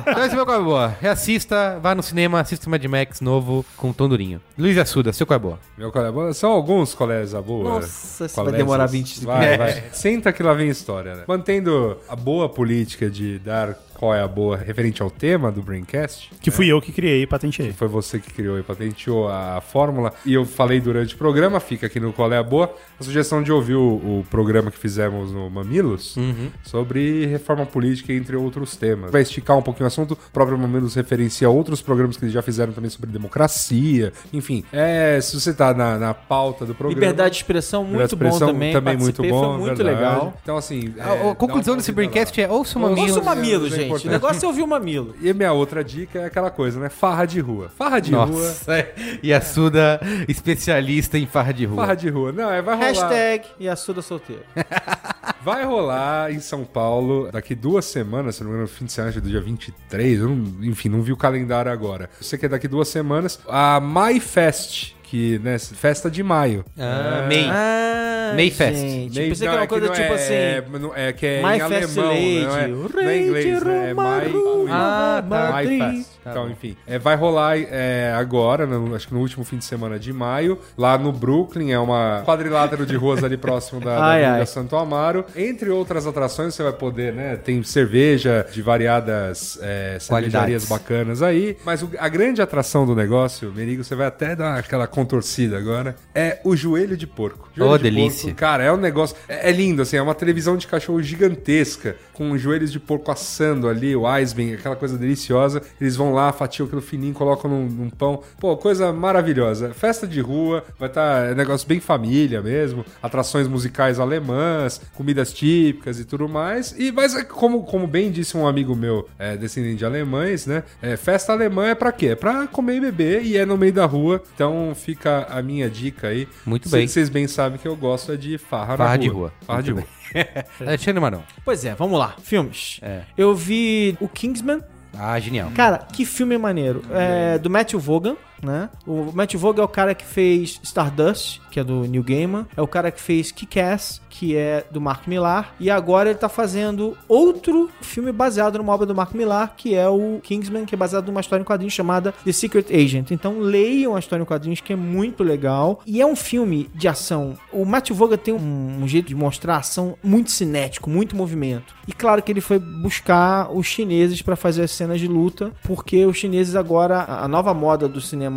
então esse é o meu qual é boa. Reassista, vá no cinema, assista o Mad Max novo com o Tom Durinho. Luiz Assuda, seu qual é boa? Meu colega, boa. São alguns colegas a boa. Nossa, isso vai demorar 20 segundos. Vai, vai. Senta que lá vem história, né? Mantendo a boa política de dar qual é a boa referente ao tema do Braincast. Que fui eu que criei e patenteei. Foi você que criou e patenteou a fórmula. E eu falei durante o programa, fica aqui no Qual é a Boa, a sugestão de ouvir o, o programa que fizemos no Mamilos sobre reforma política, entre outros temas. Vai esticar um pouquinho o assunto. O próprio Mamilos referencia outros programas que eles já fizeram também sobre democracia. Enfim, é, se você tá na, na pauta do programa. Liberdade de expressão, muito Liberdade de bom também. Também muito bom. Foi muito verdade. legal. Então, assim. A- a, conclusão desse Braincast é ouça o Mamilo. Ouça o mamilo, é gente. O negócio é ouvir o mamilo. E a minha outra dica é aquela coisa, né? Farra de rua. Farra de rua. Nossa, é. e a Suda, especialista em farra de rua. Farra de rua. Não, é vai rolar. Hashtag Yasuda solteiro. Vai rolar em São Paulo daqui duas semanas, se não me engano, no fim de semana acho que é do dia 23. Eu não, enfim, não vi o calendário agora. Eu sei que é daqui duas semanas. A Mai Fest, que, né, festa de maio. Ah, May. Ah, Mayfest. gente. Meio- pensei que não, era uma é coisa tipo é, assim... não- É que é My em Fest alemão, Lady, não é, o não é inglês, de né? É I. Ah, tá. My Madrid. Fest. Então, enfim, é, vai rolar é, agora, no- acho que no último fim de semana de maio, lá no Brooklyn, é uma quadrilátero de ruas ali próximo da, da Ai, ai. Santo Amaro. Entre outras atrações, você vai poder, né? Tem cerveja de variadas é, cervejarias bacanas aí. Mas o- a grande atração do negócio, Merigo, você vai até dar aquela contorcida agora, é o joelho de porco. Joelho Ô, de delícia. porco, cara, é um negócio. É, é lindo, assim, é uma televisão de cachorro gigantesca, com joelhos de porco assando ali, o Eisbein, aquela coisa deliciosa. Eles vão lá, fatiam aquilo fininho, colocam num, num pão. Pô, coisa maravilhosa. Festa de rua, vai estar é negócio bem família mesmo, atrações musicais alemãs, comidas típicas e tudo mais. E mas é como, como bem disse um amigo meu, é, descendente de alemães, né? é, festa alemã é pra quê? É pra comer e beber e é no meio da rua. Então fica a minha dica aí. Muito bem. Vocês bem sabem que eu gosto é de farra, Farra na de rua. rua. Farra de Muito rua. Alexandre Marão. Pois é, vamos lá. Filmes. É. Eu vi o Kingsman. Ah, genial. Cara, que filme maneiro. É do Matthew Vaughan, né? O Matthew Vaughan é o cara que fez Stardust, que é do Neil Gaiman. É o cara que fez Kick-Ass, que é do Mark Millar. E agora ele tá fazendo outro filme baseado numa obra do Mark Millar, que é o Kingsman, que é baseado numa história em quadrinhos chamada The Secret Agent. Então leiam a história em quadrinhos, que é muito legal. E é um filme de ação. O Matthew Vaughan tem um, um jeito de mostrar ação muito cinético, muito movimento. E claro que ele foi buscar os chineses para fazer as cenas de luta, porque os chineses agora, a nova moda do cinema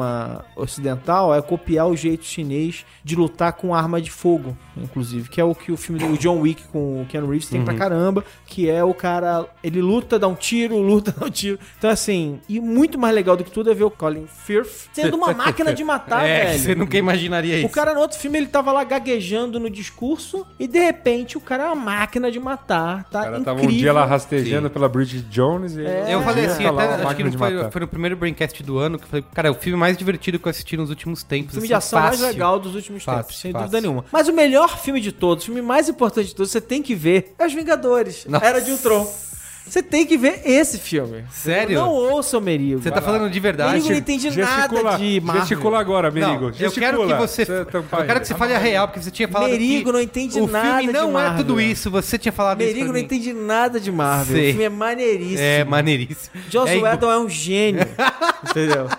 ocidental é copiar o jeito chinês de lutar com arma de fogo, inclusive, que é o que o filme do John Wick com o Keanu Reeves tem pra caramba, que é o cara, ele luta, dá um tiro, luta, dá um tiro. Então assim, e muito mais legal do que tudo é ver o Colin Firth sendo uma máquina de matar, é, velho. você nunca imaginaria isso. O cara no outro filme ele tava lá gaguejando no discurso e de repente o cara é uma máquina de matar, tá O cara incrível. tava um dia lá rastejando pela Bridget Jones e É. Eu falei assim, até, acho que foi, foi no primeiro Braincast do ano que eu falei, cara, é o filme mais divertido que eu assisti nos últimos tempos. filme assim, de ação mais fácil. legal dos últimos Fácil, tempos, sem fácil. dúvida nenhuma. Mas o melhor filme de todos, o filme mais importante de todos, você tem que ver é Os Vingadores. Nossa. Era de Ultron. Você tem que ver esse filme. Sério? Não ouça o Merigo. Você tá falando de verdade? Merigo não entende nada de Marvel. gesticula agora, Merigo. Não, eu gesticula. quero que você. eu quero que você fale a real, porque você tinha falado Merigo que não entende o nada filme de não é tudo isso. Você tinha falado isso. Merigo não entende nada de Marvel. Sei. O filme é maneiríssimo. É maneiríssimo. Joss é Whedon é um gênio. entendeu?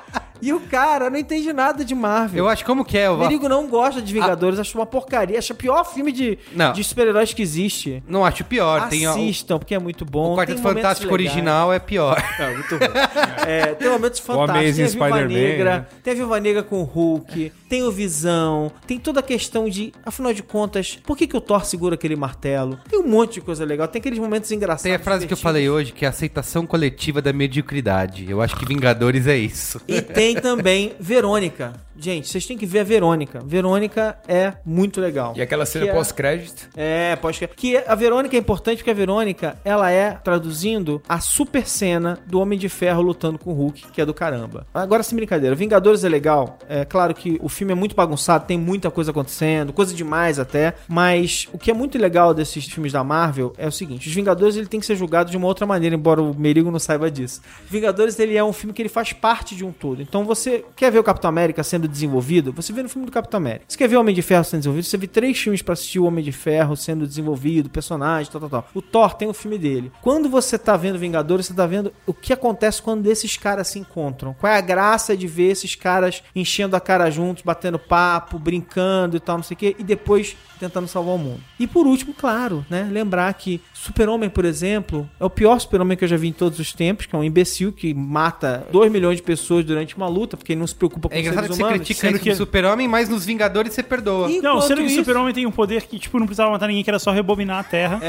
E o cara não entende nada de Marvel. Eu acho como que é. O Eu Merigo não gosta de Vingadores, acha uma porcaria, acha o pior filme de, Não. de super-heróis que existe. não acho pior. Tem a- o, Assistam, porque é muito bom. o Quarteto tem momentos Fantástico legais. original é pior. Não, muito ruim. É, tem momentos fantásticos. Tem a Viúva Spider-Man, Negra, né? tem a Viúva Negra com o Hulk, tem o Visão, tem toda a questão de, afinal de contas, por que, que o Thor segura aquele martelo? Tem um monte de coisa legal, tem aqueles momentos engraçados. Tem a frase que eu divertidos. falei hoje, que é a aceitação coletiva da mediocridade. Eu acho que Vingadores é isso. E tem também Verônica. Gente, vocês têm que ver a Verônica. Verônica é muito legal. E aquela cena é- pós-crédito. É, que que a Verônica é importante porque a Verônica, ela é traduzindo a super cena do Homem de Ferro lutando com o Hulk, que é do caramba. Agora sem brincadeira, Vingadores é legal. É claro que o filme é muito bagunçado, tem muita coisa acontecendo, coisa demais até, mas o que é muito legal desses filmes da Marvel é o seguinte, os Vingadores ele tem que ser julgado de uma outra maneira, embora o Merigo não saiba disso. Vingadores ele é um filme que ele faz parte de um todo. Então você quer ver o Capitão América sendo desenvolvido, você vê no filme do Capitão América. Você quer ver o Homem de Ferro sendo desenvolvido, você vê três filmes pra assistir o Homem de Ferro sendo desenvolvido, personagem, tal, tal, tal. O Thor tem o filme dele. Quando você tá vendo Vingadores, você tá vendo o que acontece quando esses caras se encontram. Qual é a graça de ver esses caras enchendo a cara juntos, batendo papo, brincando e tal, não sei o quê, e depois tentando salvar o mundo. E por último, claro, né, lembrar que Super-Homem, por exemplo, é o pior Super-Homem que eu já vi em todos os tempos, que é um imbecil que mata 2 milhões de pessoas durante uma luta, porque ele não se preocupa com É engraçado que seres você humanos. critica sendo isso que- no Super-Homem, mas nos Vingadores você perdoa. E- Não, Enquanto sendo que o isso- Super-Homem tem um poder que, tipo, não precisava matar ninguém, que era só rebobinar a Terra.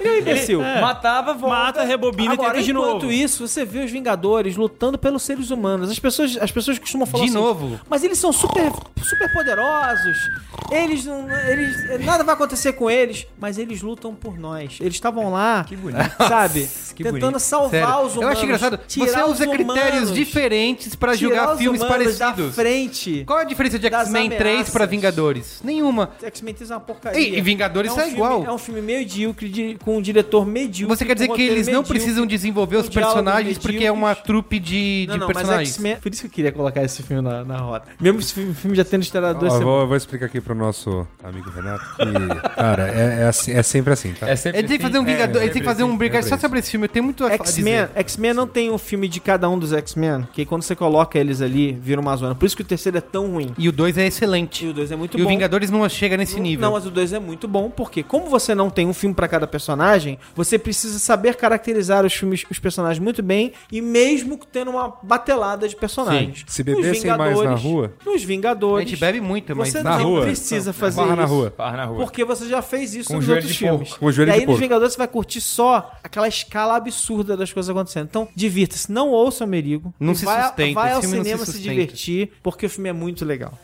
Ele é um imbecil. Matava, volta. Mata, rebobina Agora, e tenta de enquanto novo. isso, você vê os Vingadores lutando pelos seres humanos. As pessoas, as pessoas costumam falar De assim, novo. Mas eles são super, super poderosos. Eles não. Eles, nada vai acontecer com eles. Mas eles lutam por nós. Eles estavam lá. Que bonito. Sabe? que tentando bonito. salvar Sério. os humanos. Eu acho engraçado. Você os usa critérios humanos, diferentes pra tirar julgar filmes parecidos. frente. Qual a diferença de X-Men 3 pra ameaças. Vingadores? Nenhuma. X-Men 3 é uma porcaria. E- e Vingadores um é filme- igual. É um filme medíocre de- com um diretor medíocre. Você quer dizer que eles não precisam desenvolver os personagens porque é uma trupe de, de Não, não, mas personagens? X-Men. Por isso que eu queria colocar esse filme na, na rota. Mesmo esse filme, filme já tendo estreado Ó, duas eu, semanas. vou, eu vou explicar aqui pro nosso amigo Renato que, cara, é, é, assim- é sempre assim, tá? É sempre Ele tem que fazer um assim. Vingador, É, ele tem que fazer um sempre Breaker só isso. sobre esse filme. Eu tenho muito a X-Men. X-Men não tem um filme de cada um dos X-Men, que quando você coloca eles ali, vira uma zona. Por isso que o terceiro é tão ruim. E o 2 é E excelente. o 2 é muito E o bom. Vingadores não chega nesse Não- nível. Não, mas o 2 é muito bom, porque como você não tem um filme pra cada personagem, você precisa saber caracterizar os filmes, os personagens muito bem, e mesmo tendo uma batelada de personagens. Se Nos bebessem mais na Vingadores- rua- Nos A Vingadores. gente bebe muito, mas você na não rua. precisa fazer Barra isso. na rua. Barra na rua. Porque você já fez isso Com nos outros filmes. Com joelho e aí nos. Vingadores você vai curtir só aquela escala absurda das coisas acontecendo. Então, divirta-se. Não ouça o Merigo. Não E se vai, sustenta, Vai ao se cinema se, sustenta. divertir, porque o filme é muito legal.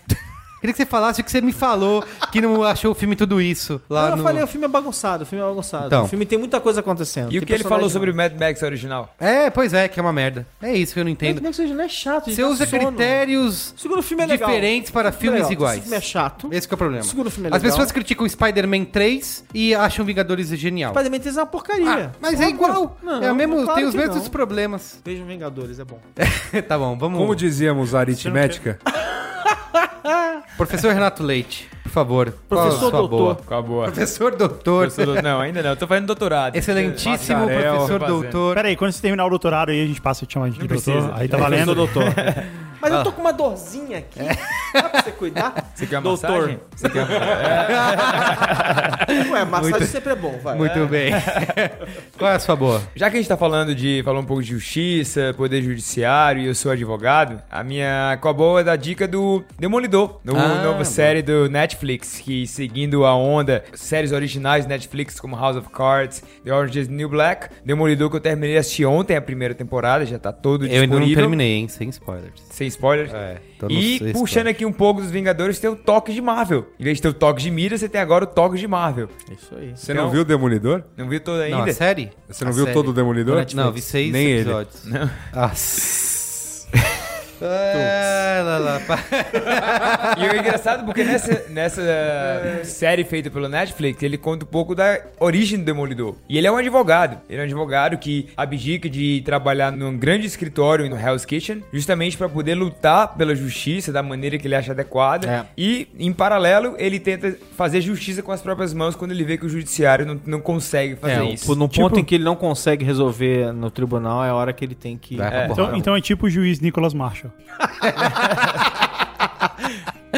Queria que você falasse o que você me falou, que não achou o filme tudo isso. Lá Não, no... eu falei, o filme é bagunçado, o filme é bagunçado. Então. O filme tem muita coisa acontecendo. E o que ele falou sobre. Mad Max original? É, pois é, que é uma merda. É isso que eu não Mad entendo. Max original é chato, Você dá usa sono. critérios O segundo filme é legal. diferentes para O filme é filmes legal. iguais. O filme é chato. Esse que é o problema. O segundo filme é As legal. pessoas criticam Spider-Man 3 e acham Vingadores genial. Spider-Man 3 é uma porcaria. Ah, mas é igual. Não, é o mesmo, claro tem os mesmos não. problemas. Vejam Vingadores, é bom. tá bom, vamos. Como dizíamos a aritmética, Professor Renato Leite, por favor. qual a Professor sua doutor. boa? Qual a boa? Professor doutor. Professor do- Não, ainda não. Tô fazendo doutorado. Excelentíssimo Bacharel. professor fazendo. doutor. Pera aí, quando você terminar o doutorado aí, a gente passa a te chamar de doutor. precisa. Aí tá valendo. doutor. Mas Ah. eu tô com uma dorzinha aqui. Dá pra você cuidar? Você quer uma Doutor. massagem? Você quer uma... Ué, massagem Muito- sempre é bom, vai. Muito bem. qual é a sua boa? Já que a gente tá falando de. falou um pouco de justiça, poder judiciário e eu sou advogado, a minha coboa é da dica do Demolidor, no Ah, nova série do Netflix, que seguindo a onda, séries originais Netflix como House of Cards, The Orange is the New Black, Demolidor que eu terminei de assistir ontem a primeira temporada, já tá todo Eu ainda não disponível. terminei, hein? Sem spoilers. Sem spoilers. É, E puxando aqui um pouco dos Vingadores, tem o toque de Marvel. Em vez de ter o toque de mira, você tem agora o toque de Marvel. Isso aí. você Então- não viu o Demolidor? Não viu todo Não, ainda? a série? Você não A viu série. todo o Demolidor? Não, vi seis Nem ele. episódios. Nossa. Ah, lá, lá, pá. E é engraçado porque nessa, nessa série feita pelo Netflix, ele conta um pouco da origem do Demolidor. E ele é um advogado. Ele é um advogado que abdica de trabalhar num grande escritório no Hell's Kitchen, justamente para poder lutar pela justiça da maneira que ele acha adequada. É. E, em paralelo, ele tenta fazer justiça com as próprias mãos quando ele vê que o judiciário não, não consegue fazer É, isso. no Tipo- ponto em que ele não consegue resolver no tribunal é a hora que ele tem que. É. Então, então é tipo o juiz Nicholas Marshall.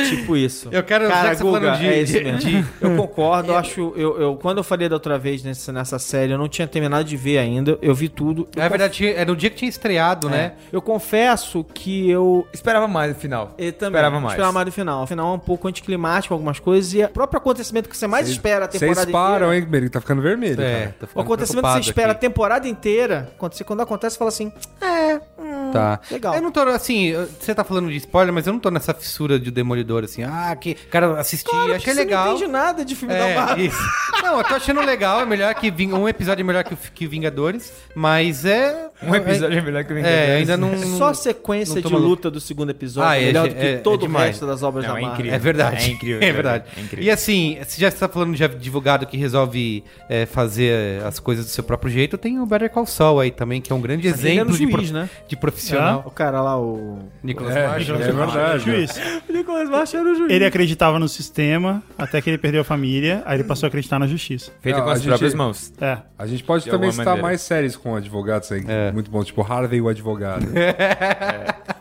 Tipo isso. Eu quero- Cara, tá Guga, de- é isso mesmo. de- Eu concordo, eu acho. Eu, eu- quando eu falei da outra vez nessa, nessa série, eu não tinha terminado de ver ainda. Eu vi tudo. Eu É verdade, é no dia que tinha estreado, conf- né? é, eu confesso que eu. Esperava mais no final. Eu também. Esperava mais. Esperava mais do final. O final é um pouco anticlimático, algumas coisas. E o próprio acontecimento que você mais espera a temporada Vocês param, inteira. hein, Merigo? Tá ficando vermelho. É, cara. O ficando acontecimento que você espera a aqui. temporada inteira, quando, você, quando acontece, você fala assim: é, hum, Tá. legal. Eu não tô, assim, você tá falando de spoiler, mas eu não tô nessa fissura de Demolidor, assim. Ah, que cara assisti, Claro, achei você legal. não entende nada de filme da É, Marvel. isso. Não, eu tô achando legal, é melhor que Ving- um episódio é melhor que, o- que Vingadores, mas é Um episódio é melhor que o É, ainda não, não- Só a sequência de maluco. luta do segundo episódio Ah, é é, melhor do que é- é todo o resto das obras Não, da é Marvel. incrível. É verdade. É incrível, É é verdade. é incrível. E assim, se já está falando de advogado que resolve é, fazer as coisas do seu próprio jeito, tem o Better Call Saul aí também, que é um grande exemplo um de, juiz, pro- né? De profissional. O cara lá, o. Nicolas É, Marshall. é verdade. Juiz. O Nicolas Marshall era o juiz. Ele acreditava no sistema até que ele perdeu a família, aí ele passou a acreditar na justiça. Feita Não, com a as gente- próprias mãos. É. A gente pode De também citar maneira. mais séries com advogados aí. É. Muito bom, tipo Harvey o Advogado.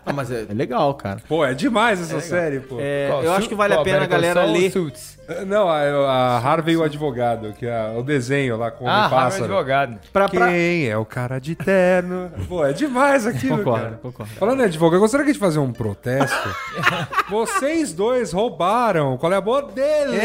Ah, mas é, é legal, cara. pô, é demais essa série, pô. É, Qual? eu acho que vale a qual? pena a Better Call galera ler. Suits? Não, a, a Harvey o Advogado, que é o desenho lá com o Ah, Harvey pássaro. advogado. Pra, pra... Quem é o cara de terno? Pô, é demais aquilo, Concordo, cara. concordo. Falando em advogado, eu gostaria de fazer um protesto. Vocês dois roubaram. Qual é a boa dele?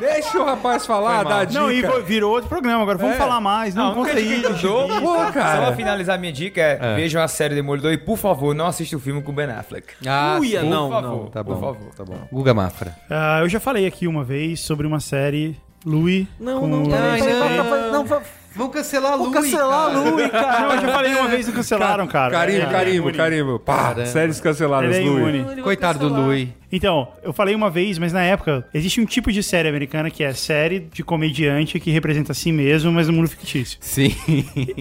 Deixa o rapaz falar, dá a dica. Não, e virou outro programa, agora vamos É. falar mais. Não, Não, que eu dou. Pô, Só pra cara. finalizar minha dica é, vejam a série Demolidor e, por favor, não assista o filme com o Ben Affleck. Ah, Uia, não, por favor, não. Tá por bom, favor. tá bom. Guga Mafra. Ah, eu já falei aqui uma vez sobre uma série Louis. Não, não, não, não, Vamos cancelar a Vou cancelar a Louie, cara. Não, eu já falei uma vez e cancelaram, cara. Carimbo, É, carimbo, imune. carimbo. Pá, Caramba. séries canceladas, é Louis. Coitado do Louis. Então, eu falei uma vez, mas na época, existe um tipo de série americana que é série de comediante que representa a si mesmo, mas no mundo fictício. Sim.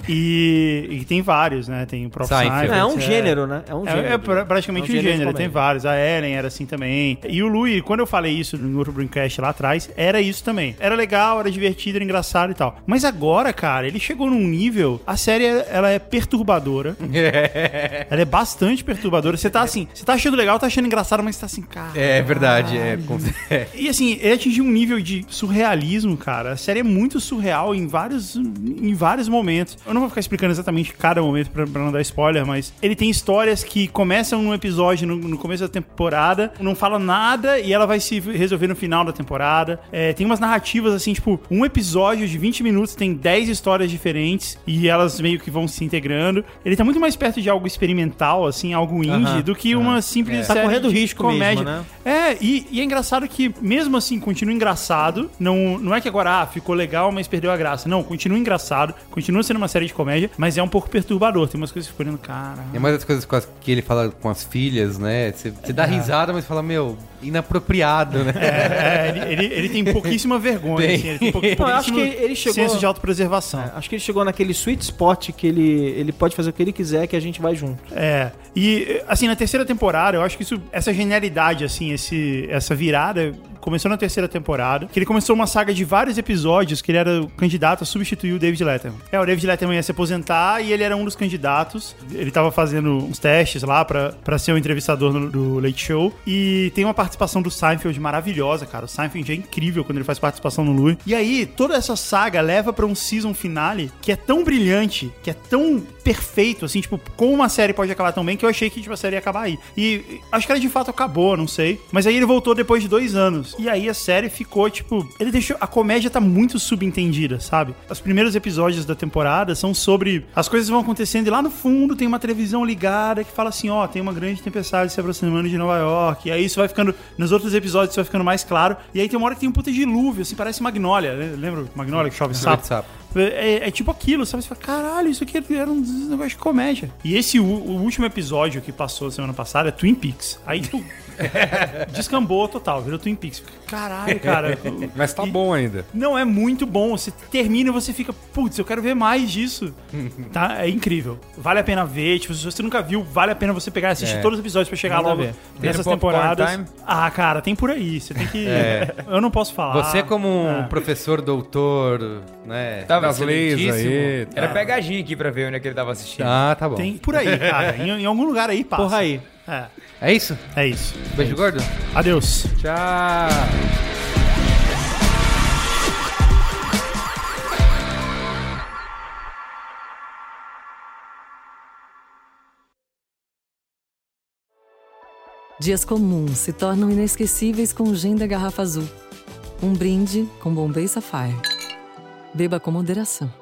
E, e tem vários, né? Tem o próprio Seinfeld. Não, é um é. gênero, né? É um gênero. É, é pra- praticamente É um um gênero tem vários. A Ellen era assim também. E o Louis, quando eu falei isso no outro Braincast lá atrás, era isso também. Era legal, era divertido, era engraçado e tal. Mas agora, cara, ele chegou num nível. A série ela é perturbadora. ela é bastante perturbadora. Você tá assim, você tá achando legal, tá achando engraçado, mas você tá assim, cara. É verdade, é. com- é. E assim, ele atingiu um nível de surrealismo, cara. A série é muito surreal em vários, em vários momentos. Eu não vou ficar explicando exatamente cada momento pra, pra não dar spoiler, mas ele tem histórias que começam num episódio no, no começo da temporada, não fala nada e ela vai se resolver no final da temporada. É, tem umas narrativas assim, tipo, um episódio de 20 minutos tem 10 histórias diferentes e elas meio que vão se integrando. Ele tá muito mais perto de algo experimental, assim, algo indie, Aham, do que uma simples Tá série correndo de risco mesmo, comédia. Né? É, e, e é engraçado que, mesmo assim, continua engraçado. Não, não é que agora, ah, ficou legal, mas perdeu a graça. Não, continua engraçado, continua sendo uma série de comédia, mas é um pouco perturbador. Tem umas coisas que ficam olhando, cara. É uma das coisas com as- que ele fala com as filhas, né? Você você dá risada, mas fala, meu, inapropriado, né? É, ele, ele, ele tem pouquíssima vergonha, Tem. assim, ele tem pouquíssimo Não, eu acho que ele chegou- senso de autopreservação. Acho que ele chegou naquele sweet spot que ele, ele pode fazer o que ele quiser, que a gente vai junto. É. E, assim, na terceira temporada, eu acho que isso, essa genialidade, assim, esse, essa virada começou na terceira temporada, que ele começou uma saga de vários episódios que ele era candidato a substituir o David Letterman. É, o David Letterman ia se aposentar e ele era um dos candidatos. Ele tava fazendo uns testes lá pra ser o entrevistador no- do Late Show. E tem uma participação do Seinfeld maravilhosa, cara. O Seinfeld é incrível quando ele faz participação no Louis. E aí, toda essa saga leva pra um season finale que é tão brilhante, que é tão perfeito, assim, tipo, como uma série pode acabar tão bem que eu achei que tipo, a série ia acabar aí. E acho que ela de fato acabou, não sei. Mas aí ele voltou depois de dois anos. E aí a série ficou, tipo. Ele deixou. A comédia tá muito subentendida, sabe? Os primeiros episódios da temporada são sobre. As coisas vão acontecendo e lá no fundo tem uma televisão ligada que fala assim: ó, tem uma grande tempestade se aproximando de Nova York. E aí isso vai ficando. Nos outros episódios isso vai ficando mais claro. E aí tem uma hora que tem um puta dilúvio, assim, parece Magnolia. né? Lembra Magnolia que chove sapo? Sapo. É, é tipo aquilo, sabe? Você fala, caralho, isso aqui era um negócio de comédia. E esse, o, o último episódio que passou semana passada é Twin Peaks. Aí, tipo, Descambou total, virou Twin Peaks. Caralho, cara. Mas tá E- bom ainda. Não, é muito bom. Você termina e você fica, putz, eu quero ver mais disso. tá? É incrível. Vale a pena ver. Tipo, se você nunca viu, vale a pena você pegar e assistir É. todos os episódios pra chegar Manda logo ver. Tem nessas Popcorn temporadas. Ah, cara, tem por aí. Você tem que. Eu não posso falar. Você, como um É. professor, doutor, né? Tava Das leis aí. Era pegadinha aqui pra ver onde é que ele tava assistindo. Ah, tá bom. Tem por aí, cara. em, em algum lugar aí passa. Porra aí. É, É isso? é isso. Beijo gordo? Adeus. Tchau. Dias comuns se tornam inesquecíveis com o gin da garrafa azul. Um brinde com Bombay Sapphire. Beba com moderação.